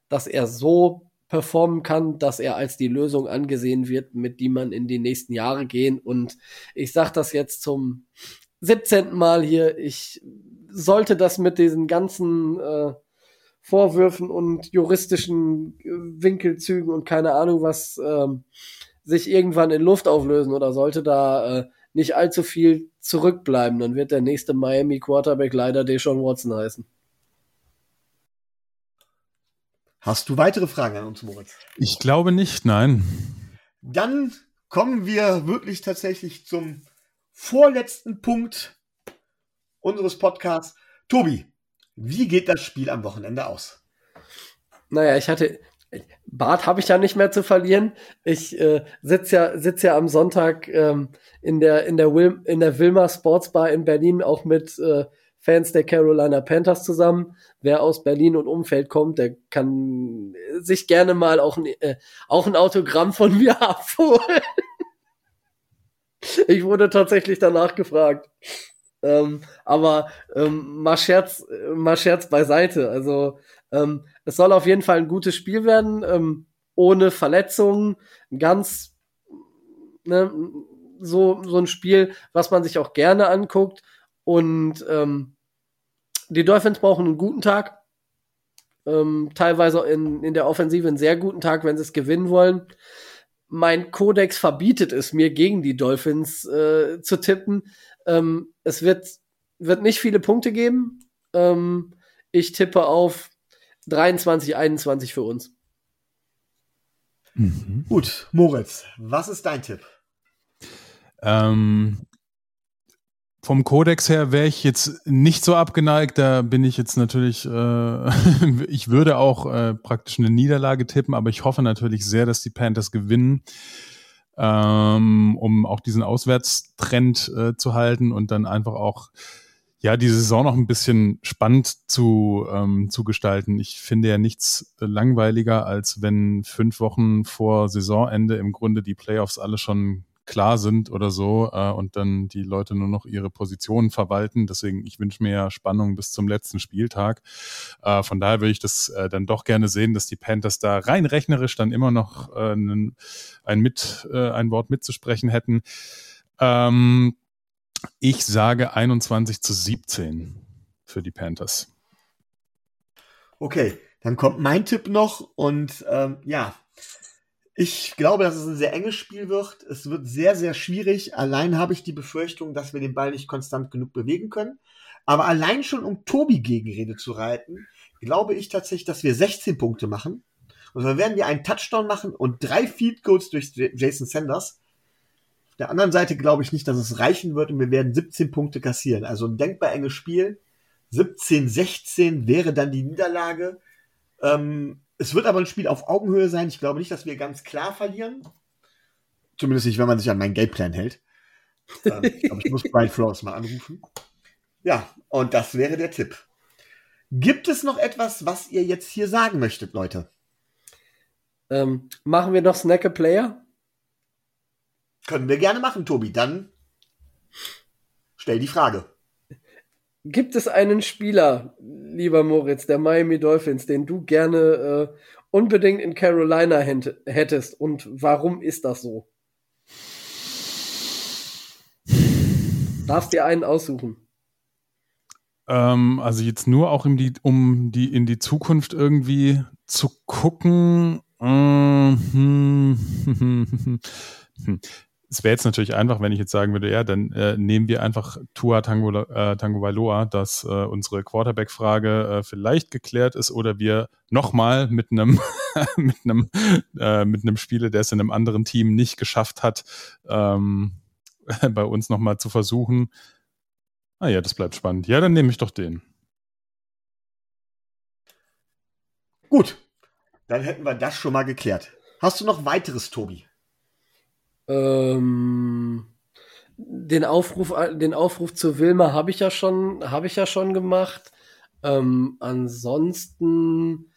dass er so performen kann, dass er als die Lösung angesehen wird, mit die man in die nächsten Jahre gehen. Und ich sage das jetzt zum 17. Mal hier. Ich sollte das mit diesen ganzen äh, Vorwürfen und juristischen äh, Winkelzügen und keine Ahnung was ähm, sich irgendwann in Luft auflösen oder sollte da äh, nicht allzu viel zurückbleiben, dann wird der nächste Miami Quarterback leider Deshaun Watson heißen. Hast du weitere Fragen an uns, Moritz? Ich glaube nicht, nein. Dann kommen wir wirklich tatsächlich zum vorletzten Punkt unseres Podcasts. Tobi, wie geht das Spiel am Wochenende aus? Naja, ich hatte, Bart habe ich ja nicht mehr zu verlieren. Ich äh, sitze ja, sitz ja am Sonntag ähm, in der, in der, Wil in der Wilma Sports Bar in Berlin auch mit äh, Fans der Carolina Panthers zusammen. Wer aus Berlin und Umfeld kommt, der kann sich gerne mal auch ein, äh, auch ein Autogramm von mir abholen. ich wurde tatsächlich danach gefragt. Ähm, aber ähm, mal, Scherz, mal Scherz beiseite. Also ähm, es soll auf jeden Fall ein gutes Spiel werden, ähm, ohne Verletzungen. Ganz ne, so, so ein Spiel, was man sich auch gerne anguckt. Und ähm, die Dolphins brauchen einen guten Tag. Ähm, teilweise in, in der Offensive einen sehr guten Tag, wenn sie es gewinnen wollen. Mein Kodex verbietet es mir, gegen die Dolphins äh, zu tippen. Ähm, es wird, wird nicht viele Punkte geben. Ähm, ich tippe auf 23, 21 für uns. Mhm. Gut, Moritz, was ist dein Tipp? Ähm, vom Kodex her wäre ich jetzt nicht so abgeneigt. Da bin ich jetzt natürlich, äh, ich würde auch äh, praktisch eine Niederlage tippen, aber ich hoffe natürlich sehr, dass die Panthers gewinnen, ähm, um auch diesen Auswärtstrend äh, zu halten und dann einfach auch ja, die Saison noch ein bisschen spannend zu, ähm, zu gestalten. Ich finde ja nichts langweiliger, als wenn fünf Wochen vor Saisonende im Grunde die Playoffs alle schon klar sind oder so äh, und dann die Leute nur noch ihre Positionen verwalten. Deswegen, ich wünsche mir ja Spannung bis zum letzten Spieltag. Äh, von daher würde ich das äh, dann doch gerne sehen, dass die Panthers da rein rechnerisch dann immer noch äh, ein, ein, mit, äh, ein Wort mitzusprechen hätten. Ähm, ich sage 21 zu 17 für die Panthers. Okay, dann kommt mein Tipp noch und ähm, ja, ich glaube, dass es ein sehr enges Spiel wird. Es wird sehr, sehr schwierig. Allein habe ich die Befürchtung, dass wir den Ball nicht konstant genug bewegen können. Aber allein schon um Tobi Gegenrede zu reiten, glaube ich tatsächlich, dass wir 16 Punkte machen. Und dann werden wir einen Touchdown machen und drei Field Goals durch Jason Sanders der anderen Seite glaube ich nicht, dass es reichen wird und wir werden 17 Punkte kassieren. Also ein denkbar enges Spiel. 17, 16 wäre dann die Niederlage. Ähm, es wird aber ein Spiel auf Augenhöhe sein. Ich glaube nicht, dass wir ganz klar verlieren. Zumindest nicht, wenn man sich an meinen Gameplan hält. Ähm, ich glaube, ich muss Brian Flores mal anrufen. Ja, und das wäre der Tipp. Gibt es noch etwas, was ihr jetzt hier sagen möchtet, Leute? Ähm, machen wir noch Snack a Player? Können wir gerne machen, Tobi. Dann stell die Frage. Gibt es einen Spieler, lieber Moritz, der Miami Dolphins, den du gerne äh, unbedingt in Carolina hättest? Und warum ist das so? Darfst dir einen aussuchen? Ähm, also jetzt nur auch um die, um die in die Zukunft irgendwie zu gucken. Äh, hm, hm, hm, es wäre jetzt natürlich einfach, wenn ich jetzt sagen würde, ja, dann äh, nehmen wir einfach Tua Tango, äh, Tango Valoa, dass äh, unsere Quarterback-Frage äh, vielleicht geklärt ist oder wir nochmal mit einem mit einem äh, mit einem Spieler, der es in einem anderen Team nicht geschafft hat, ähm, bei uns nochmal zu versuchen. Ah ja, das bleibt spannend. Ja, dann nehme ich doch den. Gut, dann hätten wir das schon mal geklärt. Hast du noch weiteres, Tobi? Ähm, den Aufruf, den Aufruf zu Wilma habe ich ja schon, habe ich ja schon gemacht. Ähm, ansonsten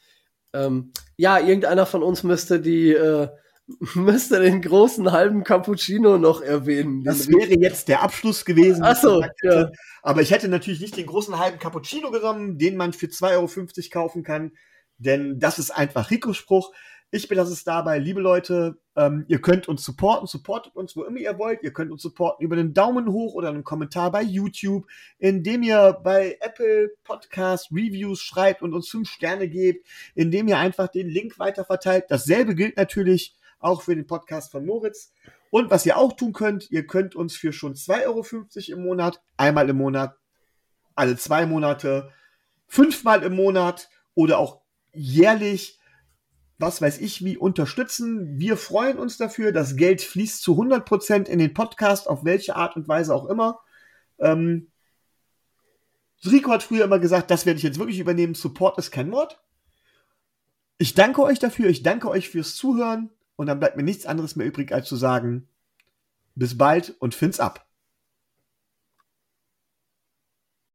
Ähm, ja, irgendeiner von uns müsste die äh, müsste den großen halben Cappuccino noch erwähnen. Das wäre jetzt der Abschluss gewesen. Ach so, ja. Aber ich hätte natürlich nicht den großen halben Cappuccino genommen, den man für 2,50 Euro kaufen kann, denn das ist einfach Rico-Spruch. Ich belasse es dabei, liebe Leute, ähm, ihr könnt uns supporten, supportet uns, wo immer ihr wollt. Ihr könnt uns supporten über den Daumen hoch oder einen Kommentar bei YouTube, indem ihr bei Apple Podcast Reviews schreibt und uns fünf Sterne gebt, indem ihr einfach den Link weiterverteilt. Dasselbe gilt natürlich auch für den Podcast von Moritz. Und was ihr auch tun könnt, ihr könnt uns für schon 2,50 Euro im Monat, einmal im Monat, alle zwei Monate, fünfmal im Monat oder auch jährlich, was weiß ich wie, unterstützen. Wir freuen uns dafür. Das Geld fließt zu 100% in den Podcast, auf welche Art und Weise auch immer. Ähm, Rico hat früher immer gesagt, das werde ich jetzt wirklich übernehmen. Support ist kein Mord. Ich danke euch dafür. Ich danke euch fürs Zuhören. Und dann bleibt mir nichts anderes mehr übrig, als zu sagen, bis bald und find's ab.